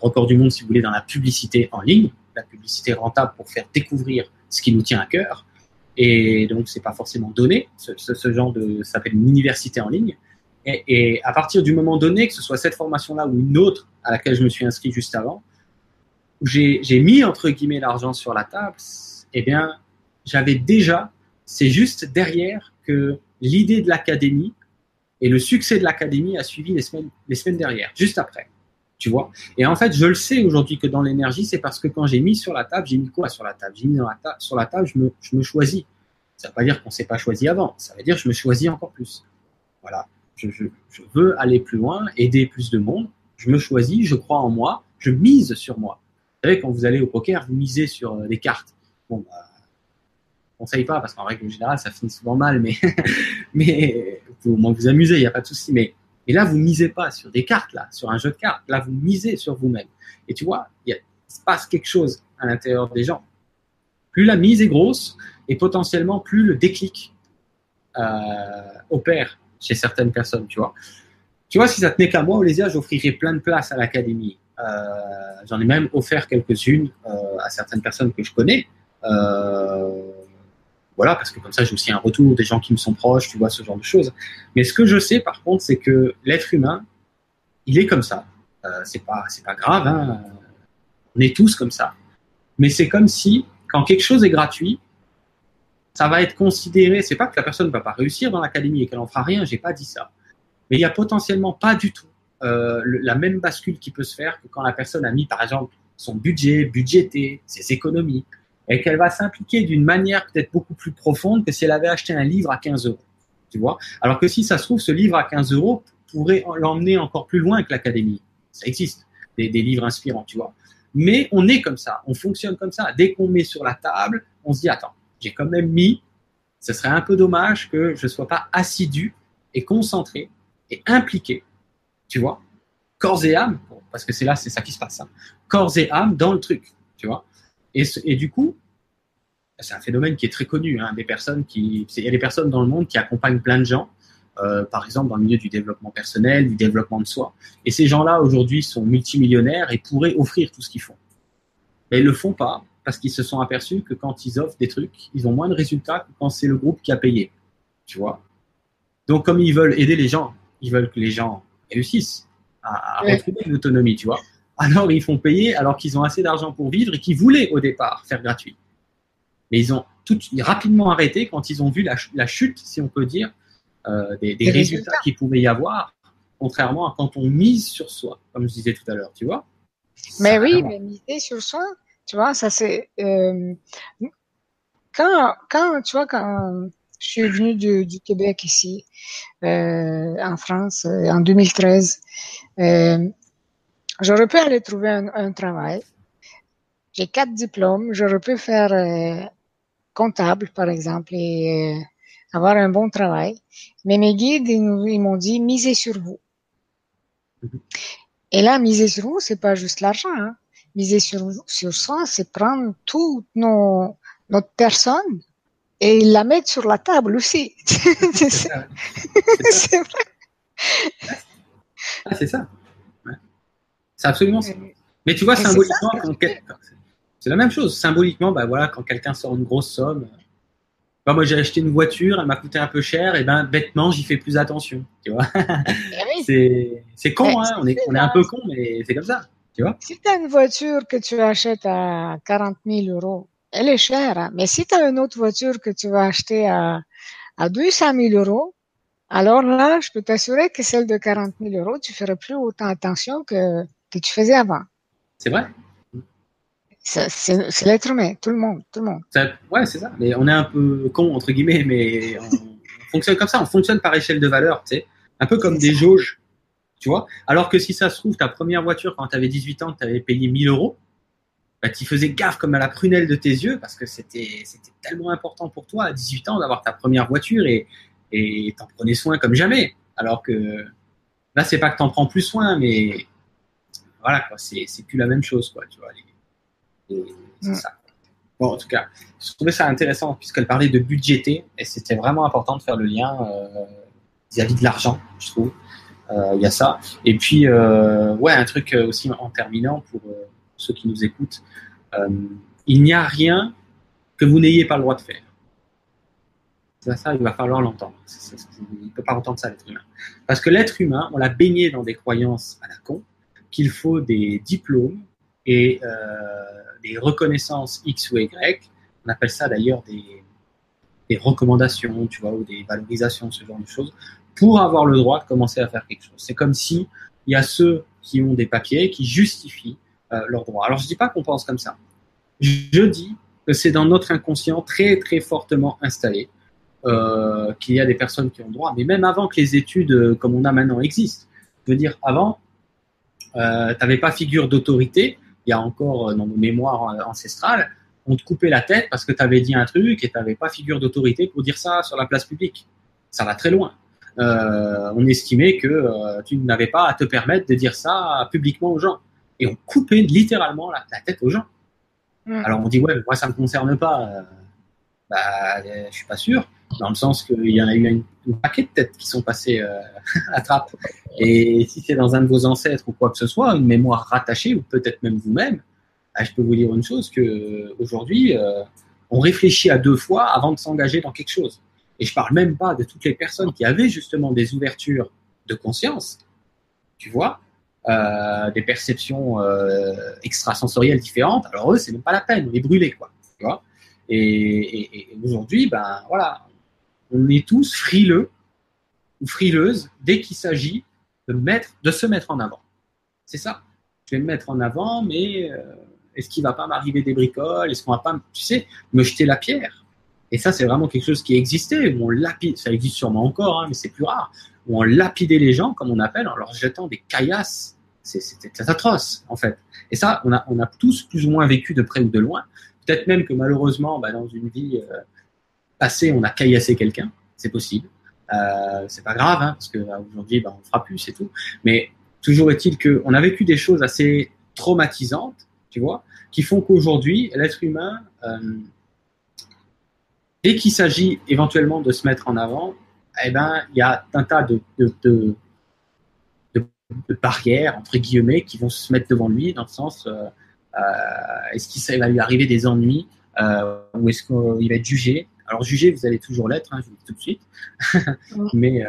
Record du monde, si vous voulez, dans la publicité en ligne, la publicité rentable pour faire découvrir ce qui nous tient à cœur. Et donc, c'est pas forcément donné. Ce, ce genre de, ça s'appelle une université en ligne. Et, à partir du moment donné, que ce soit cette formation-là ou une autre à laquelle je me suis inscrit juste avant, où j'ai mis entre guillemets l'argent sur la table, eh bien, j'avais déjà, c'est juste derrière que l'idée de l'académie et le succès de l'académie a suivi les semaines, les semaines derrière, juste après. Tu vois? Et en fait, je le sais aujourd'hui que dans l'énergie, c'est parce que quand j'ai mis sur la table, j'ai mis quoi sur la table? J'ai mis dans la ta sur la table, je me choisis. Ça ne veut pas dire qu'on ne s'est pas choisi avant, ça veut dire que je me choisis encore plus. Voilà je, veux aller plus loin, aider plus de monde, je me choisis, je crois en moi, je mise sur moi. Vous savez, quand vous allez au poker, vous misez sur les cartes. Bon, bah, conseille pas parce qu'en règle générale, ça finit souvent mal, mais, vous au moins vous amuser, il n'y a pas de souci. Mais, là, vous misez pas sur des cartes, là, sur un jeu de cartes. Là, vous misez sur vous-même. Et tu vois, il, il se passe quelque chose à l'intérieur des gens. Plus la mise est grosse et potentiellement plus le déclic euh, opère chez certaines personnes, tu vois. Tu vois, si ça tenait qu'à moi, Olésia, j'offrirais plein de places à l'académie. Euh, J'en ai même offert quelques-unes euh, à certaines personnes que je connais. Euh, voilà, parce que comme ça, j'ai aussi un retour des gens qui me sont proches, tu vois, ce genre de choses. Mais ce que je sais, par contre, c'est que l'être humain, il est comme ça. C'est pas, pas grave. Hein. On est tous comme ça. Mais c'est comme si, quand quelque chose est gratuit, ça va être considéré. C'est pas que la personne ne va pas réussir dans l'académie et qu'elle en fera rien. J'ai pas dit ça. Mais il y a potentiellement pas du tout euh, la même bascule qui peut se faire que quand la personne a mis, par exemple, son budget, budgété, ses économies, et qu'elle va s'impliquer d'une manière peut-être beaucoup plus profonde que si elle avait acheté un livre à 15 euros. Tu vois Alors que si ça se trouve, ce livre à 15 euros pourrait l'emmener encore plus loin que l'académie. Ça existe, des, des livres inspirants, tu vois. Mais on est comme ça, on fonctionne comme ça. Dès qu'on met sur la table, on se dit, attends, j'ai quand même mis, ce serait un peu dommage que je ne sois pas assidu et concentré et impliqué, tu vois, corps et âme, parce que c'est là, c'est ça qui se passe, hein, corps et âme dans le truc, tu vois. Et, du coup, c'est un phénomène qui est très connu, hein, des personnes qui, il y a des personnes dans le monde qui accompagnent plein de gens, euh, par exemple dans le milieu du développement personnel, du développement de soi. Et ces gens-là aujourd'hui sont multimillionnaires et pourraient offrir tout ce qu'ils font. Mais ils le font pas parce qu'ils se sont aperçus que quand ils offrent des trucs, ils ont moins de résultats que quand c'est le groupe qui a payé. Tu vois? Donc, comme ils veulent aider les gens, ils veulent que les gens réussissent à, à retrouver une autonomie, tu vois. Alors, ils font payer alors qu'ils ont assez d'argent pour vivre et qu'ils voulaient au départ faire gratuit. Mais ils ont tout, rapidement arrêté quand ils ont vu la, la chute, si on peut dire, euh, des, des résultats, résultats. qu'il pouvait y avoir, contrairement à quand on mise sur soi, comme je disais tout à l'heure, tu vois. Mais oui, mais miser sur soi, tu vois, ça c'est euh, quand quand tu vois quand je suis venue du, du Québec ici euh, en France euh, en 2013, euh, j'aurais pu aller trouver un, un travail. J'ai quatre diplômes, j'aurais pu faire euh, comptable par exemple et euh, avoir un bon travail. Mais mes guides ils, ils m'ont dit misez sur vous. Et là, miser sur vous, c'est pas juste l'argent. Hein miser sur, sur soi, c'est prendre toute nos, notre personne et la mettre sur la table aussi. c'est vrai. Ah, c'est ça. Ouais. C'est absolument ça. Mais tu vois, et symboliquement, c'est la même chose. Symboliquement, bah voilà, quand quelqu'un sort une grosse somme, bah, moi j'ai acheté une voiture, elle m'a coûté un peu cher, et ben bêtement j'y fais plus attention. Tu vois oui. C'est con, hein on, est, on est un peu con, mais c'est comme ça. Tu vois? Si tu as une voiture que tu achètes à 40 000 euros, elle est chère. Hein? Mais si tu as une autre voiture que tu vas acheter à, à 200 000 euros, alors là, je peux t'assurer que celle de 40 000 euros, tu ferais plus autant attention que, que tu faisais avant. C'est vrai? C'est l'être humain, tout le monde, tout le monde. Ça, ouais, c'est ça. Mais on est un peu con entre guillemets, mais on, on fonctionne comme ça. On fonctionne par échelle de valeur, tu sais, un peu comme des ça. jauges tu vois Alors que si ça se trouve, ta première voiture, quand tu avais 18 ans, tu avais payé 1000 euros, bah, tu faisais gaffe comme à la prunelle de tes yeux parce que c'était tellement important pour toi à 18 ans d'avoir ta première voiture et, t'en prenais soin comme jamais. Alors que là, c'est pas que t'en prends plus soin, mais voilà, c'est, plus la même chose, quoi, tu vois. c'est ça. Bon, en tout cas, je trouvais ça intéressant puisqu'elle parlait de budgéter et c'était vraiment important de faire le lien euh, vis-à-vis de l'argent, je trouve. Euh, il y a ça. Et puis, euh, ouais, un truc aussi en terminant pour ceux qui nous écoutent. il n'y a rien que vous n'ayez pas le droit de faire. Ça, ça il va falloir l'entendre. Il ne peut pas entendre ça, l'être humain. Parce que l'être humain, on l'a baigné dans des croyances à la con, qu'il faut des diplômes et euh, des reconnaissances X ou Y. On appelle ça d'ailleurs des, des recommandations, tu vois, ou des valorisations, ce genre de choses, pour avoir le droit de commencer à faire quelque chose. C'est comme si il y a ceux qui ont des papiers qui justifient euh, leurs droits. Alors je dis pas qu'on pense comme ça. Je dis que c'est dans notre inconscient très très fortement installé euh, qu'il y a des personnes qui ont droit, mais même avant que les études euh, comme on a maintenant existent. Je veux dire, avant, euh, tu n'avais pas figure d'autorité, il y a encore dans nos mémoires ancestrales, on te coupait la tête parce que tu avais dit un truc et tu n'avais pas figure d'autorité pour dire ça sur la place publique. Ça va très loin. Euh, on estimait que euh, tu n'avais pas à te permettre de dire ça publiquement aux gens. Et on coupait littéralement la, la tête aux gens. Alors on dit, ouais, moi ça ne me concerne pas. Euh, bah, je suis pas sûr, dans le sens qu'il y en a eu une, paquet de têtes qui sont passées euh, à trappe. Et si c'est dans un de vos ancêtres ou quoi que ce soit, une mémoire rattachée, ou peut-être même vous-même, bah, je peux vous dire une chose, que aujourd'hui, euh, on réfléchit à deux fois avant de s'engager dans quelque chose. Et je parle même pas de toutes les personnes qui avaient justement des ouvertures de conscience, tu vois, euh, des perceptions euh, extrasensorielles différentes. Alors eux, c'est même pas la peine, on les brûlait, quoi. Tu vois et, aujourd'hui, ben voilà, on est tous frileux ou frileuses dès qu'il s'agit de de se mettre en avant. C'est ça. Je vais me mettre en avant, mais euh, est-ce qu'il va pas m'arriver des bricoles? Est-ce qu'on va pas, tu sais, me jeter la pierre? Et ça, c'est vraiment quelque chose qui existait. Où on lapide, ça existe sûrement encore, hein, mais c'est plus rare. Où on lapidait les gens, comme on appelle, en leur jetant des caillasses. C'était atroce, en fait. Et ça, on a, on a tous plus ou moins vécu de près ou de loin. Peut-être même que malheureusement, bah, dans une vie euh, passée, on a caillassé quelqu'un. C'est possible. Euh, c'est pas grave, hein, parce qu'aujourd'hui, bah, bah, on fera plus, c'est tout. Mais toujours est-il qu'on a vécu des choses assez traumatisantes, tu vois, qui font qu'aujourd'hui, l'être humain, euh, dès qu'il s'agit éventuellement de se mettre en avant, eh ben, il y a un tas de, de, de, de, barrières, entre guillemets, qui vont se mettre devant lui, dans le sens, euh, euh, est-ce qu'il va lui arriver des ennuis euh, ou est-ce qu'il va être jugé? Alors jugé, vous allez toujours l'être, hein, je vous dis tout de suite. Mais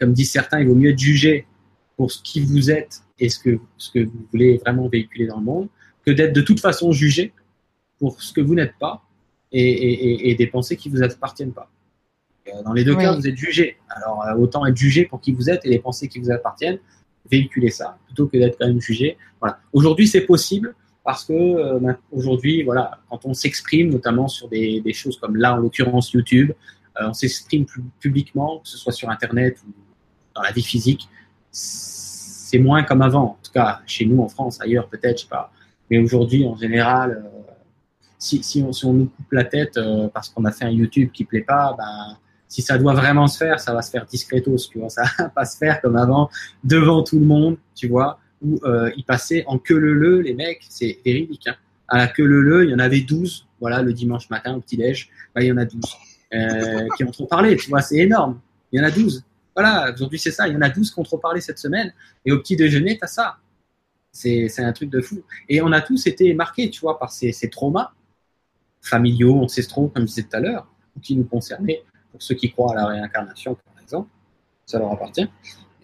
comme disent certains, il vaut mieux être jugé pour ce qui vous êtes et ce que, ce que vous voulez vraiment véhiculer dans le monde, que d'être de toute façon jugé pour ce que vous n'êtes pas et, et, et, des pensées qui vous appartiennent pas. Dans les deux cas, vous êtes jugé. Alors autant être jugé pour qui vous êtes et les pensées qui vous appartiennent, véhiculer ça plutôt que d'être quand même jugé. Voilà. Aujourd'hui, c'est possible parce que euh, ben, aujourd'hui, voilà, quand on s'exprime, notamment sur des, des, choses comme là, en l'occurrence YouTube, euh, on s'exprime publiquement, que ce soit sur Internet ou dans la vie physique, c'est moins comme avant. En tout cas, chez nous en France, ailleurs peut-être, je sais pas. Mais aujourd'hui, en général, euh, si, on, nous coupe la tête euh, parce qu'on a fait un YouTube qui plaît pas, ben, si ça doit vraiment se faire, ça va se faire discretos, tu vois. Ça va pas se faire comme avant, devant tout le monde, tu vois où euh, ils passaient en queue le le, les mecs, c'est véridique. Hein. À la queue le le, il y en avait 12, voilà, le dimanche matin au petit-déj, bah, il y en a 12 euh, qui ont trop parlé, tu vois, c'est énorme. Il y en a 12. Voilà, aujourd'hui c'est ça, il y en a 12 qui ont trop parlé cette semaine, et au petit déjeuner, tu as ça. C'est un truc de fou. Et on a tous été marqués, tu vois, par ces traumas familiaux, ancestraux, comme je disais tout à l'heure, qui nous concernaient, pour ceux qui croient à la réincarnation, par exemple, ça leur appartient.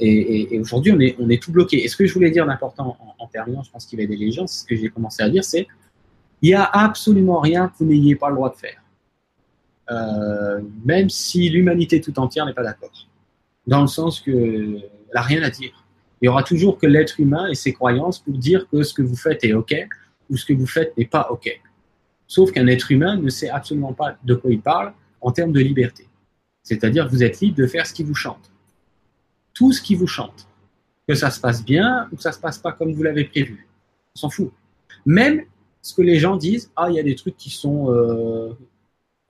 Et, aujourd'hui, on est, tout bloqué. Et ce que je voulais dire d'important en, terminant, je pense qu'il va aider les gens, ce que j'ai commencé à dire, c'est il n'y a absolument rien que vous n'ayez pas le droit de faire. Euh, même si l'humanité tout entière n'est pas d'accord. Dans le sens que elle n'a rien à dire. Il y aura toujours que l'être humain et ses croyances pour dire que ce que vous faites est OK ou ce que vous faites n'est pas OK. Sauf qu'un être humain ne sait absolument pas de quoi il parle en termes de liberté. C'est-à-dire vous êtes libre de faire ce qui vous chante tout ce qui vous chante. Que ça se passe bien ou que ça se passe pas comme vous l'avez prévu. On s'en fout. Même ce que les gens disent, ah, il y a des trucs qui sont euh,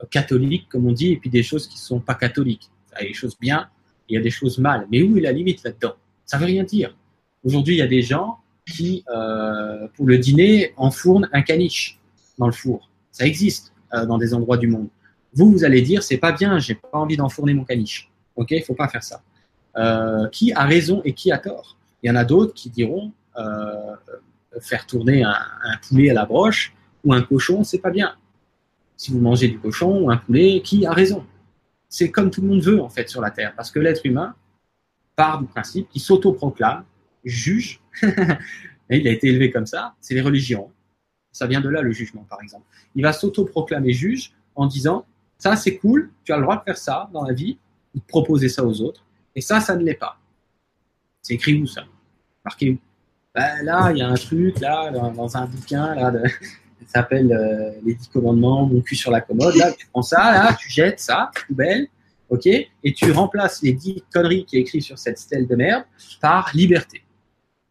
catholiques, comme on dit, et puis des choses qui sont pas catholiques. Il y a des choses bien, il y a des choses mal. Mais où est la limite là-dedans? Ça veut rien dire. Aujourd'hui, il y a des gens qui, euh, pour le dîner, enfournent un caniche dans le four. Ça existe euh, dans des endroits du monde. Vous, vous allez dire, c'est pas bien, j'ai pas envie d'enfourner mon caniche. Ok, il faut pas faire ça. Euh, qui a raison et qui a tort? Il y en a d'autres qui diront euh, faire tourner un, poulet à la broche ou un cochon, c'est pas bien. Si vous mangez du cochon ou un poulet, qui a raison? C'est comme tout le monde veut en fait sur la terre, parce que l'être humain part du principe qu'il s'autoproclame, juge. il a été élevé comme ça. C'est les religions. Ça vient de là le jugement, par exemple. Il va s'autoproclamer juge en disant ça c'est cool, tu as le droit de faire ça dans la vie, ou de proposer ça aux autres, et ça, ça ne l'est pas. C'est écrit où ça? Marqué où? Ben, Là, il y a un truc, là, dans, un bouquin, là, ça s'appelle euh, Les dix commandements, mon cul sur la commode. Là, tu prends ça, là, tu jettes ça, poubelle, ok, et tu remplaces les dix conneries qui est écrit sur cette stèle de merde par liberté.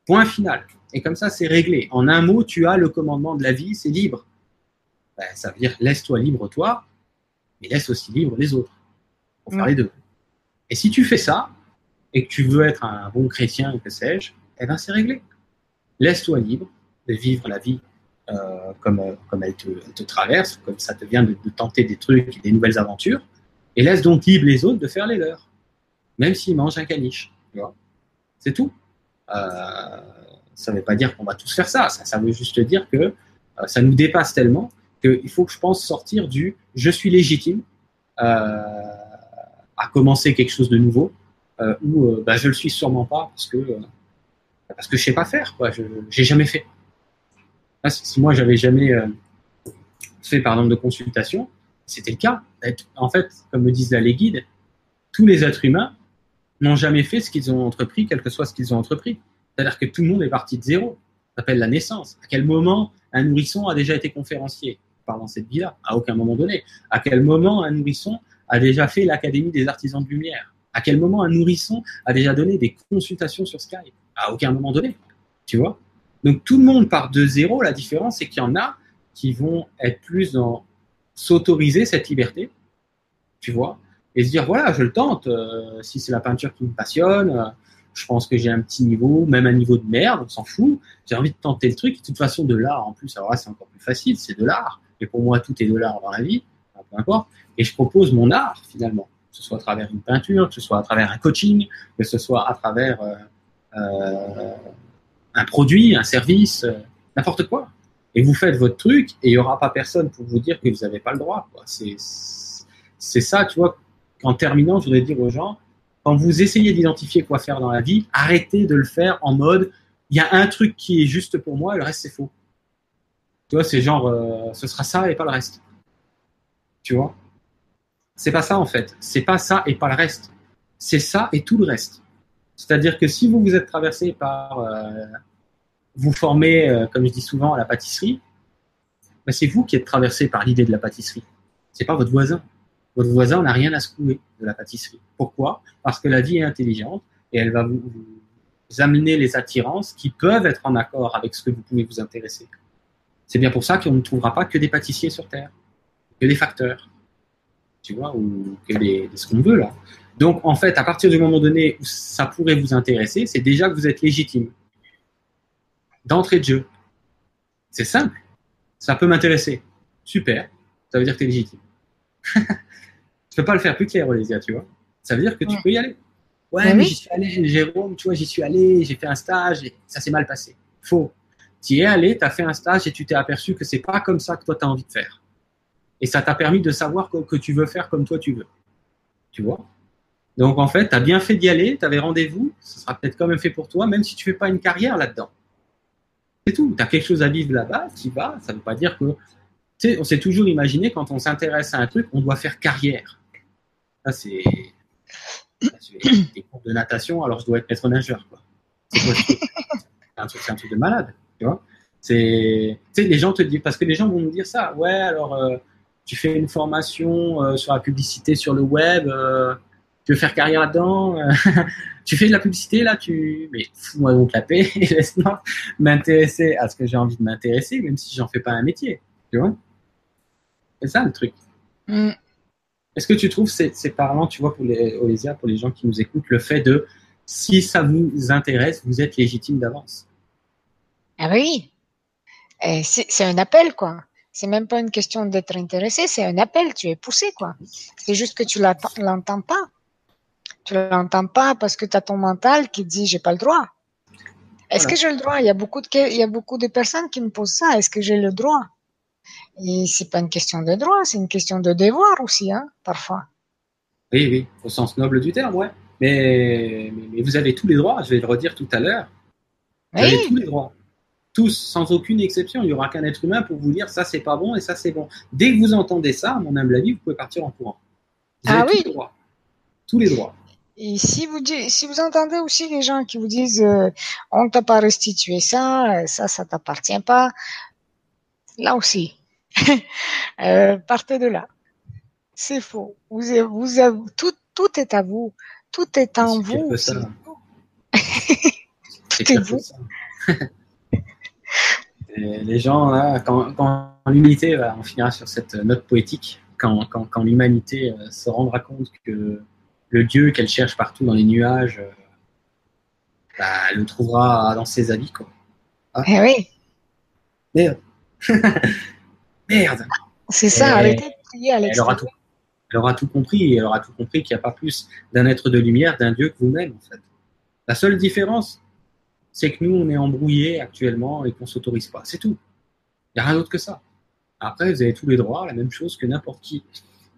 Point final. Et comme ça, c'est réglé. En un mot, tu as le commandement de la vie, c'est libre. Ben, ça veut dire laisse-toi libre toi, mais laisse aussi libre les autres. Pour faire les deux. Et si tu fais ça, et que tu veux être un bon chrétien, que sais-je, eh ben c'est réglé. Laisse-toi libre de vivre la vie euh, comme, euh, comme elle te, traverse, comme ça te vient de, tenter des trucs, des nouvelles aventures, et laisse donc libre les autres de faire les leurs, même s'ils mangent un caniche. C'est tout. Euh, ça ne veut pas dire qu'on va tous faire ça, ça, ça veut juste dire que ça nous dépasse tellement qu'il faut que je pense sortir du je suis légitime à commencer quelque chose de nouveau, ou bah, je le suis sûrement pas parce que parce que je sais pas faire, quoi. Je n'ai jamais fait. si moi j'avais jamais euh, fait par exemple de consultation, c'était le cas. En fait, comme me disent les guides, tous les êtres humains n'ont jamais fait ce qu'ils ont entrepris, quel que soit ce qu'ils ont entrepris. C'est-à-dire que tout le monde est parti de zéro. Ça s'appelle la naissance. À quel moment un nourrisson a déjà été conférencier pendant cette vie-là? À aucun moment donné. À quel moment un nourrisson a déjà fait l'Académie des artisans de lumière? À quel moment un nourrisson a déjà donné des consultations sur Skype? À aucun moment donné. Tu vois? Donc tout le monde part de zéro. La différence, c'est qu'il y en a qui vont être plus dans s'autoriser cette liberté, tu vois, et se dire voilà, je le tente. Euh, si c'est la peinture qui me passionne, euh, je pense que j'ai un petit niveau, même un niveau de merde, on s'en fout. J'ai envie de tenter le truc. De toute façon, de l'art, en plus, alors là, c'est encore plus facile, c'est de l'art. Et pour moi, tout est de l'art dans la vie, peu importe. Et je propose mon art, finalement, que ce soit à travers une peinture, que ce soit à travers un coaching, que ce soit à travers euh, euh, un produit, un service, euh, n'importe quoi. Et vous faites votre truc et il n'y aura pas personne pour vous dire que vous n'avez pas le droit. C'est ça, tu vois. En terminant, je voudrais dire aux gens, quand vous essayez d'identifier quoi faire dans la vie, arrêtez de le faire en mode il y a un truc qui est juste pour moi et le reste c'est faux. Tu vois, c'est genre euh, ce sera ça et pas le reste. Tu vois? C'est pas ça en fait. C'est pas ça et pas le reste. C'est ça et tout le reste. C'est-à-dire que si vous vous êtes traversé par, euh, vous formez, euh, comme je dis souvent, à la pâtisserie, ben c'est vous qui êtes traversé par l'idée de la pâtisserie. C'est pas votre voisin. Votre voisin n'a rien à secouer de la pâtisserie. Pourquoi? Parce que la vie est intelligente et elle va vous, amener les attirances qui peuvent être en accord avec ce que vous pouvez vous intéresser. C'est bien pour ça qu'on ne trouvera pas que des pâtissiers sur Terre, que des facteurs, tu vois, ou que des, ce qu'on veut là. Donc, en fait, à partir du moment donné où ça pourrait vous intéresser, c'est déjà que vous êtes légitime. D'entrée de jeu. C'est simple. Ça peut m'intéresser. Super. Ça veut dire que tu es légitime. Je peux pas le faire plus clair, Olésia, tu vois. Ça veut dire que tu peux y aller. Ouais, mais, j'y suis allé, Jérôme, tu vois, j'y suis allé, j'ai fait un stage et ça s'est mal passé. Faux. Tu y es allé, tu as fait un stage et tu t'es aperçu que c'est pas comme ça que toi tu as envie de faire. Et ça t'a permis de savoir que, que tu veux faire comme toi tu veux. Tu vois? Donc en fait, tu as bien fait d'y aller, tu avais rendez-vous, ce sera peut-être quand même fait pour toi, même si tu fais pas une carrière là-dedans. C'est tout. Tu as quelque chose à vivre là-bas, tu vas. Ça ne veut pas dire que. Sais, on s'est toujours imaginé quand on s'intéresse à un truc, on doit faire carrière. Ça, c'est. des cours de natation, alors je dois être maître nageur. C'est un, truc, un truc de malade. Tu vois c'est, les gens te disent, parce que les gens vont nous dire ça. Ouais, alors, euh, tu fais une formation euh, sur la publicité sur le web. Euh, tu veux faire carrière là-dedans, tu fais de la publicité là, tu, mais fous-moi donc la paix et laisse-moi m'intéresser à ce que j'ai envie de m'intéresser, même si j'en fais pas un métier, tu vois. C'est ça le truc. Mm. Est-ce que tu trouves c'est, c'est parlant, tu vois, pour les Olésia, pour les gens qui nous écoutent, le fait de si ça vous intéresse, vous êtes légitime d'avance? Ah oui, c'est, c'est un appel, quoi. C'est même pas une question d'être intéressé, c'est un appel, tu es poussé, quoi. C'est juste que tu l'entends pas. Tu l'entends pas parce que tu as ton mental qui dit j'ai pas le droit. Est-ce que j'ai le droit? Il y a beaucoup de il y a beaucoup de personnes qui me posent ça. Est-ce que j'ai le droit? Et c'est pas une question de droit, c'est une question de devoir aussi, hein, parfois. Oui, oui, au sens noble du terme, ouais. Mais, mais, vous avez tous les droits. Je vais le redire tout à l'heure. Vous oui. avez tous les droits tous, sans aucune exception. Il n'y aura qu'un être humain pour vous dire ça c'est pas bon et ça c'est bon. Dès que vous entendez ça, à mon humble avis, vous pouvez partir en courant. Vous ah avez oui. Tous les droits. Tous les droits. Et si vous, si vous entendez aussi les gens qui vous disent euh, on t'a pas restitué ça, euh, ça, ça t'appartient pas, là aussi, euh, partez de là. C'est faux. Vous, vous avez, tout, tout est à vous. Tout est en vous. Ça. tout est vous. les gens, là, quand, quand l'unité, on finira sur cette note poétique, quand, quand, quand l'humanité euh, se rendra compte que le Dieu qu'elle cherche partout dans les nuages, euh, bah, elle le trouvera dans ses habits. Quoi. Ah. Eh oui. Merde. Merde. C'est ça, arrêtez de prier à elle aura, tout, elle aura tout compris, elle aura tout compris qu'il n'y a pas plus d'un être de lumière, d'un Dieu que vous-même, en fait. La seule différence, c'est que nous, on est embrouillés actuellement et qu'on s'autorise pas. C'est tout. Il n'y a rien d'autre que ça. Après, vous avez tous les droits, la même chose que n'importe qui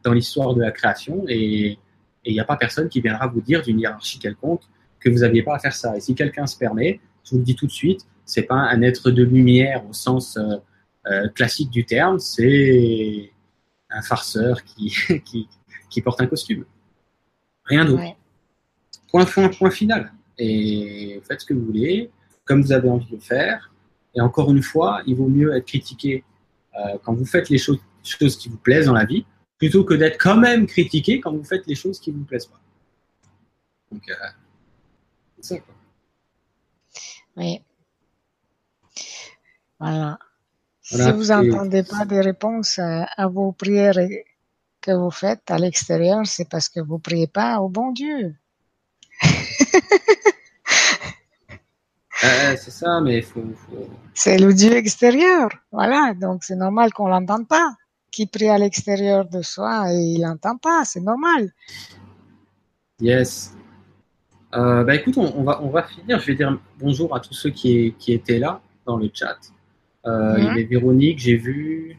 dans l'histoire de la création, et il n'y a pas personne qui viendra vous dire d'une hiérarchie quelconque que vous n'aviez pas à faire ça. Et si quelqu'un se permet, je vous le dis tout de suite, c'est pas un être de lumière au sens euh, euh, classique du terme, c'est un farceur qui, qui, qui, porte un costume. Rien d'autre. Ouais. Point, point, point final et faites ce que vous voulez, comme vous avez envie de le faire. Et encore une fois, il vaut mieux être critiqué euh, quand vous faites les choses, choses qui vous plaisent dans la vie, plutôt que d'être quand même critiqué quand vous faites les choses qui ne vous plaisent pas. Donc, euh, c'est ça. Quoi. Oui. Voilà. Voilà. Si vous n'entendez pas des réponses à, vos prières que vous faites à l'extérieur, c'est parce que vous ne priez pas au bon Dieu. Euh, c'est ça, mais il faut, faut... C'est le Dieu extérieur, voilà. Donc c'est normal qu'on l'entende pas. Qui prie à l'extérieur de soi et il l'entend pas, c'est normal. Yes. Euh, bah écoute, on, on, va, on va finir. Je vais dire bonjour à tous ceux qui, qui étaient là dans le chat. Euh, mmh. Il y avait Véronique, j'ai vu,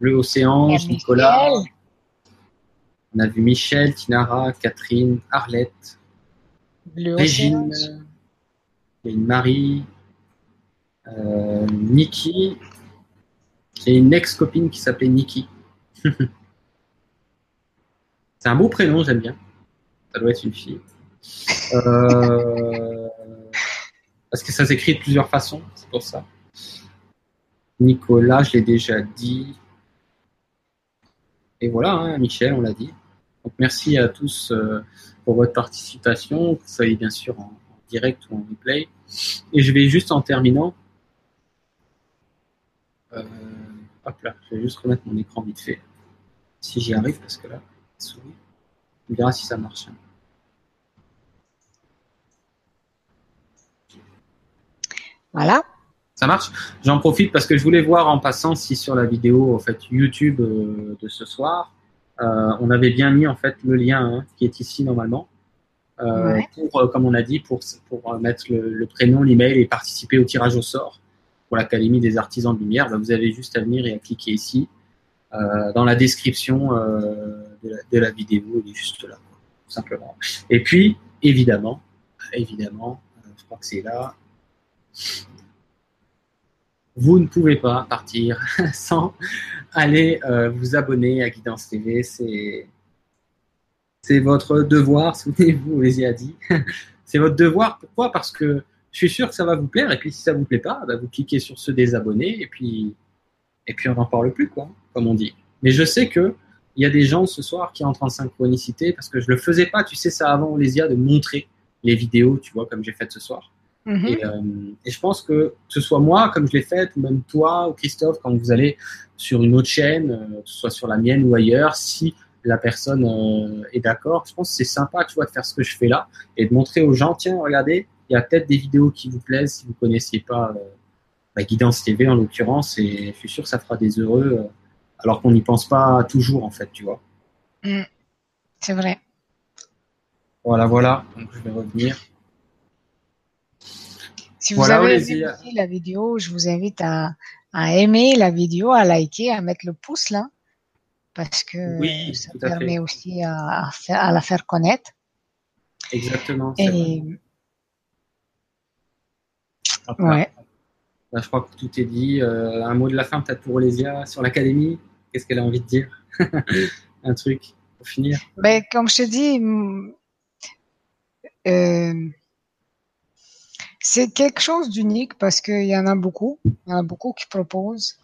Bleu Océan, Nicolas. On a vu Michel, Tinara, Catherine, Arlette, Bleu Régine. Océan. Il y a une Marie, euh, Nikki. J'ai une ex-copine qui s'appelait Nikki. c'est un beau prénom, j'aime bien. Ça doit être une fille. Euh, parce que ça s'écrit de plusieurs façons, c'est pour ça. Nicolas, je l'ai déjà dit. Et voilà, hein, Michel, on l'a dit. Merci à tous euh, pour votre participation. Vous soyez bien sûr en, direct ou en replay. Et je vais juste en terminant. Euh, hop là, je vais juste remettre mon écran vite fait. Si j'y arrive, parce que là, souris. On verra si ça marche. Voilà. Ça marche? J'en profite parce que je voulais voir en passant si sur la vidéo en fait, YouTube euh, de ce soir, euh, on avait bien mis en fait le lien hein, qui est ici normalement. Euh, Ouais. pour, comme on a dit, pour, pour mettre le, le prénom, l'email et participer au tirage au sort pour l'Académie des artisans de lumière, bah, vous avez juste à venir et à cliquer ici. Dans la description de, la, de la vidéo, il est juste là, quoi, tout simplement. Et puis, évidemment, évidemment, je crois que c'est là, vous ne pouvez pas partir sans aller euh, vous abonner à Guidance TV. C'est c'est votre devoir, souvenez-vous, les a dit. c'est votre devoir. Pourquoi? Parce que je suis sûr que ça va vous plaire. Et puis, si ça vous plaît pas, bah, vous cliquez sur se désabonner et puis, et puis on n'en parle plus, quoi, comme on dit. Mais je sais que il y a des gens ce soir qui entrent en synchronicité parce que je le faisais pas, tu sais, ça avant Olésia, de montrer les vidéos, tu vois, comme j'ai fait ce soir. Mm -hmm. et, euh, et, je pense que que ce soit moi, comme je l'ai fait, ou même toi ou Christophe, quand vous allez sur une autre chaîne, euh, que ce soit sur la mienne ou ailleurs, si la personne euh, est d'accord. Je pense que c'est sympa, tu vois, de faire ce que je fais là et de montrer aux gens, tiens, regardez, il y a peut-être des vidéos qui vous plaisent si vous connaissiez pas la guidance TV en l'occurrence et je suis sûr que ça fera des heureux alors qu'on n'y pense pas toujours en fait, tu vois. Mm. c'est vrai. Voilà, voilà. Donc je vais revenir. Si vous avez aimé la vidéo, je vous invite à, à aimer la vidéo, à liker, à mettre le pouce là parce que ça permet aussi à, à, la faire connaître. Exactement. Et... ouais. je crois que tout est dit. Euh, un mot de la fin peut-être pour Olésia sur l'académie. Qu'est-ce qu'elle a envie de dire? Un truc pour finir? Ben, comme je te dis, euh, c'est quelque chose d'unique parce qu'il y en a beaucoup. Il y en a beaucoup qui proposent.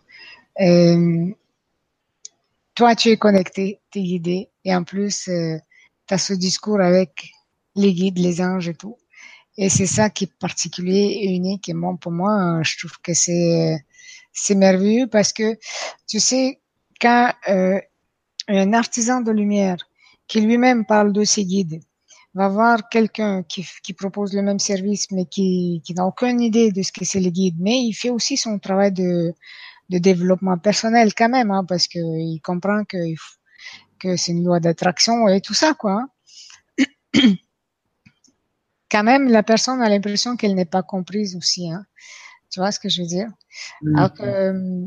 Euh, toi, tu es connecté, tu es guidé, et en plus, euh, tu as ce discours avec les guides, les anges et tout. Et c'est ça qui est particulier et unique. Et moi, pour moi, je trouve que c'est c'est merveilleux parce que, tu sais, quand euh, un artisan de lumière qui lui-même parle de ses guides va voir quelqu'un qui, qui propose le même service mais qui, qui n'a aucune idée de ce que c'est les guides, mais il fait aussi son travail de, de développement personnel quand même, hein, parce que il comprend que que c'est une loi d'attraction et tout ça, quoi. Hein. quand même, la personne a l'impression qu'elle n'est pas comprise aussi. Hein. Tu vois ce que je veux dire? Euh,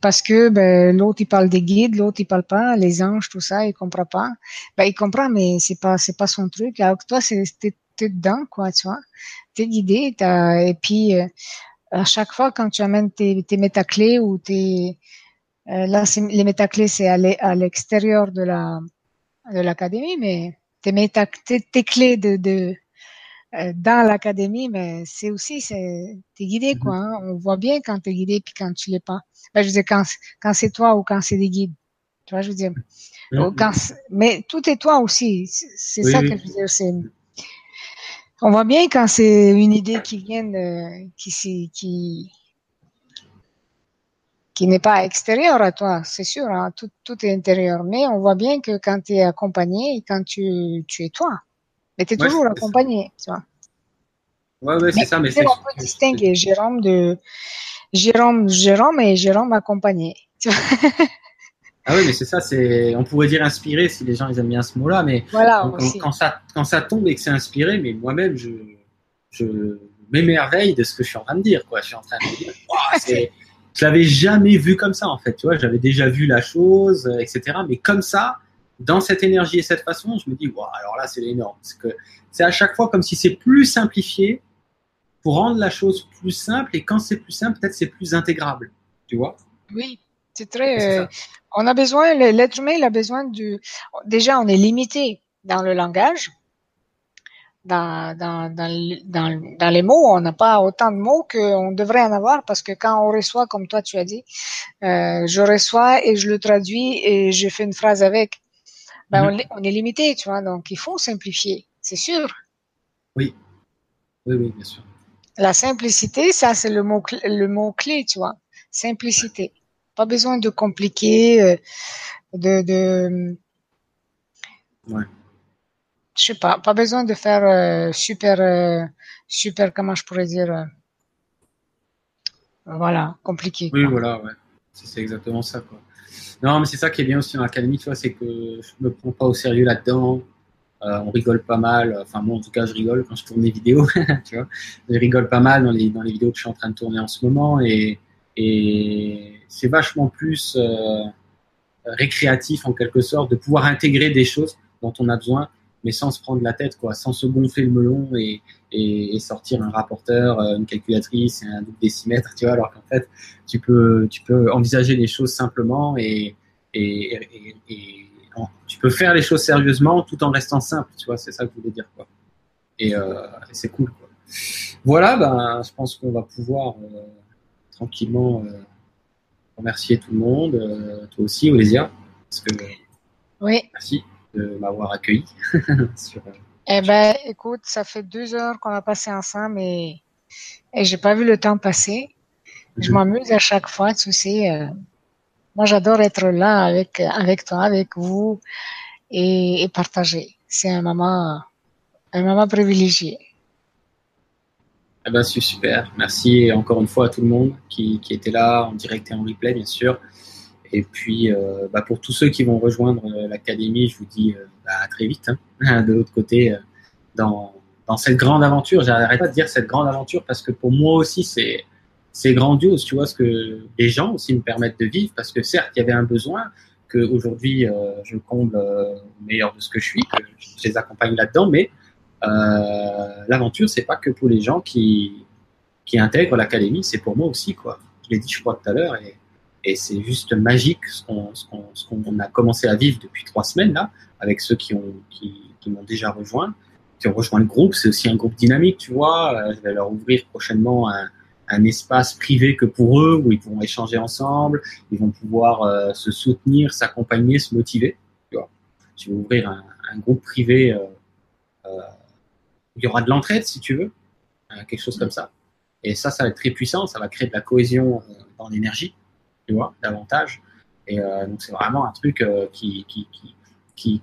Parce que ben, l'autre il parle des guides, l'autre il parle pas, les anges, tout ça, il comprend pas. Ben, il comprend, mais c'est pas c'est pas son truc. Alors que toi, c'est t'es, dedans, quoi, tu vois. T'es guidé, t'as, et puis euh, à chaque fois quand tu amènes tes, tes métaclés ou tes euh, là les métaclés c'est à l'extérieur de la de l'académie mais tes, méta, tes, clés de, de dans l'académie mais c'est aussi c'est t'es guidé quoi mhm. hein. on voit bien quand t'es guidé puis quand tu l'es pas. Ben, je veux dire quand quand c'est toi ou quand c'est des guides. Tu vois je veux dire? Quand, mais tout est toi aussi. C'est ça que je veux dire c'est on voit bien quand c'est une idée qui vient de, qui, qui, qui n'est pas extérieure à toi, c'est sûr, hein, tout, tout est intérieur. Mais on voit bien que quand tu es accompagné et quand tu, tu es toi, mais tu es toujours accompagné, tu vois. Ouais, ouais, c'est ça, mais c'est. On peut distinguer Jérôme de Jérôme, Jérôme et Jérôme accompagné. Tu vois ah oui, mais c'est ça, c'est, on pourrait dire inspiré si les gens ils aiment bien ce mot-là, mais voilà, quand, ça, quand ça tombe et que c'est inspiré, mais moi-même je, je m'émerveille de ce que je suis en train de dire, quoi. Je suis en train de dire, je l'avais jamais vu comme ça en fait, tu vois. J'avais déjà vu la chose, euh, etc. Mais comme ça, dans cette énergie et cette façon, je me dis, wow, alors là c'est énorme. C'est que c'est à chaque fois comme si c'est plus simplifié pour rendre la chose plus simple. Et quand c'est plus simple, peut-être c'est plus intégrable, tu vois? Oui, c'est très. Euh, on a besoin, l'être humain, il a besoin du. Déjà, on est limité dans le langage. Dans, dans, dans, dans, les mots, on n'a pas autant de mots qu'on devrait en avoir parce que quand on reçoit, comme toi tu as dit, euh, je reçois et je le traduis et je fais une phrase avec, ben on, on, est limité, tu vois, donc il faut simplifier, c'est sûr. Oui, oui, oui, bien sûr. La simplicité, ça c'est le mot, le mot clé, tu vois, simplicité. Pas besoin de compliquer, euh, de, de ouais. je sais pas, pas besoin de faire euh, super, euh, super, comment je pourrais dire, voilà, compliqué. Oui, voilà, ouais. C'est exactement ça, quoi. Non, mais c'est ça qui est bien aussi dans l'académie, tu vois, c'est que je me prends pas au sérieux là-dedans. on rigole pas mal. Enfin, moi, en tout cas, je rigole quand je tourne des vidéos, tu vois. Je rigole pas mal dans les, dans les vidéos que je suis en train de tourner en ce moment et, et c'est vachement plus euh, récréatif en quelque sorte de pouvoir intégrer des choses dont on a besoin, mais sans se prendre la tête, quoi, sans se gonfler le melon et, et, sortir un rapporteur, euh, une calculatrice, un double décimètre, tu vois, alors qu'en fait, tu peux, tu peux envisager les choses simplement et, et, et tu peux faire les choses sérieusement tout en restant simple, tu vois, c'est ça que je voulais dire, quoi. Et, euh, c'est cool, quoi. Voilà, ben, je pense qu'on va pouvoir euh, tranquillement euh, remercier tout le monde, toi aussi, Olésia, parce que oui. merci de m'avoir accueilli. sur, euh, eh ben, écoute, ça fait deux heures qu'on a passé ensemble et, et j'ai pas vu le temps passer. Je mhm. m'amuse à chaque fois, tu sais. moi, j'adore être là avec, avec toi, avec vous et, et partager. C'est un moment, un moment privilégié. Eh ben, c'est super. Merci encore une fois à tout le monde qui, qui était là en direct et en replay, bien sûr. Et puis, euh, bah, pour tous ceux qui vont rejoindre euh, l'académie, je vous dis euh, bah, à très vite. Hein, de l'autre côté, dans, cette grande aventure. J'arrête pas de dire cette grande aventure parce que pour moi aussi, c'est c'est grandiose. Tu vois ce que les gens aussi me permettent de vivre parce que certes, il y avait un besoin que aujourd'hui je comble au meilleur de ce que je suis, que je les accompagne là-dedans, mais l'aventure, c'est pas que pour les gens qui, intègrent l'académie, c'est pour moi aussi, quoi. Je l'ai dit, je crois, tout à l'heure, et c'est juste magique ce qu'on, a commencé à vivre depuis trois semaines, là, avec ceux qui, ont, qui, m'ont déjà rejoint, qui ont rejoint le groupe. C'est aussi un groupe dynamique, tu vois. Euh, je vais leur ouvrir prochainement un, un espace privé que pour eux, où ils pourront échanger ensemble, ils vont pouvoir euh, se soutenir, s'accompagner, se motiver. Tu vois. Je vais ouvrir un, un groupe privé euh, euh, il y aura de l'entraide, si tu veux, euh, quelque chose comme ça. Et ça, ça va être très puissant, ça va créer de la cohésion dans l'énergie, tu vois, davantage. Et euh, donc, c'est vraiment un truc qui, qui, qui, qui,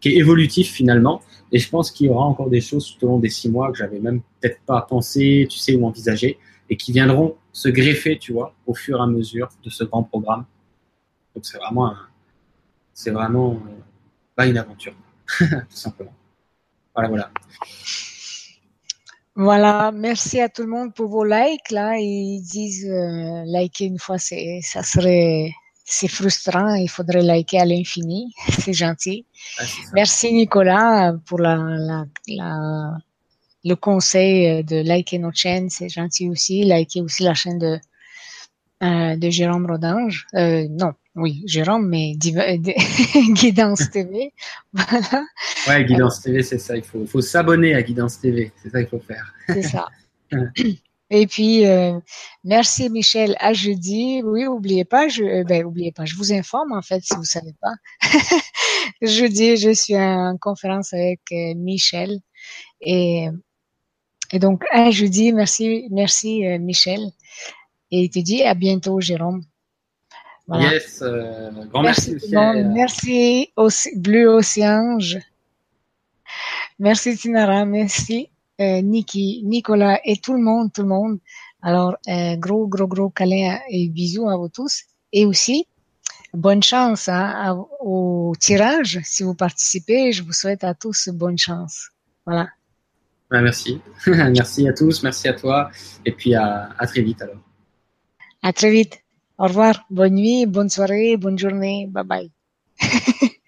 qui, est évolutif finalement. Et je pense qu'il y aura encore des choses tout au long des six mois que j'avais même peut-être pas pensé, tu sais, ou envisagé, et qui viendront se greffer, tu vois, au fur et à mesure de ce grand programme. Donc, c'est vraiment, c'est vraiment euh, pas une aventure, tout simplement. Voilà, voilà. Voilà, merci à tout le monde pour vos likes. Là, ils disent euh, liker une fois, c'est, ça serait, c'est frustrant. Il faudrait liker à l'infini. c'est gentil. Ah, c'est. Merci Nicolas pour la, la, la, le conseil de liker notre chaîne. C'est gentil aussi. Liker aussi la chaîne de, euh, de Jérôme Rodange. Euh, non, oui, Jérôme, mais de- Guidance TV. Voilà, Ouais, Guidance TV, c'est ça. Il faut, faut s'abonner à Guidance TV. C'est ça qu'il faut faire. c'est ça. Et puis, euh, merci Michel. À jeudi. Oui, oubliez pas, je, euh, ben, oubliez pas, je vous informe en fait si vous savez pas. jeudi, je suis en conférence avec euh, Michel. Et, et donc, à jeudi, merci, merci euh, Michel. Et il te dit à bientôt, Jérôme. Voilà. Yes, euh, grand merci, Merci à- Merci Bleu. Merci Tinara. Merci euh, Niki, Nicolas et tout le monde, tout le monde. Alors, euh, gros, gros, gros câlin et bisous à vous tous. Et aussi, bonne chance hein, à- au tirage. Si vous participez, je vous souhaite à tous bonne chance. Voilà. Ouais, merci. merci à tous, merci à toi. Et puis à, à très vite alors. À très vite. Au revoir. Bonne nuit, bonne soirée, bonne journée. Bye bye.